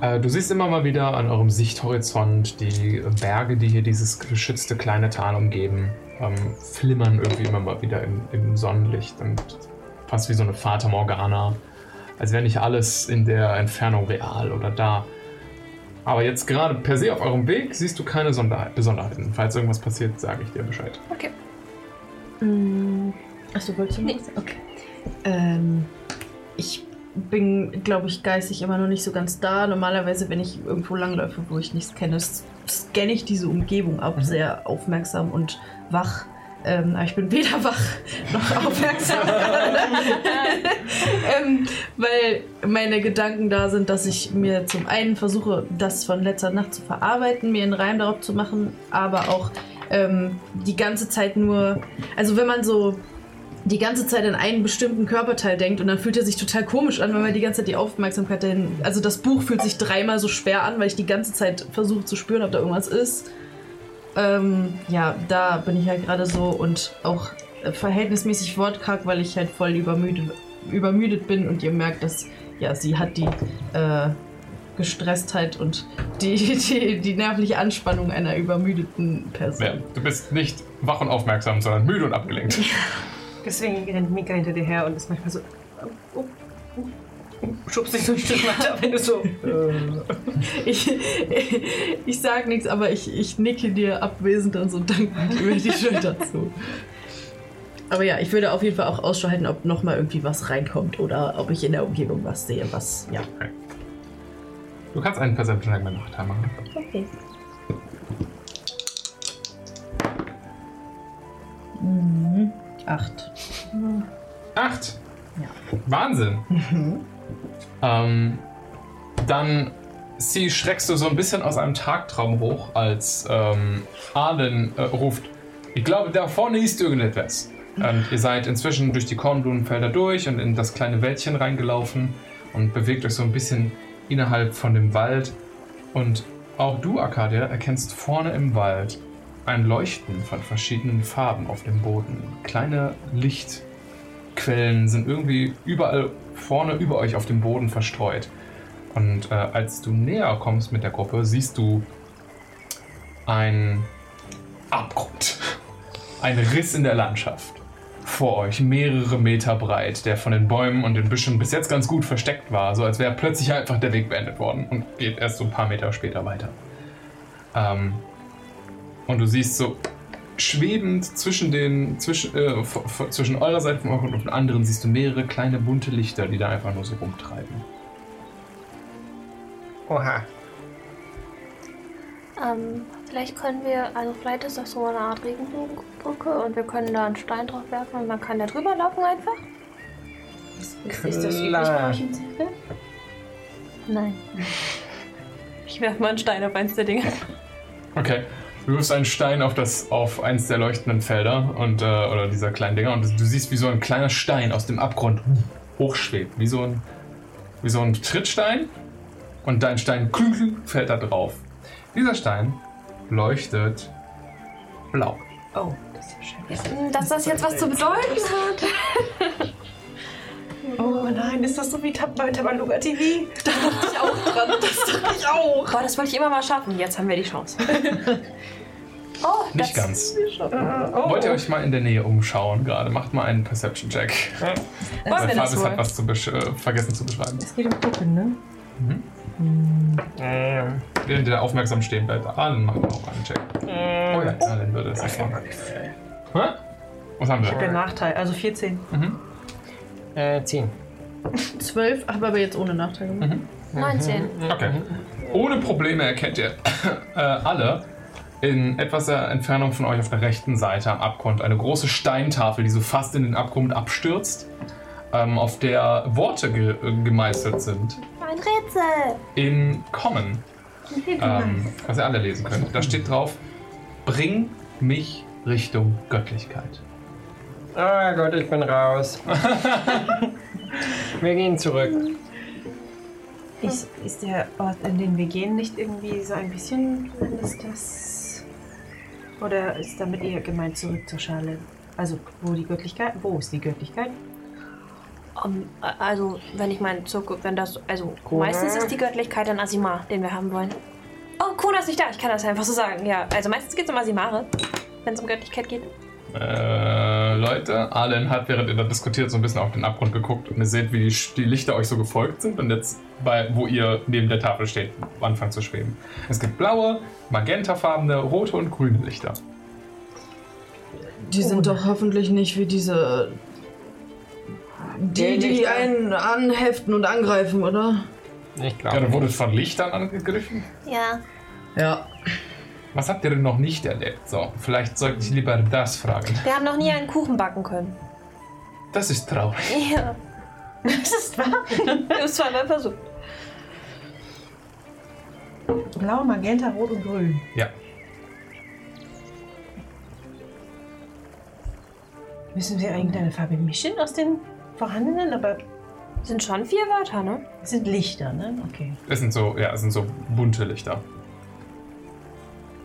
Äh, du siehst immer mal wieder an eurem Sichthorizont die Berge, die hier dieses geschützte kleine Tal umgeben, ähm, flimmern irgendwie immer mal wieder im, im Sonnenlicht und fast wie so eine Fata Morgana. Als wäre nicht alles in der Entfernung real oder da. Aber jetzt gerade per se auf eurem Weg siehst du keine Sonder Besonderheiten. Falls irgendwas passiert, sage ich dir Bescheid. Okay. Achso, wolltest du was? Okay. Ähm, ich bin, glaube ich, geistig immer noch nicht so ganz da. Normalerweise, wenn ich irgendwo langläufe, wo ich nichts kenne, scanne ich diese Umgebung ab, sehr aufmerksam und wach. Ähm, aber ich bin weder [laughs] wach noch [laughs] aufmerksam. [laughs] ähm, weil meine Gedanken da sind, dass ich mir zum einen versuche, das von letzter Nacht zu verarbeiten, mir einen Reim darauf zu machen, aber auch ähm, die ganze Zeit nur, also wenn man so die ganze Zeit an einen bestimmten Körperteil denkt und dann fühlt er sich total komisch an, wenn man die ganze Zeit die Aufmerksamkeit dahin. Also das Buch fühlt sich dreimal so schwer an, weil ich die ganze Zeit versuche zu spüren, ob da irgendwas ist. Ähm, ja, da bin ich halt gerade so und auch äh, verhältnismäßig wortkarg, weil ich halt voll übermüdet, übermüdet bin und ihr merkt, dass ja, sie hat die äh, Gestresstheit und die, [laughs] die, die nervliche Anspannung einer übermüdeten Person. Ja, du bist nicht wach und aufmerksam, sondern müde und abgelenkt. [laughs] Deswegen rennt Mika hinter dir her und ist manchmal so. Oh, oh, oh, schubst dich so ein Stück weiter, wenn du so. Ich, ich sag nichts, aber ich, ich nicke dir abwesend und so dankend über die Schulter zu. Aber ja, ich würde auf jeden Fall auch Ausschau halten, ob nochmal irgendwie was reinkommt oder ob ich in der Umgebung was sehe, was, ja. Du kannst einen Perception Check mit Nachteil machen. Okay. Mhm. Acht. Acht. Ja. Wahnsinn. Ähm, dann sie schreckst du so ein bisschen aus einem Tagtraum hoch, als ähm, Arlen äh, ruft. Ich glaube, da vorne ist irgendetwas. Und ihr seid inzwischen durch die Kornblumenfelder durch und in das kleine Wäldchen reingelaufen und bewegt euch so ein bisschen innerhalb von dem Wald. Und auch du, Arcadia, erkennst vorne im Wald ein Leuchten von verschiedenen Farben auf dem Boden. Kleine Lichtquellen sind irgendwie überall vorne über euch auf dem Boden verstreut. Und äh, als du näher kommst mit der Gruppe, siehst du ein Abgrund. [laughs] Ein Riss in der Landschaft. Vor euch, mehrere Meter breit, der von den Bäumen und den Büschen bis jetzt ganz gut versteckt war, so als wäre plötzlich einfach der Weg beendet worden und geht erst so ein paar Meter später weiter. Ähm, und du siehst so schwebend zwischen den zwischen, äh, zwischen eurer Seite vom Abgrund und den anderen siehst du mehrere kleine bunte Lichter, die da einfach nur so rumtreiben. Oha. Ähm, vielleicht können wir, also vielleicht ist das so eine Art Regenbogenbrücke und wir können da einen Stein drauf werfen und man kann da drüber laufen einfach? Ist, ist das üblich Klar. bei euch im Zirkel? Nein. Ich werfe mal einen Stein auf eins der Dinge. Okay. Du wirfst einen Stein auf, das, auf eins der leuchtenden Felder und, äh, oder dieser kleinen Dinger und du siehst, wie so ein kleiner Stein aus dem Abgrund hochschwebt. Wie so ein, wie so ein Trittstein. Und dein Stein fällt da drauf. Dieser Stein leuchtet blau. Oh, das ist ja schön. Dass das jetzt was zu bedeuten hat. [laughs] Oh nein, ist das so wie Tab bei Tabaluga TV? [laughs] ich auch dran. [laughs] Das dachte ich auch. Boah, das wollte ich immer mal schaffen. Jetzt haben wir die Chance. [laughs] Oh, Nicht ganz. Oh. Wollt ihr euch mal in der Nähe umschauen gerade? Macht mal einen Perception-Check. Wollen Weil wir das wohl? hat was zu besch äh, vergessen zu beschreiben. Es geht um Gucken, ne? Ähm, Während ihr aufmerksam stehen bleibt, Arlen macht auch einen Check. Oh ja, Arlen würde es erfahren. Hä? Was haben Ich habe wir? Nachteil, also 14. äh, 10. 12, habe aber jetzt ohne Nachteil gemacht. 19. Okay. Ohne Probleme erkennt ihr [coughs] äh, alle in etwas der Entfernung von euch auf der rechten Seite am Abgrund eine große Steintafel, die so fast in den Abgrund abstürzt, ähm, auf der Worte ge äh, gemeißelt sind. Ein Rätsel. In Common, ähm, was ihr alle lesen könnt. Da steht drauf: Bring mich Richtung Göttlichkeit. Oh Gott, ich bin raus. [laughs] Wir gehen zurück. Ist, ist der Ort, in den wir gehen, nicht irgendwie so ein bisschen, ist das... Oder ist damit eher gemeint zurück zur Schale? Also, wo die Göttlichkeit, wo ist die Göttlichkeit? Um, also, wenn ich meine, Zirkel, wenn das, also Kuna? meistens ist die Göttlichkeit ein Asimar, den wir haben wollen. Oh, Kuna ist nicht da, ich kann das einfach so sagen. Ja, also meistens geht es um Asimare, wenn es um Göttlichkeit geht. Äh, Leute, Arlen hat, während ihr da diskutiert, so ein bisschen auf den Abgrund geguckt und ihr seht, wie die, die Lichter euch so gefolgt sind und jetzt, bei, wo ihr neben der Tafel steht, anfangen zu schweben. Es gibt blaue, magentafarbene, rote und grüne Lichter. Die sind doch hoffentlich nicht wie diese. Die, die einen anheften und angreifen, oder? Ich Ja, glaube. du wurdet von Lichtern angegriffen. Ja. Ja. Was habt ihr denn noch nicht erlebt? So, vielleicht sollte ich lieber das fragen. Wir haben noch nie einen Kuchen backen können. Das ist traurig. [laughs] Ja. Das ist wahr. Das zweimal versucht. Blau, Magenta, Rot und Grün. Ja. Müssen wir irgendeine Farbe mischen aus den vorhandenen? Aber Sind schon vier Wörter, ne? es sind Lichter, ne? Okay. Es sind so, ja, es sind so bunte Lichter.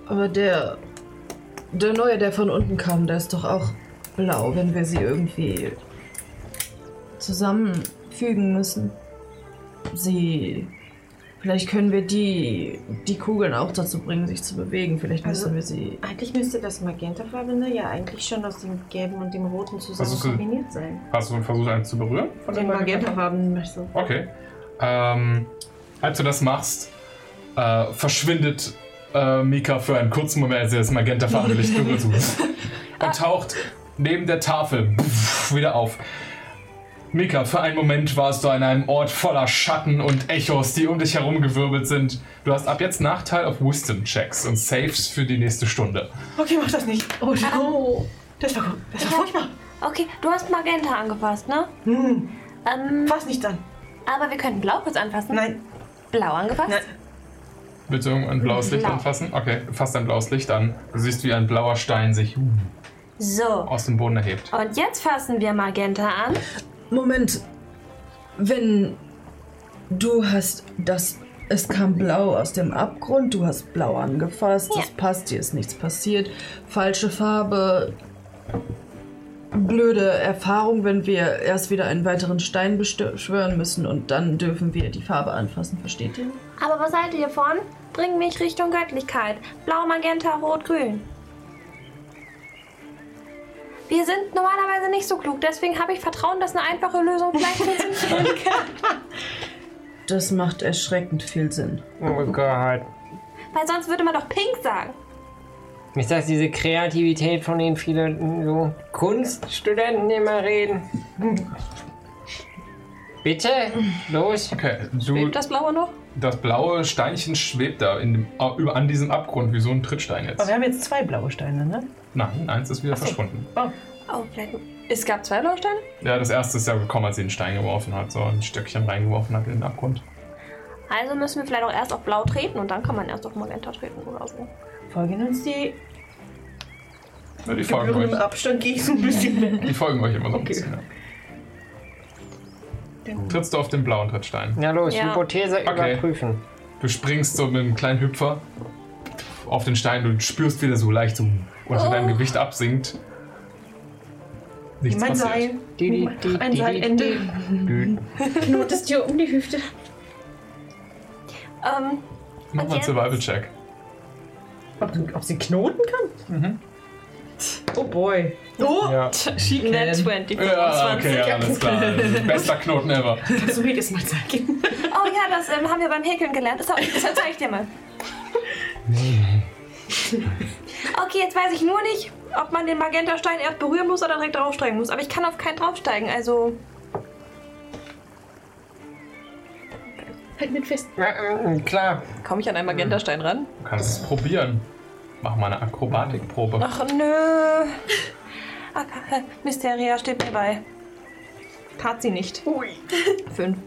Aber der. Der neue, der von unten kam, der ist doch auch blau, wenn wir sie irgendwie zusammenfügen müssen. Sie. Vielleicht können wir die, die Kugeln auch dazu bringen, sich zu bewegen. Vielleicht müssen Also- wir sie. Eigentlich müsste das Magentafarbene ja eigentlich schon aus dem Gelben und dem Roten zusammen Versuchst du- kombiniert sein. Hast du versucht, einen zu berühren? Von Den den Magentafarbenen möchtest du. Okay. Ähm, als du das machst, äh, verschwindet äh, Mika für einen kurzen Moment, als [laughs] er das magentafarbene Licht berührt und taucht neben der Tafel wieder auf. Mika, für einen Moment warst du an einem Ort voller Schatten und Echos, die um dich herum gewirbelt sind. Du hast ab jetzt Nachteil auf Wisdom-Checks und Saves für die nächste Stunde. Okay, mach das nicht. Oh, oh. das war gut. Das war furchtbar. Okay, du hast Magenta angepasst, ne? Hm. Ähm, Fass nicht an. aber wir könnten Blau kurz anfassen. Nein. Blau angepasst? Nein. Willst du ein blaues Licht Blau. anfassen? Okay, fass ein blaues Licht an. Du siehst, wie ein blauer Stein sich So. aus dem Boden erhebt. Und jetzt fassen wir Magenta an. Moment. Wenn du hast das. Es kam blau aus dem Abgrund, du hast blau angefasst, Ja. das passt, dir ist nichts passiert. Falsche Farbe. Blöde Erfahrung, wenn wir erst wieder einen weiteren Stein beschwören müssen und dann dürfen wir die Farbe anfassen, versteht ihr? Aber was haltet ihr von? Bring mich Richtung Göttlichkeit. Blau, Magenta, Rot, Grün. Wir sind normalerweise nicht so klug, deswegen habe ich Vertrauen, dass eine einfache Lösung vielleicht [laughs] funktionieren kann. Das macht erschreckend viel Sinn. Oh Gott. Weil sonst würde man doch Pink sagen. Ist das diese Kreativität, von denen viele so Kunststudenten immer reden? Bitte? Los. Okay, du, Schwebt das Blaue noch? das blaue Steinchen schwebt da in dem, über, an diesem Abgrund wie so ein Trittstein Aber jetzt. wir haben jetzt zwei blaue Steine, ne? Nein, eins ist wieder verschwunden. Oh, vielleicht. Es gab zwei Blausteine? Ja, das erste ist ja gekommen, als sie den Stein geworfen hat, so ein Stöckchen reingeworfen hat in den Abgrund. Also müssen wir vielleicht auch erst auf Blau treten und dann kann man erst auf Magenta treten oder so. Folgen uns die Ja, die folgen euch. Abstand gehe ich so ein bisschen weg. Die folgen euch immer so ein bisschen. Ja. Trittst du auf den blauen Trittstein. Na los, Ja. Hypothese Okay. überprüfen. Du springst so mit einem kleinen Hüpfer auf den Stein, du spürst wieder so leicht so unter deinem Gewicht absinkt. Nichts Mein passiert. Seil. Die, die, die, Ein Seilende. die. Knotest dir um die Hüfte. Ähm, Mach Und mal einen jetzt? Survival-Check. Ob, ob sie knoten kann? Oh boy. Oh, Ja. she Net can. 20, ja, 25. okay, alles klar. [laughs] Bester Knoten ever. Kannst du mir das mal zeigen? oh ja, das ähm, haben wir beim Häkeln gelernt. Das, das zeige ich dir mal. Okay, jetzt weiß ich nur nicht, ob man den Magentastein erst berühren muss oder direkt draufsteigen muss. Aber ich kann auf keinen draufsteigen, also. Halt mit fest. Ja, äh, klar. Komme ich an einen Magentastein ran? Du kannst es probieren. Mach mal eine Akrobatikprobe. Ach nö. Ach, äh, Mysteria steht mir bei. Tat sie nicht. Fünf.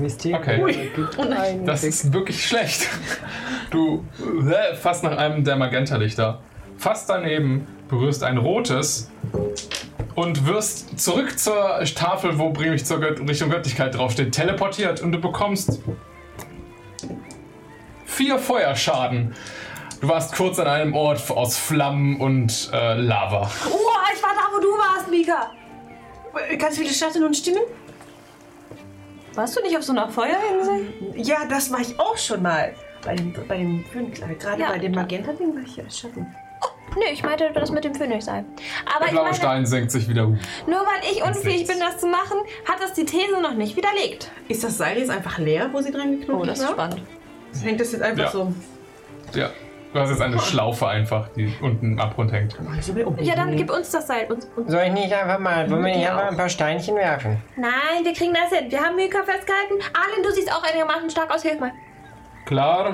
Mysterium. Okay. Das ist wirklich schlecht. Du äh, fasst nach einem der Magentalichter. Fast daneben berührst ein rotes und wirst zurück zur Tafel, wo bring mich zur Gött Richtung Göttlichkeit draufsteht, teleportiert und du bekommst vier Feuerschaden. Du warst kurz an einem Ort aus Flammen und äh, Lava. Oh, ich war da, wo du warst, Mika. Ganz viele Schatten und Stimmen? Warst du nicht auf so einer Feuerinsel? Ja, das war ich auch schon mal. Bei dem, bei dem Gerade Ja. bei dem Magenta-Ding war ich ja Schatten. Nö, ich meinte das mit dem Phönix sein. Aber Der ich blaue meine, Stein senkt sich wieder. nur weil ich unfähig bin, das zu machen, hat das die These noch nicht widerlegt. Ist das Seil jetzt einfach leer, wo sie dran geknotet Oh, das ist spannend. Hängt das jetzt einfach Ja. so? Ja. Du hast jetzt eine Schlaufe einfach, die unten im Abgrund hängt. Um. Ja, dann gib uns das Seil. Uns, uns. Soll ich nicht einfach mal, wollen wir nicht einfach ein paar Steinchen werfen? Nein, wir kriegen das hin. Wir haben Mika festgehalten. Arlen, du siehst auch einigermaßen stark aus. Hilf mal. Klar.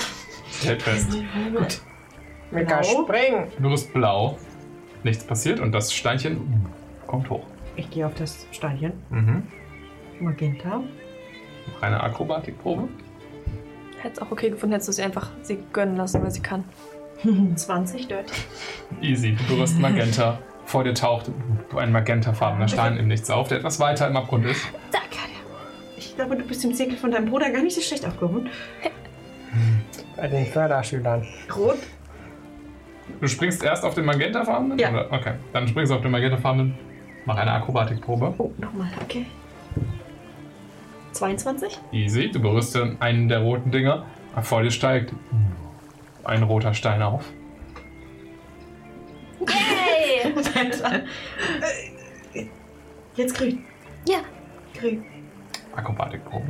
[laughs] Hält fest. Mika, Blau? springen! Du bist blau. Nichts passiert und das Steinchen kommt hoch. Ich gehe auf das Steinchen. Mhm. Magenta. Noch eine Akrobatikprobe. Hätte es auch okay gefunden, hättest du sie einfach sie gönnen lassen, weil sie kann. [laughs] 20 dort. Easy. Du berührst Magenta. Vor dir taucht ein magentafarbener Stein im Nichts auf, der etwas weiter im Abgrund ist. Ich glaube, du bist im Zirkel von deinem Bruder gar nicht so schlecht aufgehoben. Bei den Förderschülern. Rot. Du springst erst auf den magentafarbenen? Ja. Oder? Okay. Dann springst du auf den magentafarbenen. Mach eine Akrobatikprobe. Oh, nochmal, okay. 22? Easy. Du berührst einen der roten Dinger. Vor dir steigt ein roter Stein auf. Hey! [laughs] Jetzt grün. ja. Grün. Akrobatikprobe.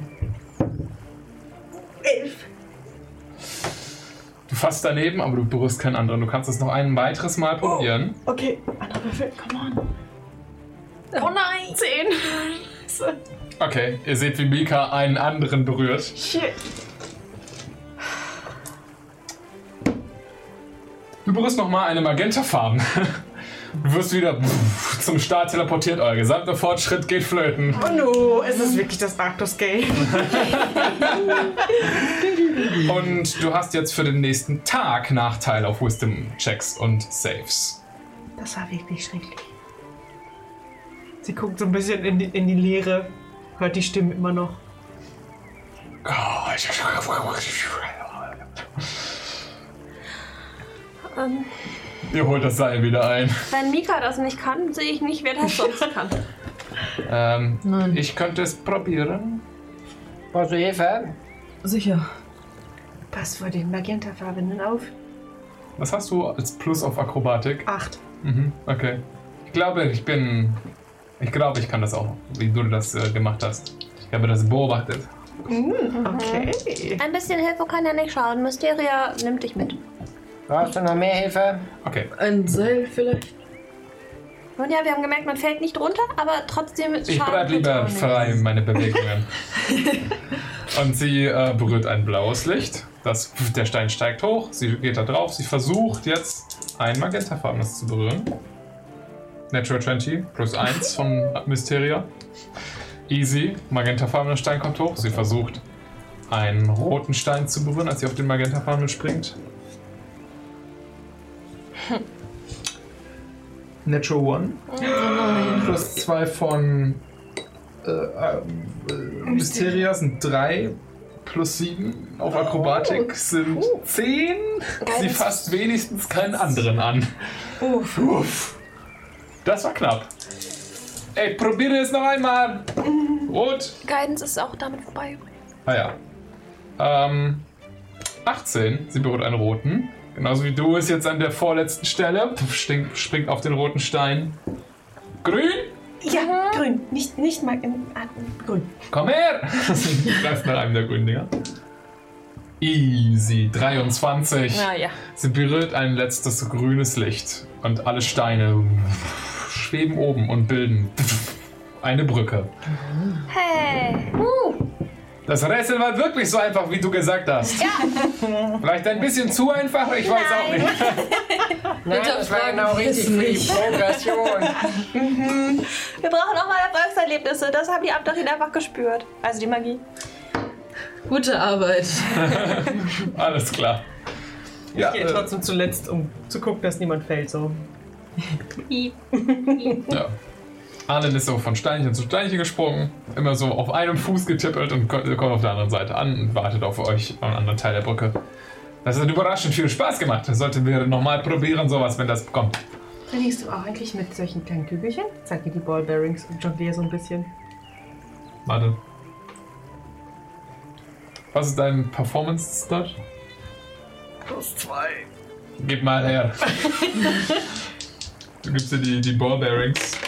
11. Du fasst daneben, aber du berührst keinen anderen. Du kannst es noch ein weiteres Mal probieren. Okay, andere Würfel, come on. Oh nein! Zehn! Okay, ihr seht, wie Mika einen anderen berührt. Shit. Du berührst nochmal eine magentafarben. [laughs] Du wirst wieder [laughs] zum Start teleportiert. Euer gesamter Fortschritt geht flöten. Oh no, es ist wirklich das Arctos-Game. [laughs] Und du hast jetzt für den nächsten Tag Nachteil auf Wisdom-Checks und Saves. Das war wirklich schrecklich. Sie guckt so ein bisschen in die, in die Leere, hört die Stimmen immer noch. Ähm, Ihr holt das Seil wieder ein. wenn Mika das nicht kann, sehe ich nicht, wer das [laughs] sonst kann. Ähm, Nein. ich könnte es probieren. Brauchst du Hilfe? Sicher. Pass vor den magentafarbenen auf. Was hast du als Plus auf Akrobatik? Acht. Mhm, okay. Ich glaube, ich bin. Ich glaube, ich kann das auch, wie du das äh, gemacht hast. Ich habe das beobachtet. Okay. Ein bisschen Hilfe kann ja nicht schaden. Mysteria nimmt dich mit. Brauchst du noch mehr Hilfe? Okay. Ein Seil vielleicht? Und ja, wir haben gemerkt, man fällt nicht runter, aber trotzdem ist Ich bleibe lieber frei in meine Bewegungen. [laughs] Und sie äh, berührt ein blaues Licht. Das, der Stein steigt hoch, sie geht da drauf. Sie versucht jetzt ein magentafarbenes zu berühren. Natural 20 plus 1 von [laughs] Mysteria. Easy. Magentafarbener Stein kommt hoch. Sie versucht einen roten Stein zu berühren, als sie auf den magentafarbenen springt. [laughs] Natural One. Plus 2 von äh, äh, Mysteria sind 3. Plus 7 auf Akrobatik sind 10. Sie fasst wenigstens keinen anderen an. Uff. Das war knapp. Ey, probiere es noch einmal. Rot. Guidance ist auch damit vorbei. Ah ja. Ähm, 18. Sie berührt einen roten. Genauso wie du es jetzt an der vorletzten Stelle. Puff, stinkt- springt auf den roten Stein. Grün. Ja, grün. Nicht, nicht mag ah, grün. Komm her! Sie greift nach einem der grünen Dinger. Easy. 23. Naja. Sie berührt ein letztes grünes Licht. Und alle Steine schweben oben und bilden eine Brücke. Hey. Uh, Das Rätsel war wirklich so einfach, wie du gesagt hast. Ja. Vielleicht ein bisschen zu einfach, ich weiß auch Nein. nicht. [laughs] Nein, das war genau richtig für die Progression. [laughs] wir brauchen auch mal Erfolgserlebnisse. Das haben die Abdachin einfach gespürt. Also die Magie. Gute Arbeit. [laughs] Alles klar. Ja, Ich gehe äh, trotzdem zuletzt, um zu gucken, dass niemand fällt. So. ja. Arlen ist so von Steinchen zu Steinchen gesprungen, immer so auf einem Fuß getippelt und ko- kommt auf der anderen Seite an und wartet auf euch am anderen Teil der Brücke. Das hat überraschend viel Spaß gemacht. Das sollten wir nochmal probieren, sowas, wenn das kommt. Trainierst du auch eigentlich mit solchen kleinen Kügelchen? Zeig mir die Ballbearings und jonglier so ein bisschen. Warte. Was ist dein Performance-Stat? Plus zwei. Gib mal her. [laughs] du gibst dir die, die Ballbearings.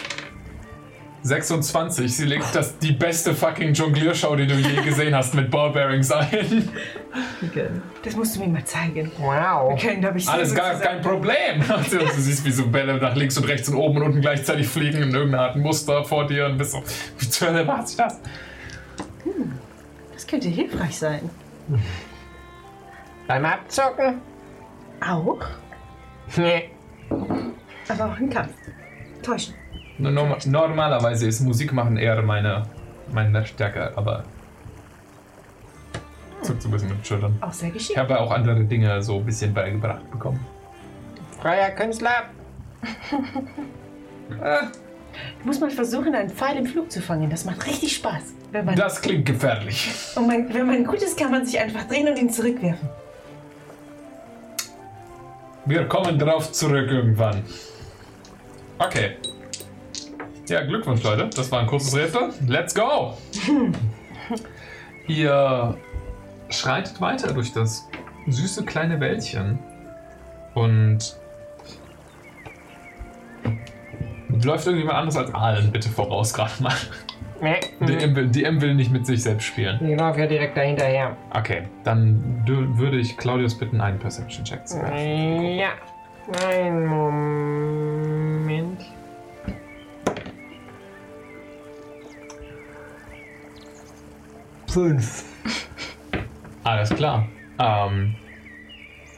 26. Sie legt das, die beste fucking Jongliershow, die du je gesehen hast, mit Ballbearings ein. Das musst du mir mal zeigen. Wir Wow. können, glaube ich, Alles gar zusammen- kein Problem. [laughs] Also, du siehst, wie so Bälle nach links und rechts und oben und unten gleichzeitig fliegen in irgendeiner Art Muster vor dir und bist so, wie zur Hölle war sich das? Das könnte hilfreich sein. Beim Abzocken? Auch? Nee. Aber auch im Kampf. Täuschen. Norm normalerweise ist Musik machen eher meine, meine Stärke, aber. Zuckt so ein bisschen mit den Schultern. Auch sehr Ich geschickt. habe auch andere Dinge so ein bisschen beigebracht bekommen. Freier Künstler? [laughs] Du musst mal versuchen, einen Pfeil im Flug zu fangen. Das macht richtig Spaß. Wenn man, Das klingt gefährlich. und man, wenn man gut ist, kann man sich einfach drehen und ihn zurückwerfen. Wir kommen drauf zurück irgendwann. Okay. Ja, Glückwunsch, Leute. Das war ein kurzes Rätsel. Let's go! [laughs] Ihr schreitet weiter durch das süße kleine Wäldchen und läuft irgendjemand anders als Aalen bitte voraus gerade mal. Nee. [laughs] Die M, will, die M will nicht mit sich selbst spielen. Ich laufe ja direkt dahinterher. Okay, dann würde ich Claudius bitten, einen Perception-Check zu werfen. Ja. Einen Moment. Fünf. Alles klar. Ähm,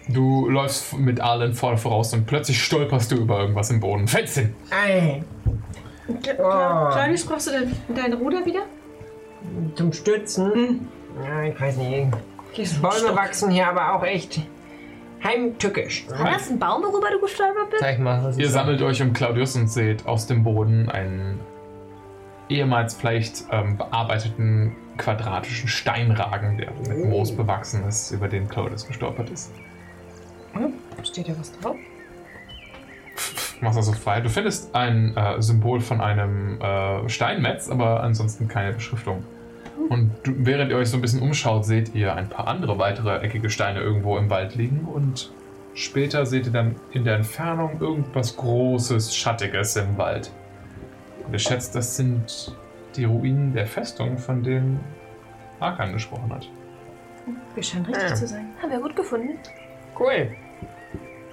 du läufst mit Arlen voll voraus und plötzlich stolperst du über irgendwas im Boden. Fällst hin. Ei. Oh. Claudius, brauchst du dein, dein Ruder wieder? Zum Stützen? Ja, ich weiß nicht. Bäume wachsen hier aber auch echt Heimtückisch. War das ein Baum, worüber du gestolpert bist? Zeig mal, was Ihr ist. sammelt euch um Claudius und seht aus dem Boden einen ehemals vielleicht ähm, bearbeiteten quadratischen Steinragen, der mit Moos bewachsen ist, über den Claudius gestolpert ist. Steht ja was drauf? Machst also frei. Du findest ein äh, Symbol von einem äh, Steinmetz, aber ansonsten keine Beschriftung. Und du, während ihr euch so ein bisschen umschaut, seht ihr ein paar andere weitere eckige Steine irgendwo im Wald liegen und später seht ihr dann in der Entfernung irgendwas Großes, Schattiges im Wald. Und ihr schätzt, das sind die Ruinen der Festung, von denen Arkan gesprochen hat. Wir scheinen richtig Ja. zu sein. Haben wir gut gefunden. Cool.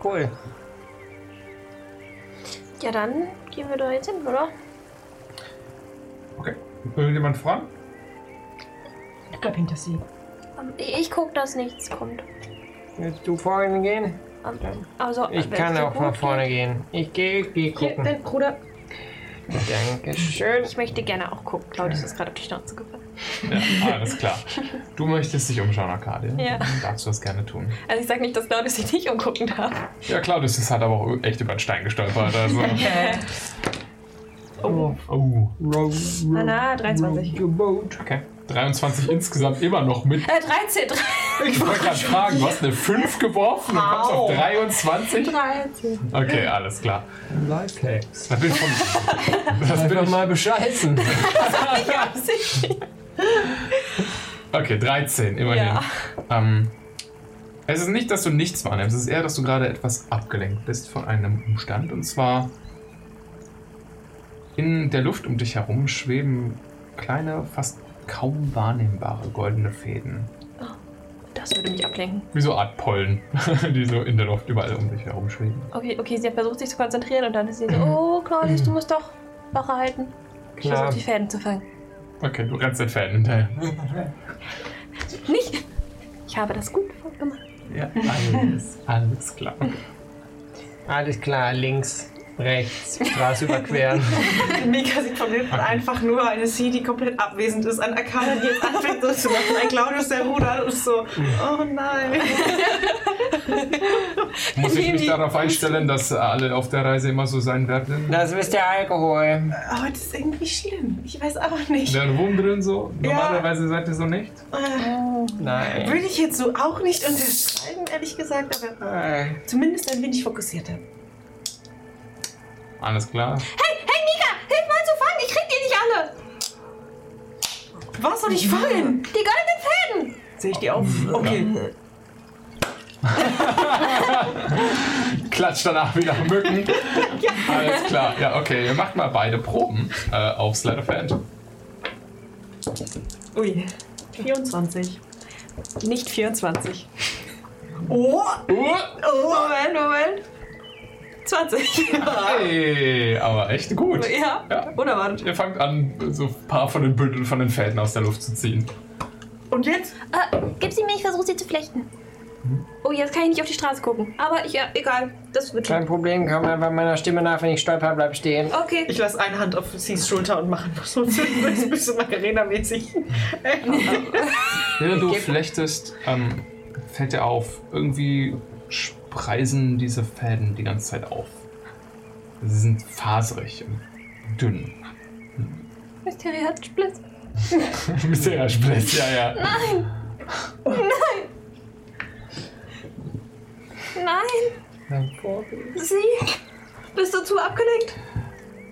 Cool. Ja, dann gehen wir da jetzt hin, oder? Okay. Irgendjemand voran? Ich glaube hinter sie. Ähm, Ich, ich guck, dass nichts kommt. Willst du vorhin gehen? Ähm, Also, Ich kann auch nach geht- vorne gehen. Ich gehe geh Hier, gucken. dein Bruder. Dankeschön. Ich möchte gerne auch gucken. Claudius ist gerade auf die Schnauze gefallen. Ja, alles klar. Du möchtest dich umschauen, Arcadia. Ja. Dann darfst du das gerne tun. Also ich sag nicht, dass Claudius sich nicht umgucken darf. Ja, Claudius ist halt aber auch echt über den Stein gestolpert. Also. [laughs] Oh. Oh. Row, Na, na, 23. row your boat. Okay. 23 insgesamt immer noch mit. Äh, 13, 13. [laughs] Ich wollte gerade fragen, du hast eine 5 geworfen und kommst auf 23? 13. Okay, alles klar. Lifehacks. Da bin ich von. Das bin ich. [laughs] mal bescheißen. [laughs] Okay, 13, immerhin. Ja. Ähm, es ist nicht, dass du nichts wahrnimmst, es ist eher, dass du gerade etwas abgelenkt bist von einem Umstand. Und zwar in der Luft um dich herum schweben kleine, fast kaum wahrnehmbare goldene Fäden. Das würde mich ablenken. Wie so Art Pollen, [laughs] die so in der Luft überall um dich herum schweben. Okay, okay, sie hat versucht, sich zu konzentrieren und dann ist sie so, oh, Claudius, du musst doch Wache halten. Ich Klar. versuche, die Fäden zu fangen. Okay, du rennst den Fäden hinterher. [laughs] Nicht! Ich habe das gut gemacht. Ja, alles, alles klar. Alles klar, links, rechts, Straße überqueren. [laughs] Mika sieht von hinten einfach nur eine Sie, die komplett abwesend ist, an Akana, die jetzt anfängt so zu machen, ein Claudius, der Ruder und so, oh nein. [laughs] Muss ich mich darauf einstellen, dass alle auf der Reise immer so sein werden? Das ist der Alkohol. Aber das ist irgendwie schlimm. Ich weiß aber nicht. Der Wurm drin so? Ja. Normalerweise seid ihr so nicht? Äh, Nein. Würde ich jetzt so auch nicht unterschreiben, ehrlich gesagt, aber Äh, zumindest ein wenig fokussierter. Alles klar. Hey, hey, Mika! Hilf mal zu fangen! Ich krieg die nicht alle! Was soll ich fangen? Die goldenen Fäden! Sehe ich die auf? Okay. [laughs] Klatscht danach wieder Mücken. Alles klar. Ja, okay. Ihr macht mal beide Proben äh, auf Slide of Hand. Ui. 24. Nicht 24. Oh! Uh, Moment, Moment. 20. hey, aber echt gut. ja, Ja. unerwartet. Ihr fangt an, so ein paar von den Bündeln von den Fäden aus der Luft zu ziehen. Und jetzt? Äh, gib sie mir, ich versuche sie zu flechten. Oh, jetzt kann ich nicht auf die Straße gucken. Aber ich, ja, egal. Das wird schon. kein Problem, komm einfach meiner Stimme nach, wenn ich stolper, bleib stehen. Okay. Ich lasse eine Hand auf Cs Schulter und mache noch so ein bisschen [laughs] Macarena-mäßig. Während du flechtest, ähm, fällt dir auf, irgendwie spreisen diese Fäden die ganze Zeit auf. Sie sind faserig und dünn. Mysterie hat Splitz. [laughs] Sehr Spliss, ja, ja. Nein. Sie? Bist du zu abgelenkt?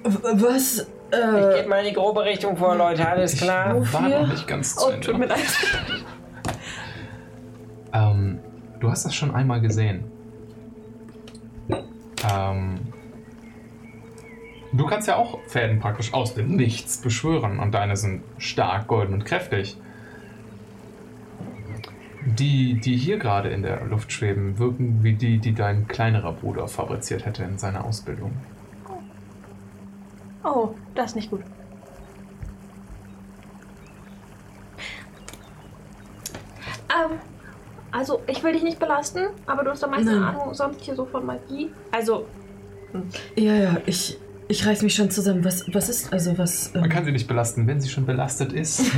Was? Ich Äh, gebe mal in die grobe Richtung vor, Leute, alles klar? War noch nicht ganz zu Oh, Ende. tut mir leid. Ähm, du hast das schon einmal gesehen. Ähm, du kannst ja auch Fäden praktisch aus dem Nichts beschwören und deine sind stark, golden und kräftig. Die, die hier gerade in der Luft schweben, wirken wie die, die dein kleinerer Bruder fabriziert hätte in seiner Ausbildung. Oh, das ist nicht gut. Ähm, also ich will dich nicht belasten, aber du hast am meisten Nein. Ahnung sonst hier so von Magie. Also, ja, ja, ich, ich reiß mich schon zusammen. Was, was ist, also was... Man Ähm, kann sie nicht belasten, wenn sie schon belastet ist. [laughs]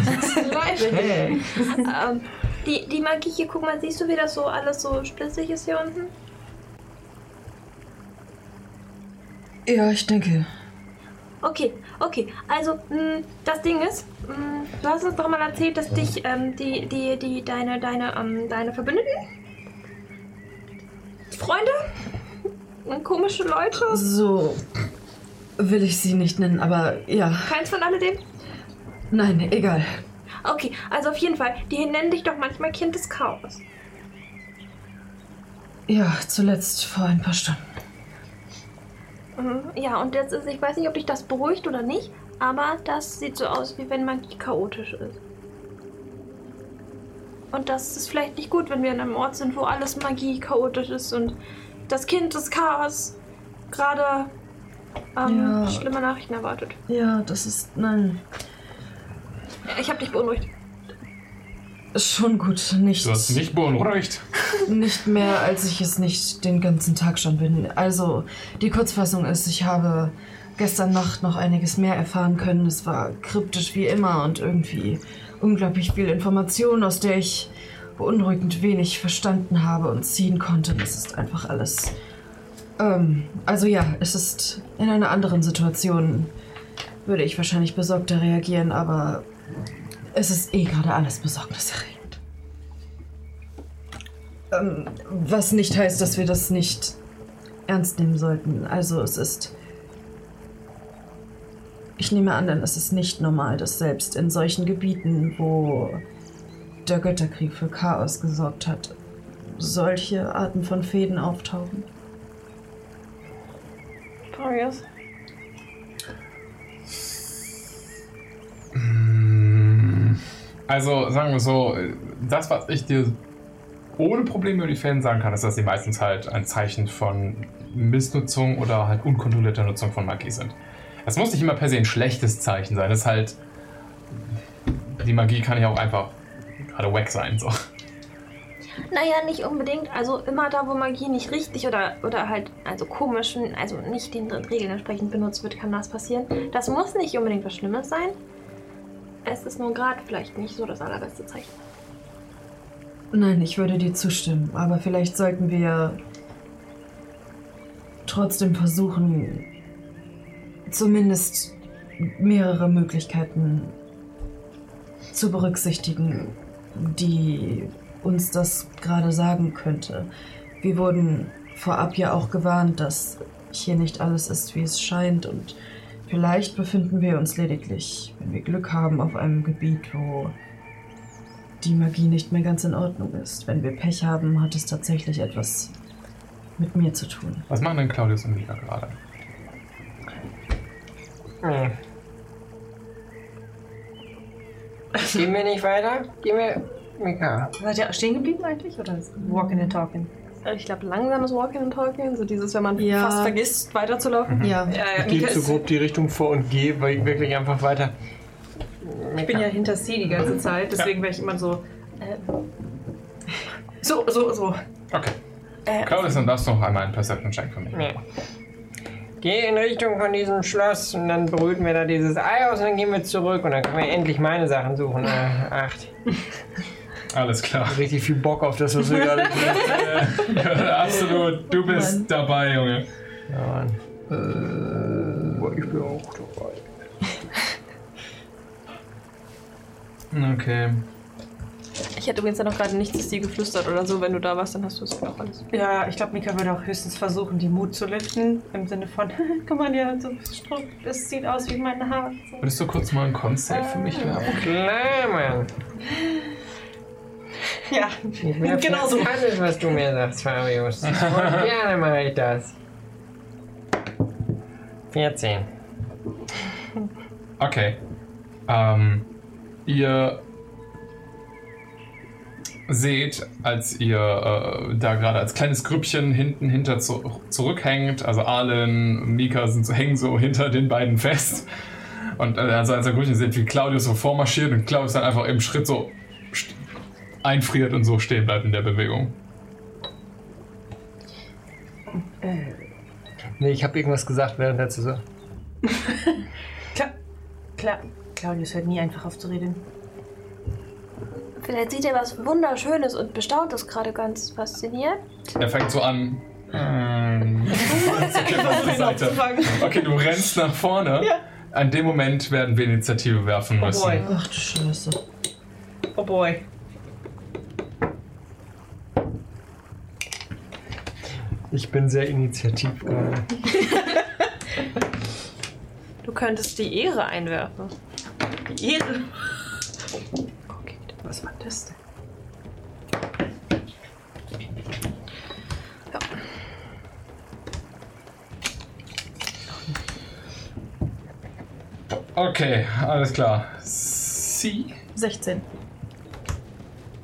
leise. ähm, die, die Magie hier, guck mal, siehst du, wie das so alles so splissig ist hier unten? Ja, ich denke. Okay, okay. Also, mh, das Ding ist, mh, du hast uns doch mal erzählt, dass dich ähm, die, die, die, deine, deine, ähm, deine Verbündeten, Freunde, und komische Leute, So will ich sie nicht nennen, aber ja. keins von alledem? Nein, egal. Okay, also auf jeden Fall, die nennen dich doch manchmal Kind des Chaos. Ja, zuletzt vor ein paar Stunden. Mhm. Ja, und jetzt ist, ich weiß nicht, ob dich das beruhigt oder nicht, aber das sieht so aus, wie wenn Magie chaotisch ist. Und das ist vielleicht nicht gut, wenn wir in einem Ort sind, wo alles Magie chaotisch ist und das Kind des Chaos gerade ähm, Ja. schlimme Nachrichten erwartet. Ja, das ist. Nein. Ich habe dich beunruhigt. Schon gut, nicht. Du hast mich beunruhigt. Nicht mehr, als ich es nicht den ganzen Tag schon bin. Also, die Kurzfassung ist, ich habe gestern Nacht noch einiges mehr erfahren können. Es war kryptisch wie immer und irgendwie unglaublich viel Information, aus der ich beunruhigend wenig verstanden habe und ziehen konnte. Das ist einfach alles. Ähm, also ja, es ist in einer anderen Situation, würde ich wahrscheinlich besorgter reagieren, aber es ist eh gerade alles besorgniserregend. Ähm, was nicht heißt, dass wir das nicht ernst nehmen sollten. Also es ist. Ich nehme an, denn es ist nicht normal, dass selbst in solchen Gebieten, wo der Götterkrieg für Chaos gesorgt hat, solche Arten von Fäden auftauchen. Marius. Also sagen wir so, das, was ich dir ohne Probleme über die Fäden sagen kann, ist, dass sie meistens halt ein Zeichen von Missnutzung oder halt unkontrollierter Nutzung von Magie sind. Es muss nicht immer per se ein schlechtes Zeichen sein. Es ist halt. Die Magie kann ja auch einfach gerade wack sein. So. Naja, nicht unbedingt. Also immer da, wo Magie nicht richtig oder, oder halt also komisch, also nicht den Regeln entsprechend benutzt wird, kann das passieren. Das muss nicht unbedingt was Schlimmes sein. Es ist nur gerade vielleicht nicht so das allerbeste Zeichen. Nein, ich würde dir zustimmen, aber vielleicht sollten wir trotzdem versuchen, zumindest mehrere Möglichkeiten zu berücksichtigen, die uns das gerade sagen könnte. Wir wurden vorab ja auch gewarnt, dass hier nicht alles ist, wie es scheint und vielleicht befinden wir uns lediglich, wenn wir Glück haben, auf einem Gebiet, wo die Magie nicht mehr ganz in Ordnung ist. Wenn wir Pech haben, hat es tatsächlich etwas mit mir zu tun. Was machen denn Claudius und Mika gerade? Hm. Gehen wir nicht weiter? Gehen wir. Mika. Seid ihr stehen geblieben eigentlich? Oder ist Walking and Talking? Ich glaube, langsames Walking and Talking, so dieses, wenn man Ja. fast vergisst, weiterzulaufen. Ja. Ja, ja, Ich zu ist- grob die Richtung vor und gehe wirklich einfach weiter. Ich bin ja hinter sie die ganze Zeit, deswegen wäre ich immer so. Äh, so, so, so. Okay. Äh, Claudius, dann darfst du noch einmal einen Perception-Check für mich. Nee. Geh in Richtung von diesem Schloss und dann brüten wir da dieses Ei aus und dann gehen wir zurück und dann können wir endlich meine Sachen suchen. Äh, acht. [laughs] Alles klar. Richtig viel Bock auf das, was wir gerade [laughs] tun. Ja, absolut. Du bist dabei, Junge. Ja, Mann. Ich bin auch dabei. Okay. Ich hätte übrigens ja noch gerade nichts zu dir geflüstert oder so. Wenn du da warst, dann hast du es auch alles. Ja, ich glaube, Mika würde auch höchstens versuchen, die Mut zu lüften. Im Sinne von, [laughs] guck mal, ja, so Struck, das sieht aus wie mein Haar. So. Würdest du kurz mal ein Con-Save für mich werfen? Klar, Mann. Ja, Genau so. alles, was du mir sagst, Fabius. [laughs] Gerne mache ich das. 14. Okay. Ähm, ihr seht, als ihr äh, da gerade als kleines Grüppchen hinten hinter zu, zurückhängt, also Arlen, Mika sind so, hängen so hinter den beiden fest. Und äh, also als ihr Grüppchen seht, wie Claudius so vormarschiert und Claudius dann einfach im Schritt so einfriert und so stehen bleibt in der Bewegung. Nee, ich habe irgendwas gesagt während der Saison. [laughs] klar, klar. Claudius hört nie einfach auf zu reden. Vielleicht sieht er was Wunderschönes und bestaunt das gerade ganz fasziniert. Er fängt so an. Ähm, [laughs] [laughs] zu Seite. Okay, du rennst nach vorne. An dem Moment werden wir Initiative werfen müssen. boy. Ach du Scheiße. Oh boy. Ich bin sehr initiativ gerade. [laughs] Du könntest die Ehre einwerfen. Die Ehre. Okay, was war das denn? Okay, alles klar. Sie, 16.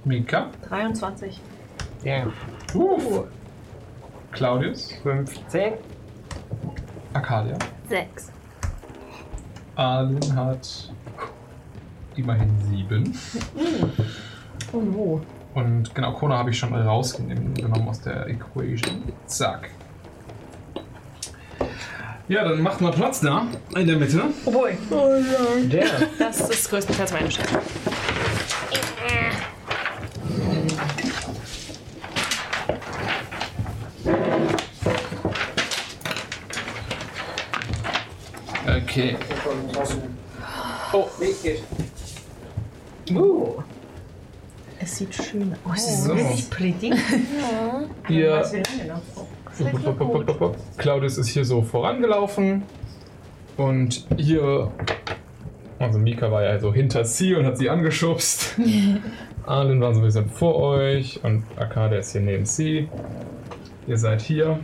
Mika, 23. Ja. uh. Claudius, 15. Arcadia. Sechs. Arlen hat immerhin sieben. Oh no. Und genau, Kona habe ich schon rausgenommen aus der Equation. Zack. Ja, dann macht mal Platz da, in der Mitte. Oh boy. Der. Das ist größtenteils meine Schätze. Okay. Oh, Es sieht schön aus. So. Richtig pretty. Wir lange noch. Claudius ist hier so vorangelaufen. Und hier, also Mika war ja so hinter sie und hat sie angeschubst. [laughs] Arlen war so ein bisschen vor euch und Arcadia ist hier neben sie. Ihr seid hier.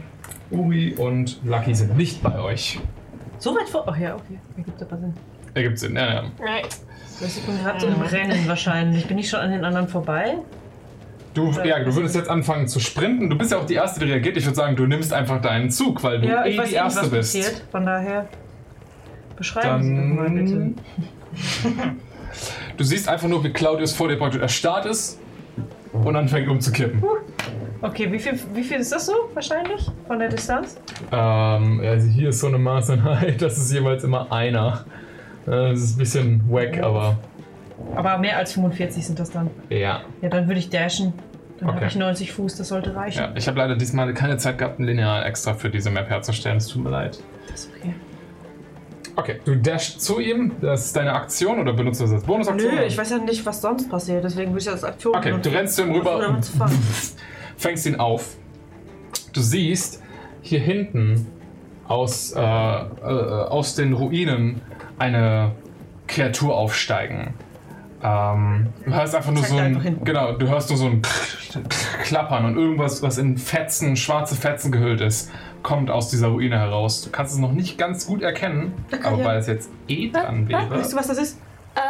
Uri und Lucky sind nicht bei euch. So weit vor. Ach ja, okay. Ergibt aber Sinn. Ergibt Sinn, ja, ja. Ich bin gerade so im Rennen wahrscheinlich. Bin ich schon an den anderen vorbei? Du, ja, du würdest jetzt anfangen zu sprinten. Du bist ja auch die Erste, die reagiert. Ich würde sagen, du nimmst einfach deinen Zug, weil du Ja, eh die eh nicht, Erste was bist. passiert. Von daher beschreiben Sie doch mal bitte. Dann. [laughs] Du siehst einfach nur, wie Claudius vor dir praktisch erstarrt ist und anfängt umzukippen. Okay, wie viel, wie viel ist das so wahrscheinlich von der Distanz? Ähm, also hier ist so eine Maßeinheit, [laughs] das ist jeweils immer einer. Äh, Das ist ein bisschen wack, aber Aber mehr als 45 sind das dann. ja. Ja, dann würde ich dashen. Dann Okay. habe ich 90 Fuß, das sollte reichen. ja. Ich habe leider diesmal keine Zeit gehabt, ein Lineal extra für diese Map herzustellen. Es tut mir leid. Das ist okay. Okay, du dashst zu ihm. Das ist deine Aktion oder benutzt du das als Bonusaktion? Nö, ich weiß ja nicht, was sonst passiert, deswegen würde ich das als Aktion Okay, du rennst zu ihm rüber. [laughs] Fängst ihn auf. Du siehst hier hinten aus, äh, äh, aus den Ruinen eine Kreatur aufsteigen. Ähm, du hörst einfach nur Zeig so ein, genau, du hörst nur so ein Klappern und irgendwas, was in Fetzen, schwarze Fetzen gehüllt ist, kommt aus dieser Ruine heraus. Du kannst es noch nicht ganz gut erkennen, aber ja. weil es jetzt eh dran wäre, Weißt du, was das ist? Äh,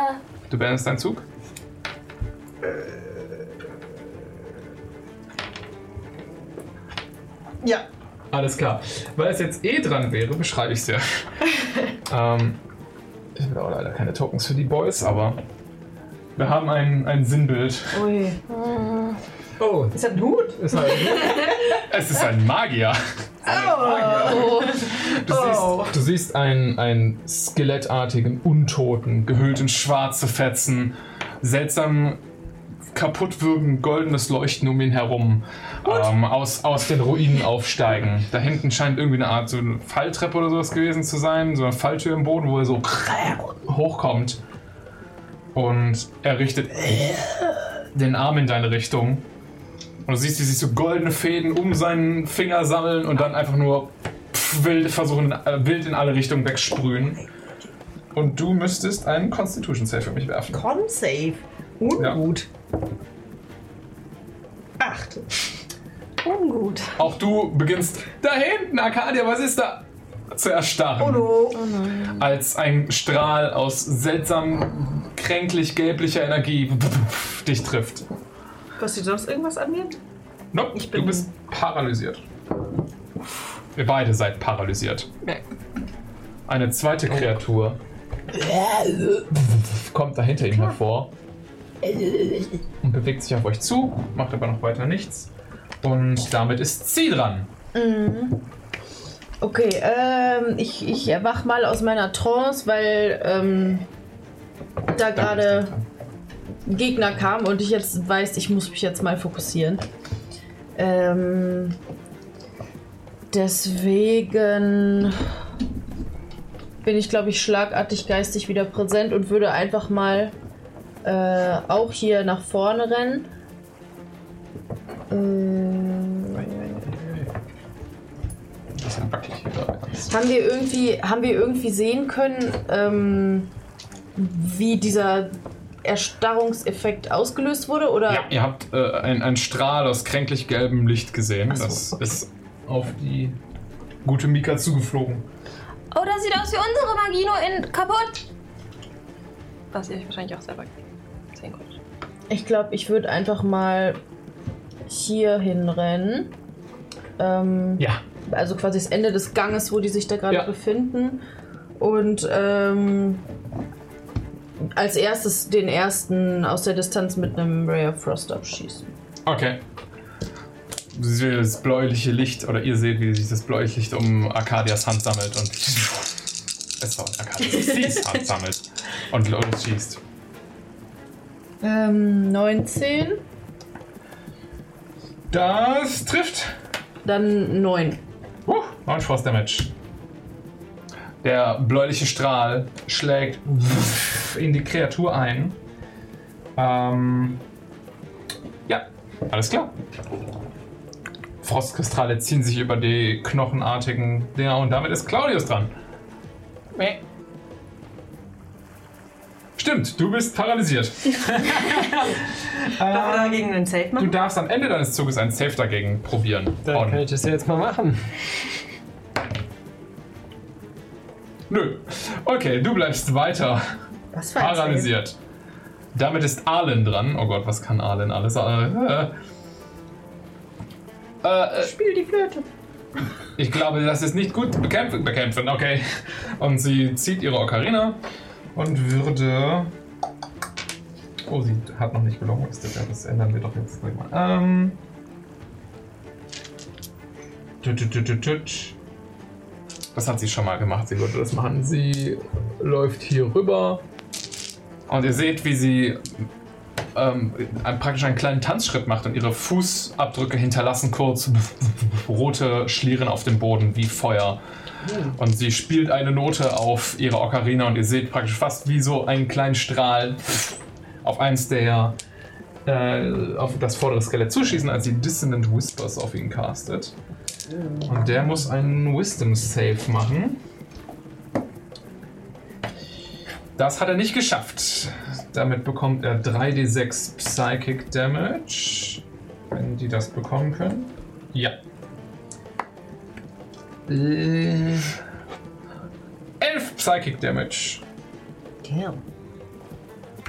du beendest deinen Zug. Ja. Alles klar. Weil es jetzt eh dran wäre, beschreibe ich es dir. ähm, ich habe auch leider keine Tokens für die Boys, aber wir haben ein, ein Sinnbild. Ui. Oh, Ist das ein Hut? ist halt. [laughs] Es ist ein Magier. Oh. Du siehst, du siehst einen, einen skelettartigen Untoten, gehüllt in schwarze Fetzen, seltsam kaputt wirkend goldenes Leuchten um ihn herum, ähm, aus, aus den Ruinen aufsteigen. Da hinten scheint irgendwie eine Art so eine Falltreppe oder sowas gewesen zu sein, so eine Falltür im Boden, wo er so hochkommt. Und er richtet den Arm in deine Richtung. Und du siehst, wie sich so goldene Fäden um seinen Finger sammeln und dann einfach nur wild versuchen, äh, wild in alle Richtungen wegsprühen. Und du müsstest einen Constitution Save für mich werfen. Con-Save. Ungut. Acht. ungut. Auch du beginnst da hinten, Arcadia, was ist da? Zu erstarren. Oh no. Als ein Strahl aus seltsam kränklich gelblicher Energie dich trifft. Passiert sonst irgendwas an mir? Nope, Ich du bin- bist paralysiert. Ihr beide seid paralysiert. Ja. Eine zweite Kreatur kommt da hinter ihm hervor und bewegt sich auf euch zu, macht aber noch weiter nichts. Und damit ist sie dran. Okay, ähm, ich, ich erwach mal aus meiner Trance, weil ähm, da gerade dran. Gegner kam und ich jetzt weiß, ich muss mich jetzt mal fokussieren. Ähm, deswegen bin ich, glaube ich, schlagartig geistig wieder präsent und würde einfach mal äh, auch hier nach vorne rennen. Ähm, bisschen wackelig hier gerade. haben wir irgendwie, haben wir irgendwie sehen können, ähm, wie dieser Erstarrungseffekt ausgelöst wurde? Oder? Ja, ihr habt äh, ein- einen Strahl aus kränklich gelbem Licht gesehen. so, das okay. ist auf die gute Mika zugeflogen. Oh, das sieht aus wie unsere Magie, nur in kaputt. Was ihr euch wahrscheinlich auch selber. Ich glaube, ich würde einfach mal hier hinrennen. Ähm, Ja. Also quasi das Ende des Ganges, wo die sich da gerade Ja. befinden. Und ähm, als erstes den ersten aus der Distanz mit einem Ray of Frost abschießen. Okay. Das bläuliche Licht, oder ihr seht, wie sich das bläuliche Licht um Arcadias Hand sammelt und. [laughs] Es war Arcadias Hand sammelt und los schießt. Ähm, 19, Das trifft. dann 9. Uh, 9 Force Damage. Der bläuliche Strahl schlägt in die Kreatur ein. Ähm, ja, alles klar. Frostkristalle ziehen sich über die knochenartigen Dinger und damit ist Claudius dran. Mäh. Stimmt, du bist paralysiert. [laughs] Darf er dagegen einen Safe Du machen? darfst am Ende deines Zuges einen Safe dagegen probieren. Dann On. kann ich das ja jetzt mal machen. Nö. Okay, du bleibst weiter Was für ein Safe? paralysiert. Damit ist Arlen dran. Oh Gott, was kann Arlen alles? Äh, äh, äh, Spiel die Flöte. ich glaube, das ist nicht gut bekämpfen. Bekämpfen, okay. Und sie zieht ihre Ocarina und würde. Oh, sie hat noch nicht gelungen. Das, ändern wir doch jetzt gleich mal. Ähm. Das hat sie schon mal gemacht. Sie würde das machen. Sie läuft hier rüber. Und ihr seht, wie sie ähm, praktisch einen kleinen Tanzschritt macht und ihre Fußabdrücke hinterlassen kurz [laughs] rote Schlieren auf dem Boden wie Feuer. Und sie spielt eine Note auf ihre Ocarina und ihr seht praktisch fast wie so einen kleinen Strahl auf eins der äh, auf das vordere Skelett zuschießen, als sie Dissonant Whispers auf ihn castet. Und der muss einen Wisdom Save machen. Das hat er nicht geschafft. Damit bekommt er 3d6 Psychic Damage. Wenn die das bekommen können. Ja. Äh, 11 Psychic Damage. Damn.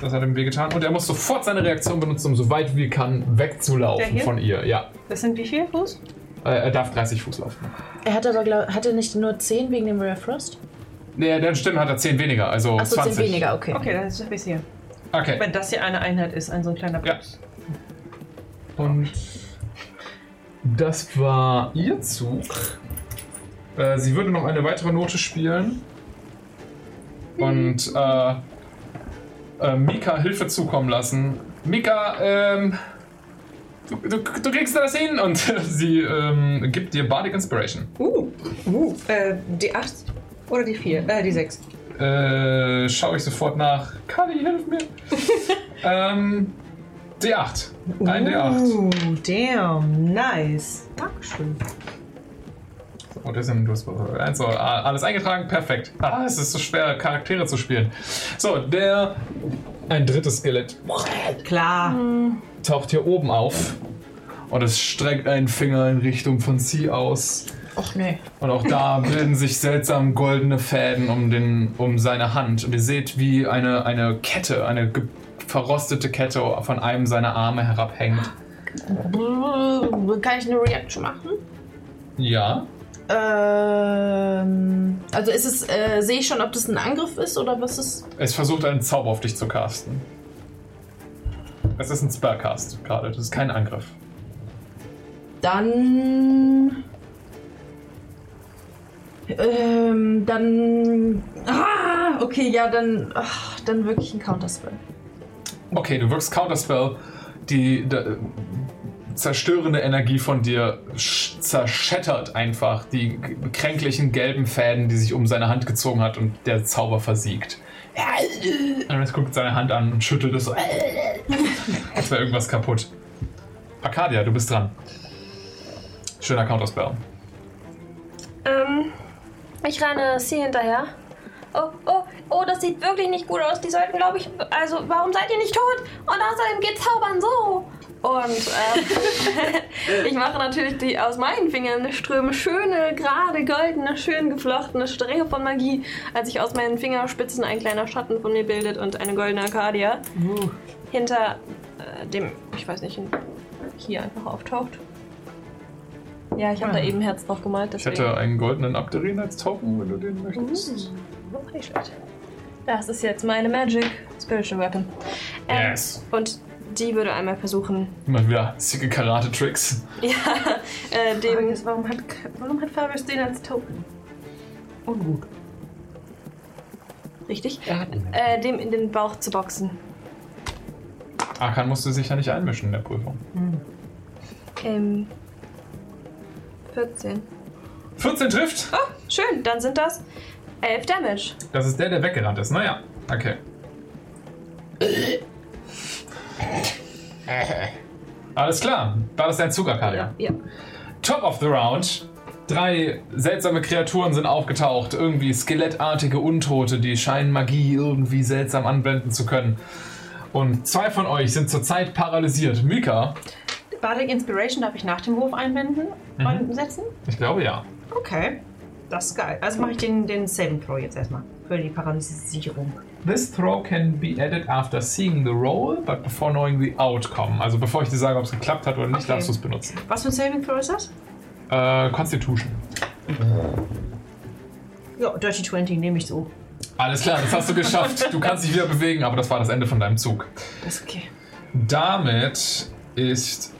Das hat ihm wehgetan. Und er muss sofort seine Reaktion benutzen, um so weit wie kann Der wegzulaufen hier? von ihr. Ja. Das sind wie viel Fuß? Äh, er darf 30 Fuß laufen. Er hat aber, glaub, hat er nicht nur 10 wegen dem of Frost? Nee, der Stimmen hat er 10 weniger, also Achso, 20. 10 weniger, okay. Okay, dann ist es bis hier. Okay. Wenn das hier eine Einheit ist, ein so ein kleiner Ja. Plus. Und das war ihr Zug. Äh, sie würde noch eine weitere Note spielen. Und äh, äh, Mika Hilfe zukommen lassen. Mika, ähm, du, du, du kriegst das hin und [laughs] sie ähm, gibt dir Bardic Inspiration. Uh, uh, äh, die 8 oder die 4? Äh, die 6. Äh, schaue ich sofort nach. Kali, hilf mir. [laughs] ähm, D8. Ein D8. Uh, damn, nice. Dankeschön. Und das hast also, alles eingetragen, perfekt. Ah, es ist so schwer, Charaktere zu spielen. So, der. Ein drittes Skelett Klar. taucht hier oben auf. Und es streckt einen Finger in Richtung von Sie aus. Och nee. Und auch da [laughs] bilden sich seltsam goldene Fäden um, den, um seine Hand. Und ihr seht, wie eine, eine Kette, eine verrostete Kette von einem seiner Arme herabhängt. Kann ich eine Reaction machen? Ja. Ähm, also ist es, äh, sehe ich schon, ob das ein Angriff ist oder was ist? Es versucht einen Zauber auf dich zu casten. Es ist ein Spellcast gerade, das ist kein Angriff. Dann. Ähm, dann. Ah, okay, ja, dann. Ach, dann wirklich ein Counterspell. Okay, du wirkst Counterspell. Die, die zerstörende Energie von dir sch- zerschättert einfach die kränklichen gelben Fäden, die sich um seine Hand gezogen hat und der Zauber versiegt. Jetzt guckt seine Hand an und schüttelt es so. Als wäre irgendwas kaputt. Arcadia, du bist dran. Schöner Counterspell. Ähm, ich renne sie hinterher. Oh, oh, oh, das sieht wirklich nicht gut aus. Die sollten, glaube ich, also, warum seid ihr nicht tot? Und außerdem geht Zaubern so. Und ähm, [laughs] ich mache natürlich die aus meinen Fingern ströme schöne, gerade, goldene, schön geflochtene Stränge von Magie, als sich aus meinen Fingerspitzen ein kleiner Schatten von mir bildet und eine goldene Arcadia hinter äh, dem, ich weiß nicht, hier einfach auftaucht. Ja, ich habe da eben Herz drauf gemalt. Ich Deswegen. hätte einen goldenen Abderin als Token, wenn du den möchtest. Nicht schlecht. Das ist jetzt meine Magic Spiritual Weapon. Ähm, Yes. Und die würde einmal versuchen, Immer wieder sicke Karate-Tricks. [laughs] ja, äh, dem. ist, warum hat, warum hat Fabius den als Token? Ungut. Richtig? Äh, dem in den Bauch zu boxen. Arkan musste sich ja nicht einmischen in der Prüfung. Ähm. 14. 14 trifft! Oh, schön, dann sind das 11 Damage. Das ist der, der weggerannt ist. Naja, okay. [coughs] Alles klar, war das dein Zug, Arcadia? Ja. Top of the Round. Drei seltsame Kreaturen sind aufgetaucht. Irgendwie skelettartige Untote, die scheinen Magie irgendwie seltsam anwenden zu können. Und zwei von euch sind zurzeit paralysiert. Mika, Bardic Inspiration darf ich nach dem Wurf einwenden und setzen? ich glaube ja. Okay. Das ist geil. Also mache ich den, den Saving Throw jetzt erstmal. Für die Paralysierung. This throw can be added after seeing the roll, but before knowing the outcome. Also bevor ich dir sage, ob es geklappt hat oder nicht, Okay. darfst du es benutzen. Was für ein Saving Throw ist das? Äh, Constitution. Ja, Dirty 20 nehme ich so. Alles klar, das hast du geschafft. Du [laughs] kannst dich wieder bewegen, aber das war das Ende von deinem Zug. Das ist okay. Damit ist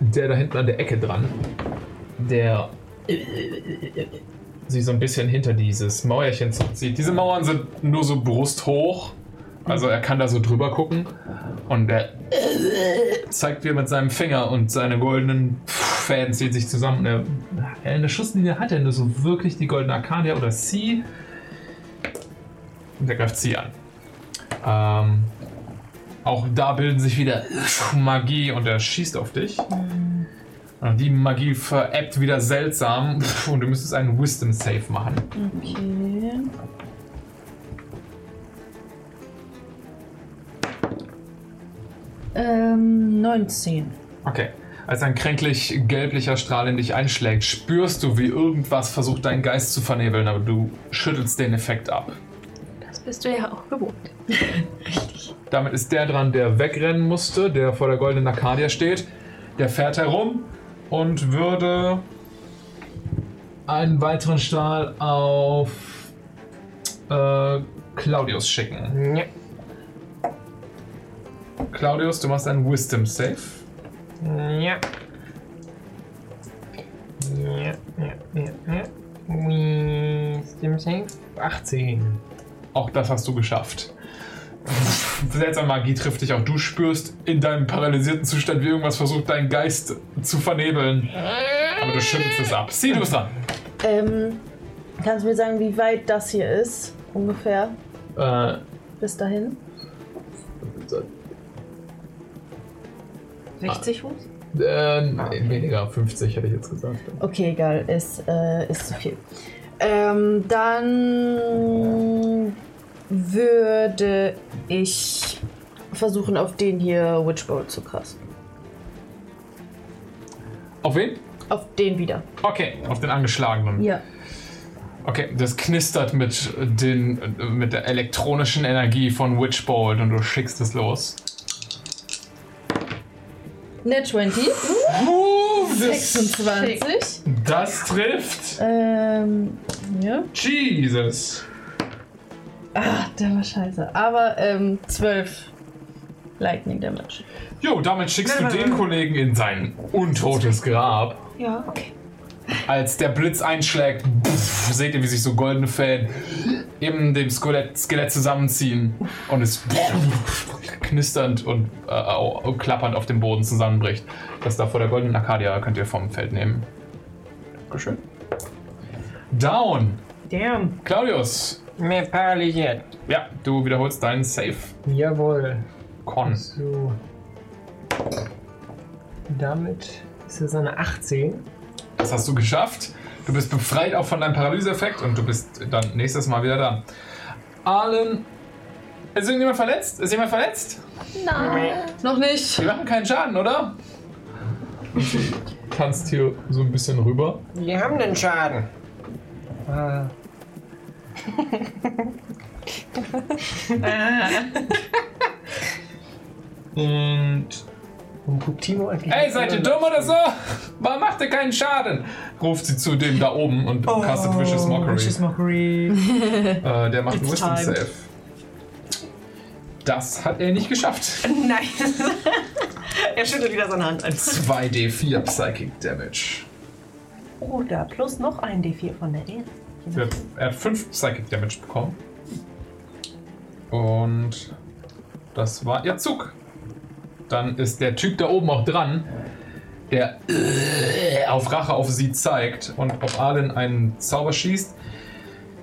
der da hinten an der Ecke dran, der [laughs] sich so ein bisschen hinter dieses Mauerchen zurückzieht. Diese Mauern sind nur so brusthoch, also er kann da so drüber gucken und er zeigt dir mit seinem Finger und seine goldenen Fäden ziehen sich zusammen. Er, in der Schusslinie hat er nur so wirklich die goldene Arcadia oder sie und er greift sie an. Ähm, auch da bilden sich wieder Magie und er schießt auf dich. Die Magie verebbt wieder seltsam und du müsstest einen Wisdom Save machen. Okay. Ähm, 19. Okay. Als ein kränklich gelblicher Strahl in dich einschlägt, spürst du, wie irgendwas versucht, deinen Geist zu vernebeln, aber du schüttelst den Effekt ab. Das bist du ja auch gewohnt. [laughs] Damit ist der dran, der wegrennen musste, der vor der goldenen Arcadia steht. Der fährt herum und würde einen weiteren Strahl auf äh, Claudius schicken. Ja. Claudius, du machst einen Wisdom Save. Ja. Ja, ja, ja, ja. Wisdom Save. 18. Auch das hast du geschafft. Seltsame Magie trifft dich auch. Du spürst in deinem paralysierten Zustand, wie irgendwas versucht, deinen Geist zu vernebeln. Aber du schüttelst es ab. Sie, du bist dran. Ähm, kannst du mir sagen, wie weit das hier ist? Ungefähr. Äh, Bis dahin? 60 Fuß? äh, nee, weniger, 50 hätte ich jetzt gesagt. Okay, egal. Ist, äh, ist zu viel. Ähm, dann würde ich versuchen, auf den hier Witchbolt zu casten. Auf wen? Auf den wieder. Okay, auf den angeschlagenen. Ja. Okay, das knistert mit, den, mit der elektronischen Energie von Witchbolt und du schickst es los. Net 20. Uh, das, 26. das trifft. Ähm, ja. Jesus. Ah, der war scheiße. Aber, ähm, 12 Lightning Damage. Jo, damit schickst du den Kollegen in sein untotes Grab. Ja, okay. Als der Blitz einschlägt, pff, seht ihr, wie sich so goldene Fäden in dem Skelett, Skelett zusammenziehen und es pff, knisternd und äh, klappernd auf dem Boden zusammenbricht. Das da vor der goldenen Arcadia könnt ihr vom Feld nehmen. Dankeschön. Down. Damn. Claudius. Mir paralysiert. Ja, du wiederholst deinen Save. Jawohl. Con. So. Damit ist es eine 18. Das hast du geschafft. Du bist befreit auch von deinem Paralyseeffekt und du bist dann nächstes Mal wieder da. Allen. Ist irgendjemand verletzt? Ist jemand verletzt? Noch nicht. Wir machen keinen Schaden, oder? Du kannst hier so ein bisschen rüber. Wir haben den Schaden. Ah, [laughs] Und. und guckt Timo eigentlich. Ey, seid ihr dumm oder so? Warum macht ihr keinen Schaden? Ruft sie zu dem da oben und castet Vicious Mockery. Oh, Vicious Mockery. [laughs] Äh, der macht einen Wisdom. Save. Das hat er nicht geschafft. [laughs] Nein. er schüttelt wieder seine Hand ein. 2d4 Psychic Damage. Oder plus noch ein D4 von der Ehre. Er hat- Er hat 5 Psychic Damage bekommen. Und das war ihr Zug. Dann ist der Typ da oben auch dran, der [clears throat] auf Rache auf sie zeigt und auf Arlen einen Zauber schießt.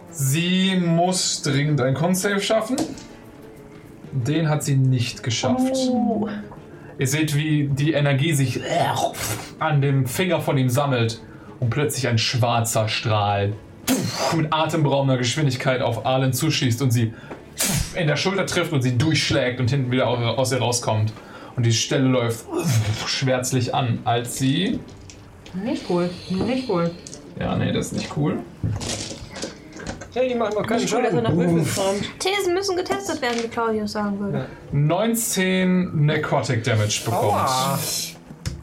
Sie muss dringend ein Con-Save schaffen. Den hat sie nicht geschafft. Oh. Ihr seht, wie die Energie sich an dem Finger von ihm sammelt und plötzlich ein schwarzer Strahl mit atemberaubender Geschwindigkeit auf Arlen zuschießt und sie in der Schulter trifft und sie durchschlägt und hinten wieder au- aus ihr rauskommt. Und die Stelle läuft schwärzlich an, als sie. Nicht cool. Nicht cool. Ja, nee, das ist nicht cool. Hey, die machen doch keinen Nicht cool, dass er nach Schaden. Kommt. Thesen müssen getestet werden, wie Claudius sagen würde. 19 Necrotic Damage bekommt. Aua.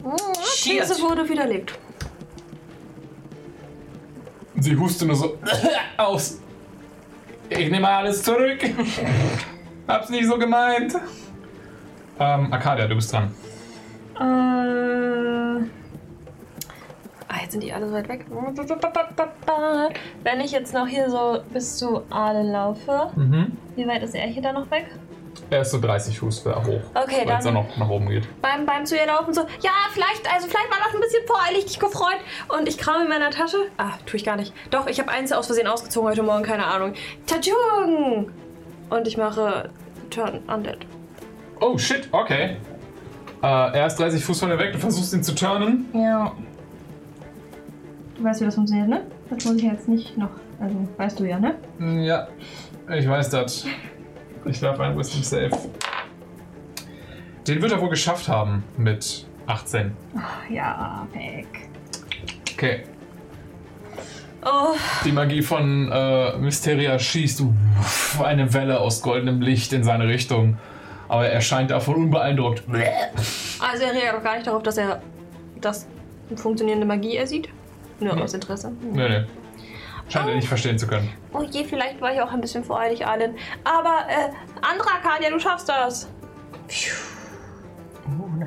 Oh, These wurde widerlegt. Sie hustet nur so [laughs] aus. Ich nehme alles zurück. [laughs] Hab's nicht so gemeint. Ähm, Arcadia, du bist dran. Äh. Ah, jetzt sind die alle so weit weg. Wenn ich jetzt noch hier so bis zu Aale laufe, Mhm. wie weit ist er hier dann noch weg? Er ist so 30 Fuß hoch. Okay, weil es auch dann noch nach oben geht. beim, beim zu ihr laufen so, ja, vielleicht, also vielleicht war das ein bisschen voreilig, dich gefreut. Und ich kram in meiner Tasche. Ah, tue ich gar nicht. Doch, ich habe eins aus Versehen ausgezogen heute Morgen, keine Ahnung. Tachung! Und ich mache Turn Undead. Oh shit, okay. Äh, er ist 30 Fuß von dir weg, du versuchst ihn zu turnen. Ja. Du weißt, wie das funktioniert, ne? Das muss ich jetzt nicht noch. Also, weißt du ja, ne? Ja, ich weiß das. Ich darf einen Wisdom Save. Den wird er wohl geschafft haben mit 18. Ja, weg. Okay. Oh, Die Magie von äh, Mysteria schießt uff, eine Welle aus goldenem Licht in seine Richtung. Aber er scheint davon unbeeindruckt. also er reagiert auch gar nicht darauf, dass er das funktionierende Magie er sieht. Nur aus Interesse. Nee, nee. Scheint er nicht verstehen zu können. Oh je, vielleicht war ich auch ein bisschen voreilig, Allen. Aber, äh, andere Arcadia, du schaffst das.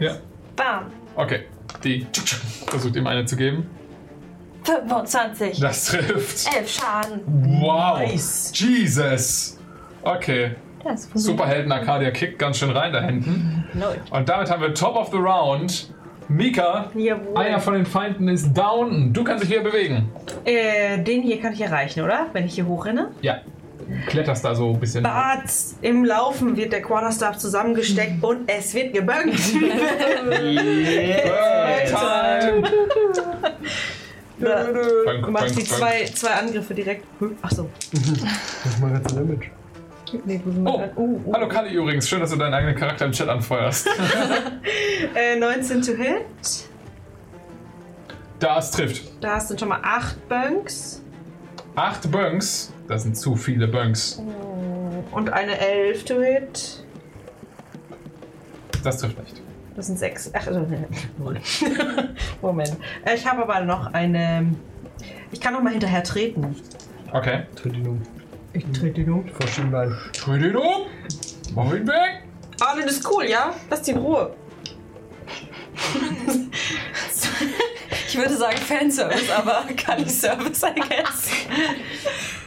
Ja. Bam. Okay. Die versucht ihm eine zu geben. 25. Das trifft. 11 Schaden. Wow. Nice. Jesus. Okay. Das funktioniert. Superhelden Arcadia kickt ganz schön rein da hinten. Und damit haben wir Top of the Round. Mika, Jawohl. einer von den Feinden ist down. Du kannst dich wieder bewegen. Äh, den hier kann ich erreichen, oder? Wenn ich hier hochrenne. Ja. Kletterst da so ein bisschen. Batz! Im Laufen wird der Quarterstaff zusammengesteckt und es wird Bank, Du machst die zwei, zwei Angriffe direkt. Achso. Das mal ganz Damage. Nee, Oh? Oh, oh. hallo Kali übrigens. Schön, dass du deinen eigenen Charakter im Chat anfeuerst. [laughs] [laughs] Äh, 19 to hit. Das trifft. Da sind schon mal 8 Bunks. Acht Bunks. Das sind zu viele Bunks. Und eine 11 to hit. Das trifft nicht. Das sind 6. Ach, also. [laughs] Moment. Ich habe aber noch eine. Ich kann noch mal hinterher treten. Okay. Tritt ihn um. Ich trete ihn um. Schienbein. Dreh den um. Mach ihn weg. Ah, das ist cool, ja? Lass die in Ruhe. Ich würde sagen Fanservice, aber kann ich Service, I guess.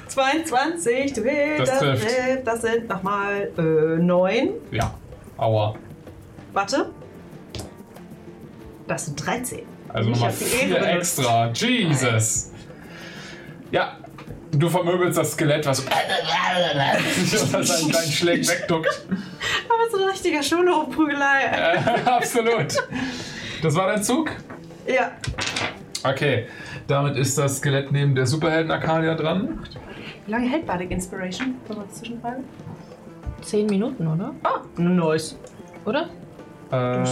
22, du willst, Das das, trifft. das sind nochmal äh, 9. Ja. Aua. Warte. Das sind 13. Also Ich nochmal hab die vier Ehre benutzt. extra. Jesus. Ja. Du vermöbelst das Skelett, was seinen [laughs] kleinen Schlägen wegduckt. [laughs] Aber so ein richtiger Schulhochprügelei. Äh, [laughs] absolut. Das war dein Zug? Ja. Okay. Damit ist das Skelett neben der Superhelden Arcadia dran. Wie lange hält Bardic Inspiration? Wir Zwischenfrage? Zehn Minuten, oder? Ah, nice. Oder? Ähm,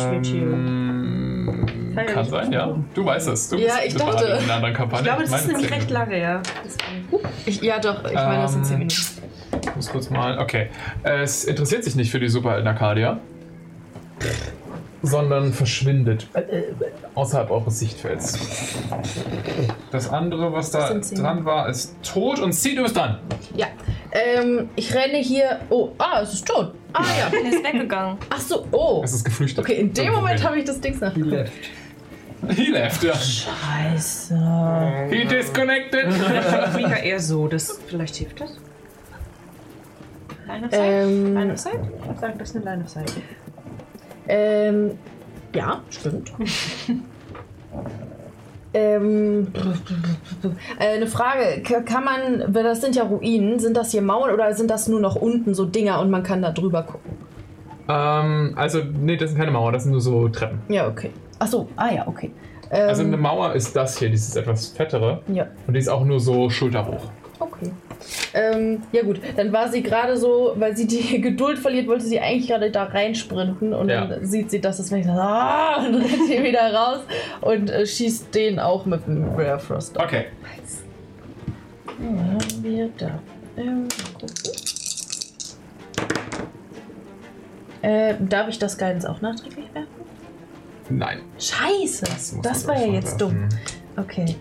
kann sein, ja. Du weißt es. Du Ja, bist ich dachte. In einer anderen Kampagne. Ich glaube, das meine ist nämlich recht lange, ja. Ich, ja, doch. Ich meine, das sind zehn Ähm, Minuten. Ich muss kurz mal. Okay. Es interessiert sich nicht für die Superhelden Arcadia, sondern verschwindet außerhalb eures Sichtfelds. Das andere, was da dran war, ist tot und du bist dran. Ja. Ähm, ich renne hier. Oh, ah, es ist tot. Ah ja. Der ist weggegangen. Ach so, oh. Es ist geflüchtet. Okay, in dem Moment habe ich das Dings nach. [laughs] He left, ja. Scheiße. He disconnected. [laughs] Flieger [laughs] eher so, das vielleicht hilft das. Line of Sight? Ähm, Line of Sight? Ich würde sagen, das ist eine Line of Sight. Ähm, ja, stimmt. ähm, äh, eine Frage, kann man, weil das sind ja Ruinen, sind das hier Mauern oder sind das nur noch unten so Dinger und man kann da drüber gucken? ähm, also, nee, das sind keine Mauer, das sind nur so Treppen. Ja, okay. Ach so, ah ja, okay. Ähm, Also, eine Mauer ist das hier, dieses etwas fettere. ja, Und die ist auch nur so schulterhoch. okay. Ähm, ja gut, dann war sie gerade so, weil sie die [laughs] Geduld verliert, wollte sie eigentlich gerade da reinsprinten und Ja. dann sieht sie, dass das weg ist. Ah, und [laughs] rennt hier wieder raus und äh, schießt den auch mit dem Rare Frost. Okay. Ja, haben wir da. Ähm, mal gucken. Äh, darf ich das Guidance auch nachträglich werfen? Nein. Scheiße! Das Das, war ja jetzt dumm. Okay.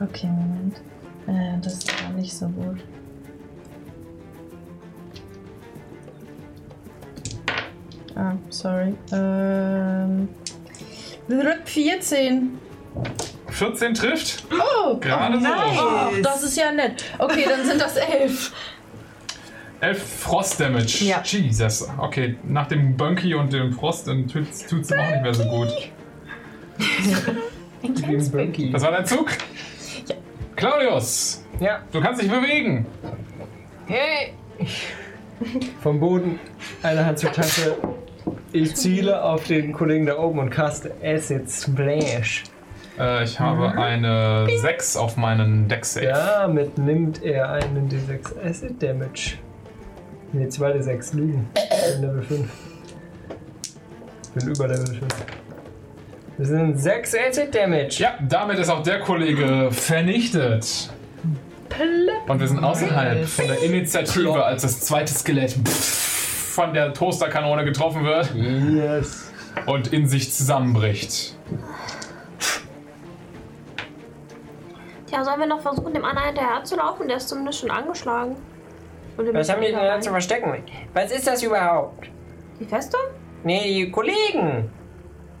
Okay, Moment. Äh, das war nicht so gut. Ah, sorry. Ähm. 14. 14 trifft. Oh, Gerade so. Ach, das ist ja nett. Okay, dann sind das 11. 11 Frost Damage. Ja. Jesus. Okay, nach dem Bunky und dem Frost dann tut es ihm auch nicht mehr so gut. Bunky. Das war dein Zug? Ja. Claudius, Ja. du kannst dich bewegen. Hey! Vom Boden, eine Hand zur Tasche. Ich ziele auf den Kollegen da oben und caste Acid Splash. Äh, ich habe eine 6 auf meinen Deck Save. Damit nimmt er einen D6 Acid Damage. Ne, 2 D6 Lügen. Ich bin Level 5. Ich bin über Level 5. Das sind 6 Acid Damage. Ja, damit ist auch der Kollege vernichtet. Und wir sind außerhalb von der Initiative, als das zweite Skelett von der Toasterkanone getroffen wird Yes. und in sich zusammenbricht. Tja, sollen wir noch versuchen, dem Anna hinterher zu laufen? Der ist zumindest schon angeschlagen. Was haben die denn da zu verstecken? Was ist das überhaupt? Die Festung? Nee, die Kollegen.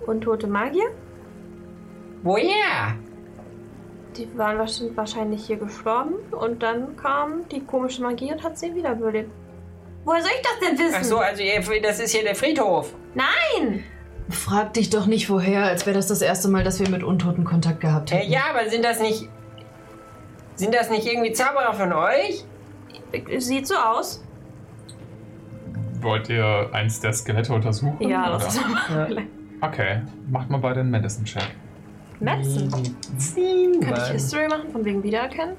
Und tote Magier? Woher? Die waren wahrsch- wahrscheinlich hier gestorben und dann kam die komische Magie und hat sie wiederbelebt. Woher soll ich das denn wissen? Ach so, also ihr- das ist hier der Friedhof. Nein! Frag dich doch nicht woher, als wäre das das erste Mal, dass wir mit Untoten Kontakt gehabt Äh, hätten. ja, aber sind das nicht. Sind das nicht irgendwie Zauberer von euch? Sieht so aus. Wollt ihr eins der Skelette untersuchen? Ja, oder? das ist Okay, macht mal beide einen Medicine-Check. Medicine. Medizin, Kann ich. History machen, von wegen wiedererkennen?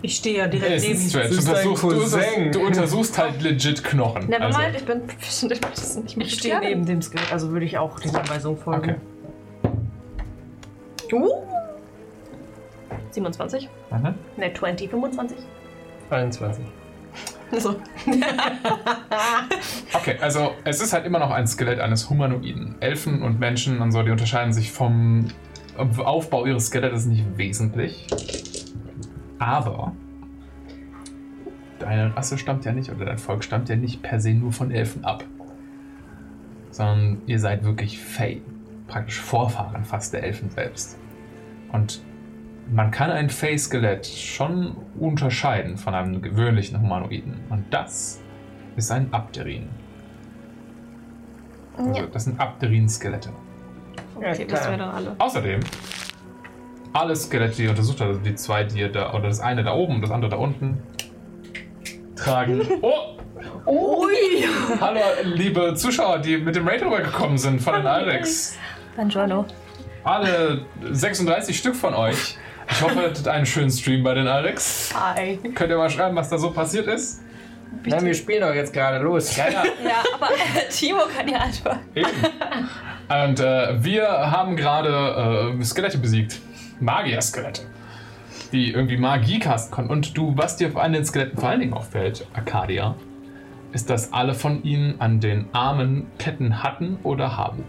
Ich stehe ja direkt Es neben strange. Du, untersuchst, du, du untersuchst halt legit Knochen. Nevermind, Also, ich bin proficient in Medicine. Ich, Ich stehe neben dem Skelett, also würde ich auch den Anweisungen folgen. okay. Uh. 27. Mhm. Ne, 20, 25. 21. So. [laughs] Okay, also es ist halt immer noch ein Skelett eines Humanoiden. Elfen und Menschen und so, die unterscheiden sich vom Aufbau ihres Skelettes nicht wesentlich. Aber deine Rasse stammt ja nicht, oder dein Volk stammt ja nicht per se nur von Elfen ab. Sondern ihr seid wirklich Fey. Praktisch Vorfahren fast der Elfen selbst. Und man kann ein Fey-Skelett schon unterscheiden von einem gewöhnlichen Humanoiden. Und das ist ein Abderin. Also, Ja. das sind Abderin-Skelette. Okay, das wäre doch alle. Außerdem, alle Skelette, die ihr untersucht habt, also die zwei, die ihr da, oder das eine da oben und das andere da unten, tragen. [laughs] Oh! Ui! Hallo, liebe Zuschauer, die mit dem Raid rübergekommen sind von den Alex. Buongiorno. Alle 36 Stück von euch. Ich hoffe, ihr hattet einen schönen Stream bei den Alex. Hi. Könnt ihr mal schreiben, was da so passiert ist? Nein, wir spielen doch jetzt gerade los. Ja, ja. Ja, aber äh, Timo kann ja antworten. Eben. Und äh, wir haben gerade äh, Skelette besiegt. Magier-Skelette. Die irgendwie Magie casten konnten. Und du, was dir an den Skeletten vor allen Dingen auffällt, Arcadia, ist, dass alle von ihnen an den Armen Ketten hatten oder haben.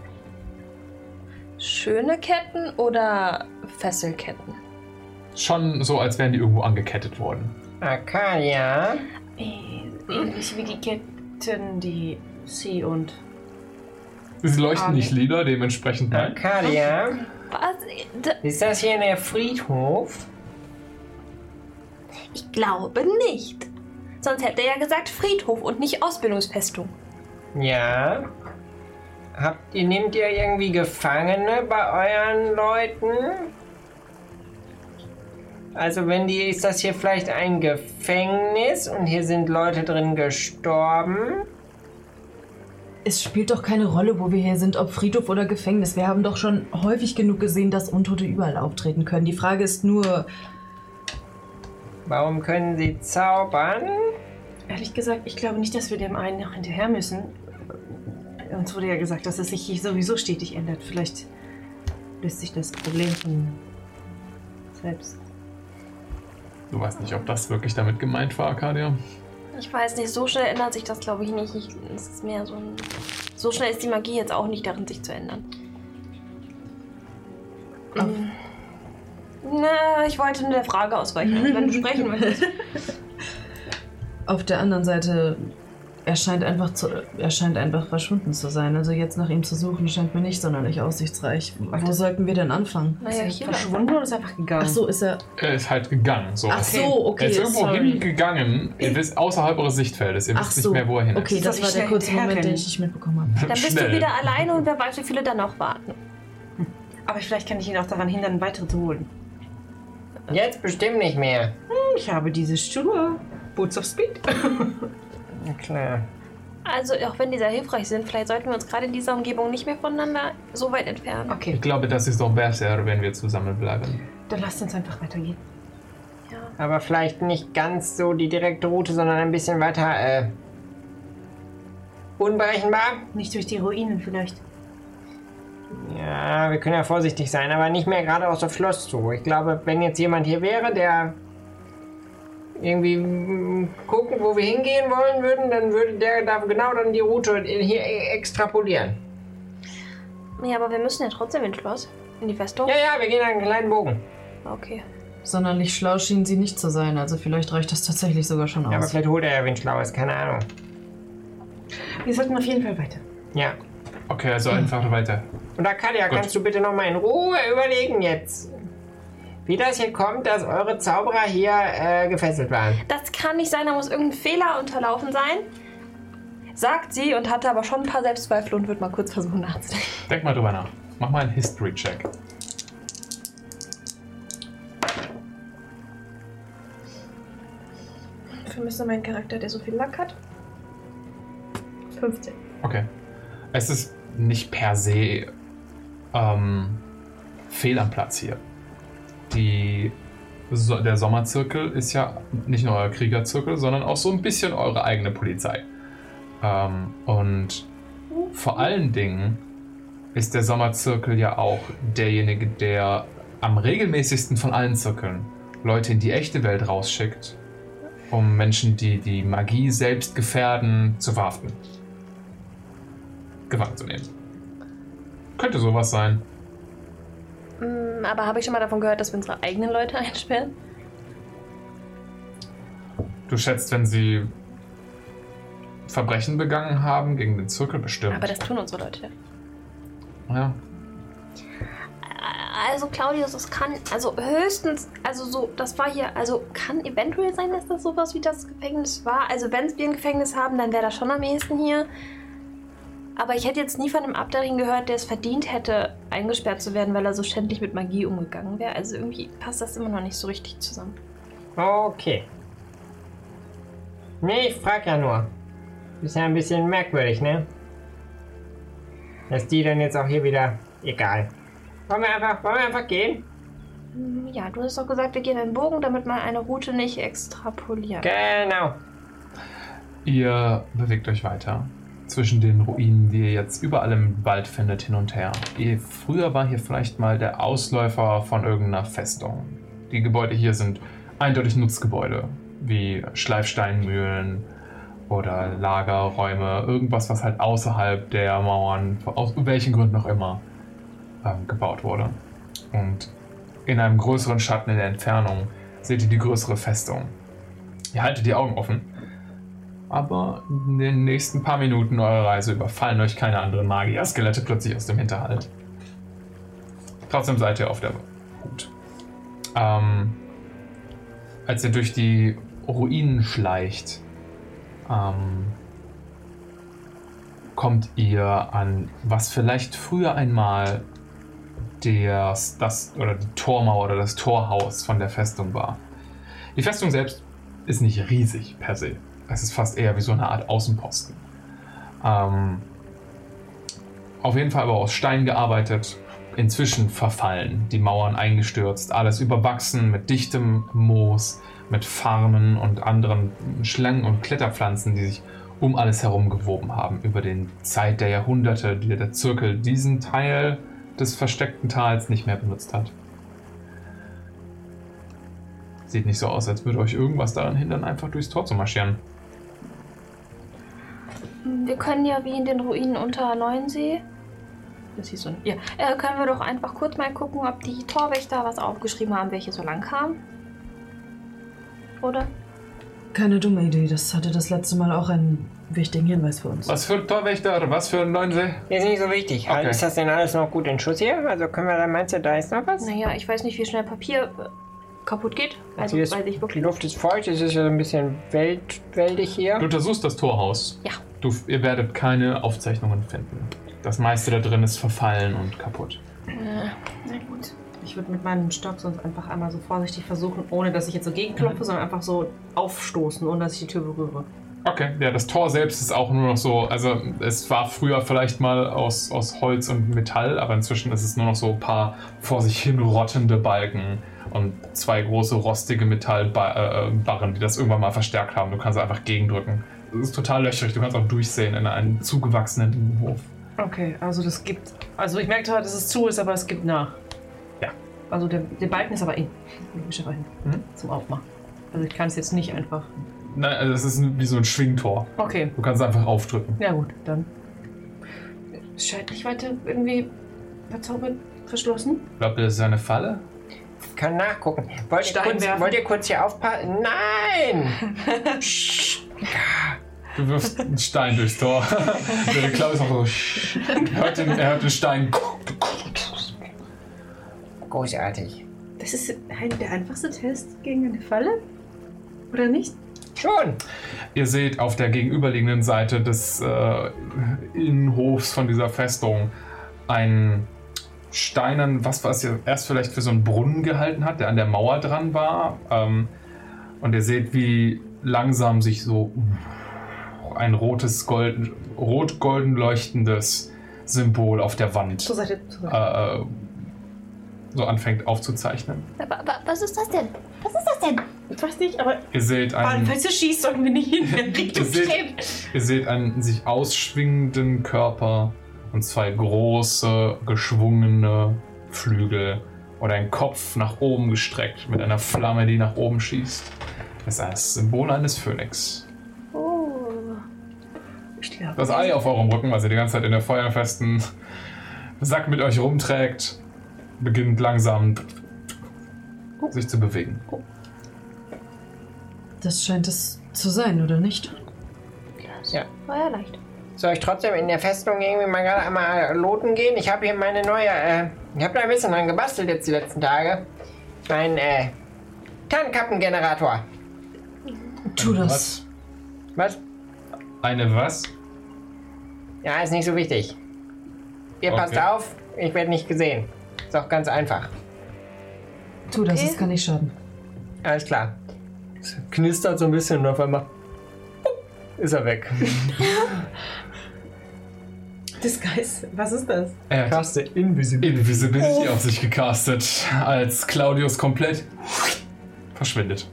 Schöne Ketten oder Fesselketten? Schon so, als wären die irgendwo angekettet worden. Arcadia. Äh, Ähnlich wie die Ketten, die sie und. Sie leuchten nicht lila, dementsprechend nein. Arcadia. Was? Ist das hier der Friedhof? Ich glaube nicht. Sonst hätte er ja gesagt Friedhof und nicht Ausbildungsfestung. Ja. Habt ihr, nehmt ihr irgendwie Gefangene bei euren Leuten? Also wenn die, ist das hier vielleicht ein Gefängnis und hier sind Leute drin gestorben? Es spielt doch keine Rolle, wo wir hier sind, ob Friedhof oder Gefängnis. Wir haben doch schon häufig genug gesehen, dass Untote überall auftreten können. Die Frage ist nur, Warum können sie zaubern? Ehrlich gesagt, ich glaube nicht, dass wir dem einen noch hinterher müssen. Uns wurde ja gesagt, dass es sich hier sowieso stetig ändert. Vielleicht löst sich das Problem von selbst. Du weißt nicht, ob das wirklich damit gemeint war, Arcadia. Ich weiß nicht, so schnell ändert sich das, glaube ich, nicht. Ich, es ist mehr so ein. So schnell ist die Magie jetzt auch nicht darin, sich zu ändern. Hm. Na, ich wollte nur der Frage ausweichen, wenn du sprechen möchtest. [laughs] auf der anderen Seite, er scheint einfach, zu, er scheint einfach verschwunden zu sein. Also jetzt nach ihm zu suchen, scheint mir nicht sonderlich aussichtsreich. Wo sollten wir denn anfangen? Naja, ist hier er verschwunden oder ist er einfach gegangen? Ach so, ist er. Er ist halt gegangen. So. Ach so, okay, er ist irgendwo sorry. hingegangen. Ihr wisst außerhalb eures Sichtfeldes. Ihr Ach wisst so. nicht mehr, wo er hin ist. Okay, das Soll war der kurze Moment, den ich nicht mitbekommen habe. Dann bist Schnell. du wieder alleine und wer weiß, wie viele dann noch warten. Aber vielleicht kann ich ihn auch daran hindern, weitere zu holen. Jetzt bestimmt nicht mehr. Ich habe diese Schuhe. Boots of Speed. [laughs] Na klar. Also, auch wenn die sehr hilfreich sind, vielleicht sollten wir uns gerade in dieser Umgebung nicht mehr voneinander so weit entfernen. Okay, Ich glaube, das ist doch besser, wenn wir zusammenbleiben. dann lasst uns einfach weitergehen. Aber vielleicht nicht ganz so die direkte Route, sondern ein bisschen weiter äh, unberechenbar. Nicht durch die Ruinen vielleicht. Ja, wir können ja vorsichtig sein, aber nicht mehr geradeaus aufs Schloss zu. Ich glaube, wenn jetzt jemand hier wäre, der irgendwie mm, gucken, wo wir hingehen wollen würden, dann würde der da genau dann die Route hier e- extrapolieren. Ja, aber wir müssen ja trotzdem ins Schloss. In die Festung. Ja, ja, wir gehen einen kleinen Bogen. Okay. Sonderlich schlau schien sie nicht zu sein. Also vielleicht reicht das tatsächlich sogar schon Ja, aber aus. vielleicht holt er ja wen Schlaues, keine Ahnung. Wir sollten auf jeden Fall weiter. Ja. Okay, also einfach weiter. Und Arcadia, Gut. kannst du bitte noch mal in Ruhe überlegen jetzt, wie das hier kommt, dass eure Zauberer hier äh, gefesselt waren? Das kann nicht sein, da muss irgendein Fehler unterlaufen sein. Sagt sie und hatte aber schon ein paar Selbstzweifel und wird mal kurz versuchen nachzudenken. Denk mal drüber nach. Mach mal einen History-Check. Vermisse meinen Charakter, der so viel Lack hat. 15. Okay. Es ist nicht per se ähm, fehl am Platz hier. Die, so, der Sommerzirkel ist ja nicht nur euer Kriegerzirkel, sondern auch so ein bisschen eure eigene Polizei. Ähm, und vor allen Dingen ist der Sommerzirkel ja auch derjenige, der am regelmäßigsten von allen Zirkeln Leute in die echte Welt rausschickt, um Menschen, die die Magie selbst gefährden, zu verhaften gefangen zu nehmen. Könnte sowas sein. Mm, Aber habe ich schon mal davon gehört, dass wir unsere eigenen Leute [laughs] einsperren? Du schätzt, wenn sie Verbrechen begangen haben gegen den Zirkel bestimmt. Aber das tun unsere Leute. ja. also Claudius, es kann, also höchstens, also so, das war hier, also kann eventuell sein, dass das sowas wie das Gefängnis war. Also wenn wir ein Gefängnis haben, dann wäre das schon am ehesten hier. Aber ich hätte jetzt nie von einem Abderin gehört, der es verdient hätte, eingesperrt zu werden, weil er so schändlich mit Magie umgegangen wäre. Also irgendwie passt das immer noch nicht so richtig zusammen. Okay. Nee, ich frag ja nur. Ist ja ein bisschen merkwürdig, ne? Dass die dann jetzt auch hier wieder. Egal. Wollen wir einfach, wollen wir einfach gehen? Hm, Ja, du hast doch gesagt, wir gehen einen Bogen, damit man eine Route nicht extrapoliert. Genau. Ihr bewegt euch weiter zwischen den Ruinen, die ihr jetzt überall im Wald findet, hin und her. Früher war hier vielleicht mal der Ausläufer von irgendeiner Festung. Die Gebäude hier sind eindeutig Nutzgebäude, wie Schleifsteinmühlen oder Lagerräume, irgendwas, was halt außerhalb der Mauern, aus welchen Gründen auch immer, ähm, gebaut wurde. Und in einem größeren Schatten in der Entfernung seht ihr die größere Festung. Ihr haltet die Augen offen aber in den nächsten paar Minuten eurer Reise überfallen euch keine anderen Magier-Skelette plötzlich aus dem Hinterhalt. Trotzdem seid ihr auf der Hut. Ähm, als ihr durch die Ruinen schleicht, ähm, kommt ihr an, was vielleicht früher einmal das, das oder die Tormauer oder das Torhaus von der Festung war. Die Festung selbst ist nicht riesig per se. Es ist fast eher wie so eine Art Außenposten. Ähm, auf jeden Fall aber aus Stein gearbeitet, inzwischen verfallen, die Mauern eingestürzt, alles überwachsen mit dichtem Moos, mit Farmen und anderen Schlangen und Kletterpflanzen, die sich um alles herum gewoben haben, über den Zeit der Jahrhunderte, die der Zirkel diesen Teil des versteckten Tals nicht mehr benutzt hat. Sieht nicht so aus, als würde euch irgendwas daran hindern, einfach durchs Tor zu marschieren. Wir können ja wie in den Ruinen unter Neuensee. Das hieß so. Ja, äh, können wir doch einfach kurz mal gucken, ob die Torwächter was aufgeschrieben haben, welche so lang kamen. Oder? Keine dumme Idee. Das hatte das letzte Mal auch einen wichtigen Hinweis für uns. Was für ein Torwächter, was für ein Neuensee? Ist nicht so wichtig. Okay. Ist das denn alles noch gut in Schuss hier? Also können wir da, meinst du, da ist noch was? Naja, ich weiß nicht, wie schnell Papier äh, kaputt geht. Also, Hier ist- weiß ich Die. Luft ist feucht, es ist ja so ein bisschen welt, weldig hier. Du untersuchst das Torhaus. Ja. Du, ihr werdet keine Aufzeichnungen finden. Das meiste da drin ist verfallen und kaputt. Äh, na gut. Ich würde mit meinem Stock sonst einfach einmal so vorsichtig versuchen, ohne dass ich jetzt so gegenklopfe, sondern einfach so aufstoßen, ohne dass ich die Tür berühre. Okay, ja, das Tor selbst ist auch nur noch so, also es war früher vielleicht mal aus, aus Holz und Metall, aber inzwischen ist es nur noch so ein paar vor sich hin rottende Balken und zwei große rostige Metallbarren, die das irgendwann mal verstärkt haben. Du kannst einfach gegendrücken. Es ist total löchrig, du kannst auch durchsehen in einen zugewachsenen Innenhof. Okay, also das gibt. Also ich merke zwar, dass es zu ist, aber es gibt nach. Ja. Also der, der Balken ist aber in. Logischerweise. Mhm. Zum Aufmachen. Also ich kann es jetzt nicht einfach. Nein, also es ist wie so ein Schwingtor. Okay. Du kannst einfach aufdrücken. Ja gut, dann. Es scheint nicht weiter irgendwie verzaubert verschlossen. Glaubt ihr, das ist eine Falle? Ich kann nachgucken. Wollt ihr, Stein kurz, werfen. wollt ihr kurz hier aufpassen? Nein! [laughs] Du wirfst einen Stein durchs Tor. [laughs] Der Klaus ist auch so. Er hört den, er hört den Stein. Großartig. Das ist ein, der einfachste Test gegen eine Falle? Oder nicht? Schon! Ihr seht auf der gegenüberliegenden Seite des äh, Innenhofs von dieser Festung einen Steinen, was was ihr erst vielleicht für so einen Brunnen gehalten hat, der an der Mauer dran war. Ähm, und ihr seht, wie langsam sich so ein rotes, golden, rot-golden leuchtendes Symbol auf der Wand Zur Seite. Zur Seite. äh, so anfängt aufzuzeichnen. Wa- wa- Was ist das denn? Was ist das denn? Ich weiß nicht, aber Ihr seht einen, falls du schießt, sollten wir nicht in der Richtung Ihr seht- ihr seht einen sich ausschwingenden Körper und zwei große, geschwungene Flügel und einen Kopf nach oben gestreckt mit einer Flamme, die nach oben schießt. Das ist das Symbol eines Phönix. Oh. Glaube. Das Ei auf eurem Rücken, was ihr die ganze Zeit in der feuerfesten Sack mit euch rumträgt, beginnt langsam sich zu bewegen. Das scheint es zu sein, oder nicht? Ja. War ja leicht. Soll ich trotzdem in der Festung irgendwie mal gerade einmal loten gehen? Ich habe hier meine neue, äh, ich habe da ein bisschen dran gebastelt jetzt die letzten Tage. Mein, äh, Tarnkappengenerator. Tu das. Was? Eine was? Ja, ist nicht so wichtig. Ihr Okay. passt auf, ich werde nicht gesehen. Ist auch ganz einfach. Tu das, es kann nicht schaden. Alles klar. Es knistert so ein bisschen und auf einmal ist er weg. [laughs] Disguise, was ist das? Er hat Kaste Invisibility. Invisibility auf sich gecastet, als Claudius komplett verschwindet.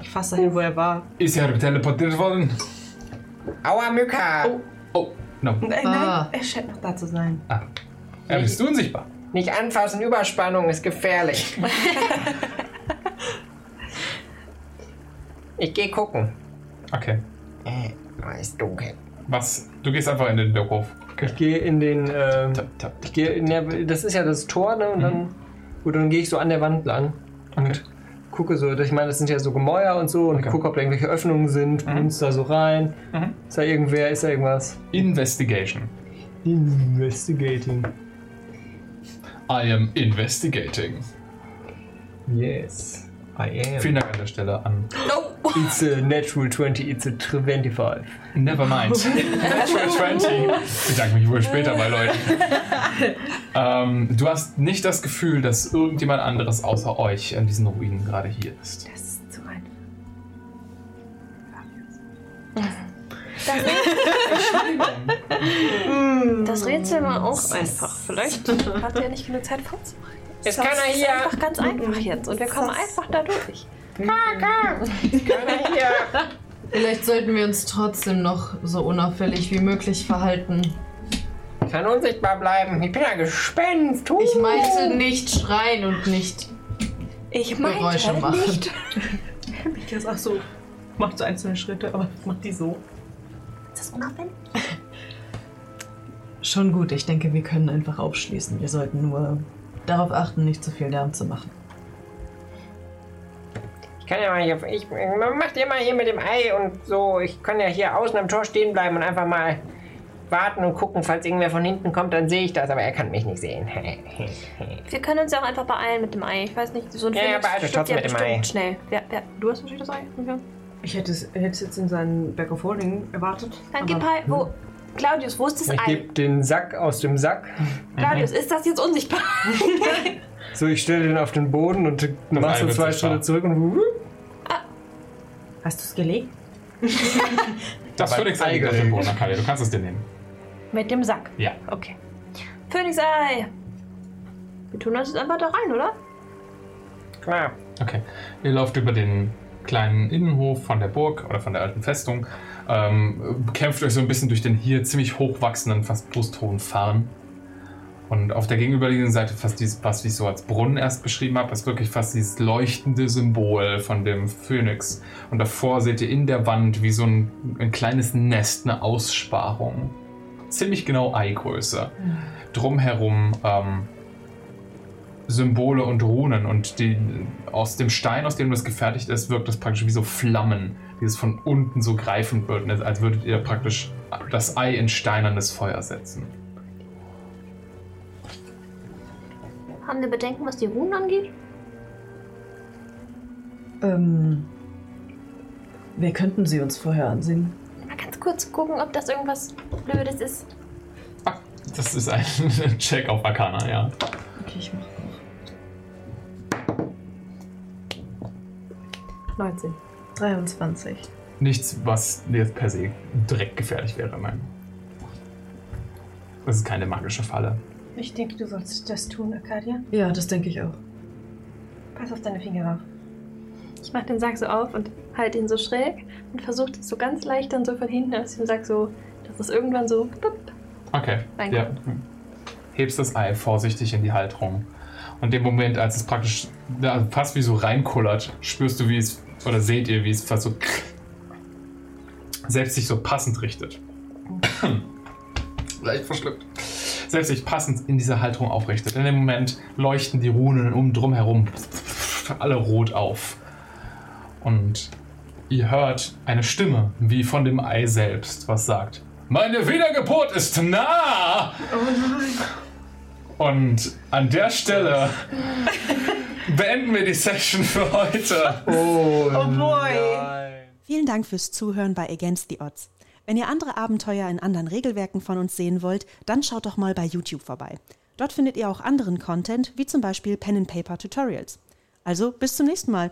Ich fasse dahin, wo er war. Ist er teleportiert worden? Aua, Mücka! Oh, no. Nein, Ah. nein, er scheint noch da zu sein. Er bist du unsichtbar. Nicht anfassen, Überspannung ist gefährlich. [laughs] ich gehe gucken. Okay. Äh, oh, ist dunkel. Was? Du gehst einfach in den Berghof. Ich gehe in den. Ähm, Tap, tap. ich gehe in der, das ist ja das Tor, ne? Und dann, gut, dann gehe ich so an der Wand lang und gucke so. Ich meine, das sind ja so Gemäuer und so und Okay. gucke, ob da irgendwelche Öffnungen sind. Mhm. Da so rein. Mhm. Ist da irgendwer? Ist da irgendwas? Investigation. Investigating. I am investigating. Yes, I am. Vielen Dank an der Stelle an. It's a natural 20, it's a 25. Never mind. [laughs] Natural 20. Ich bedanke mich wohl später bei Leuten. ähm, du hast nicht das Gefühl, dass irgendjemand anderes außer euch an diesen Ruinen gerade hier ist. Das ist zu weit. Das Rätsel war auch einfach. Vielleicht [laughs] hat er nicht genug Zeit vorzubereiten. Ist Das keiner ist hier? einfach ganz einfach jetzt und wir kommen einfach da durch. Keiner [laughs] hier. Vielleicht sollten wir uns trotzdem noch so unauffällig wie möglich verhalten. Ich kann unsichtbar bleiben. Ich bin ein Gespenst. Huh. Ich meinte nicht schreien und nicht Ich Geräusche meinte machen. nicht. [laughs] Ich ist auch so. Macht so einzelne Schritte, aber macht die so. Ist das unauffällig? Schon gut, ich denke, wir können einfach aufschließen. Wir sollten nur darauf achten, nicht zu viel Lärm zu machen. Ich kann ja mal hier. Ich, man macht ja mal hier mit dem Ei und so. Ich kann ja hier außen am Tor stehen bleiben und einfach mal warten und gucken, falls irgendwer von hinten kommt, dann sehe ich das, aber er kann mich nicht sehen. [laughs] Wir können uns ja auch einfach beeilen mit dem Ei. Ich weiß nicht, so ein Ja, ja, Phönix beeilt euch trotzdem ja mit dem Ei. schnell. Wer, wer, du hast natürlich das Ei. Okay. Ich hätte es, hätte es jetzt in seinen Bag of Holding erwartet. Dann aber- gib Ei. Wo? Claudius, wo ist das Ich Ei? gebe den Sack aus dem Sack. Claudius, ist das jetzt unsichtbar? [laughs] So, ich stelle den auf den Boden und mach Ei so wird zwei sichtbar. Schritte zurück und. Hast du es gelegt? [laughs] Das Aber Phoenix Ei liegt auf dem Boden, Natalia. Du kannst es dir nehmen. mit dem Sack. Ja. Okay. Phönix-Ei. Wir tun das jetzt einfach da rein, oder? Klar. Okay. Ihr lauft über den kleinen Innenhof von der Burg oder von der alten Festung, ähm, kämpft euch so ein bisschen durch den hier ziemlich hochwachsenden, fast brusthohen Farn. Und auf der gegenüberliegenden Seite fast dieses, was ich so als Brunnen erst beschrieben habe, ist wirklich fast dieses leuchtende Symbol von dem Phönix. Und davor seht ihr in der Wand wie so ein, ein kleines Nest, eine Aussparung. Ziemlich genau Eigröße. Drumherum ähm, Symbole und Runen und die, aus dem Stein, aus dem das gefertigt ist, wirkt das praktisch wie so Flammen, die es von unten so greifend wird, als würdet ihr praktisch das Ei in steinernes Feuer setzen. Haben wir Bedenken, was die Runen angeht? Ähm. Wir könnten sie uns vorher ansehen. Mal ganz kurz gucken, ob das irgendwas Blödes ist. Ah, das ist ein [laughs] Check auf Arcana, ja. Okay, ich mach. 19. 23. Nichts, was jetzt per se direkt gefährlich wäre, nein. Das ist keine magische Falle. Ich denke, du sollst das tun, Arcadia. Ja, das denke ich auch. Pass auf deine Finger auf. Ich mach den Sack so auf und halte ihn so schräg und versuche das so ganz leicht dann so von hinten aus dem Sack so, dass es irgendwann so. Bup, Okay. Ja. Hebst das Ei vorsichtig in die Halterung. Und in dem Moment, als es praktisch ja, fast wie so reinkullert, spürst du, wie es, oder seht ihr, wie es fast so selbst sich so passend richtet. [coughs] Leicht verschluckt. Selbst sich passend in dieser Halterung aufrichtet. In dem Moment leuchten die Runen um drum herum alle rot auf. Und ihr hört eine Stimme, wie von dem Ei selbst, was sagt: Meine Wiedergeburt ist nah! Und an der Stelle beenden wir die Session für heute. Oh, Oh boy. Vielen Dank fürs Zuhören bei Against the Odds. Wenn ihr andere Abenteuer in anderen Regelwerken von uns sehen wollt, dann schaut doch mal bei YouTube vorbei. Dort findet ihr auch anderen Content, wie zum Beispiel Pen and Paper Tutorials. Also bis zum nächsten Mal.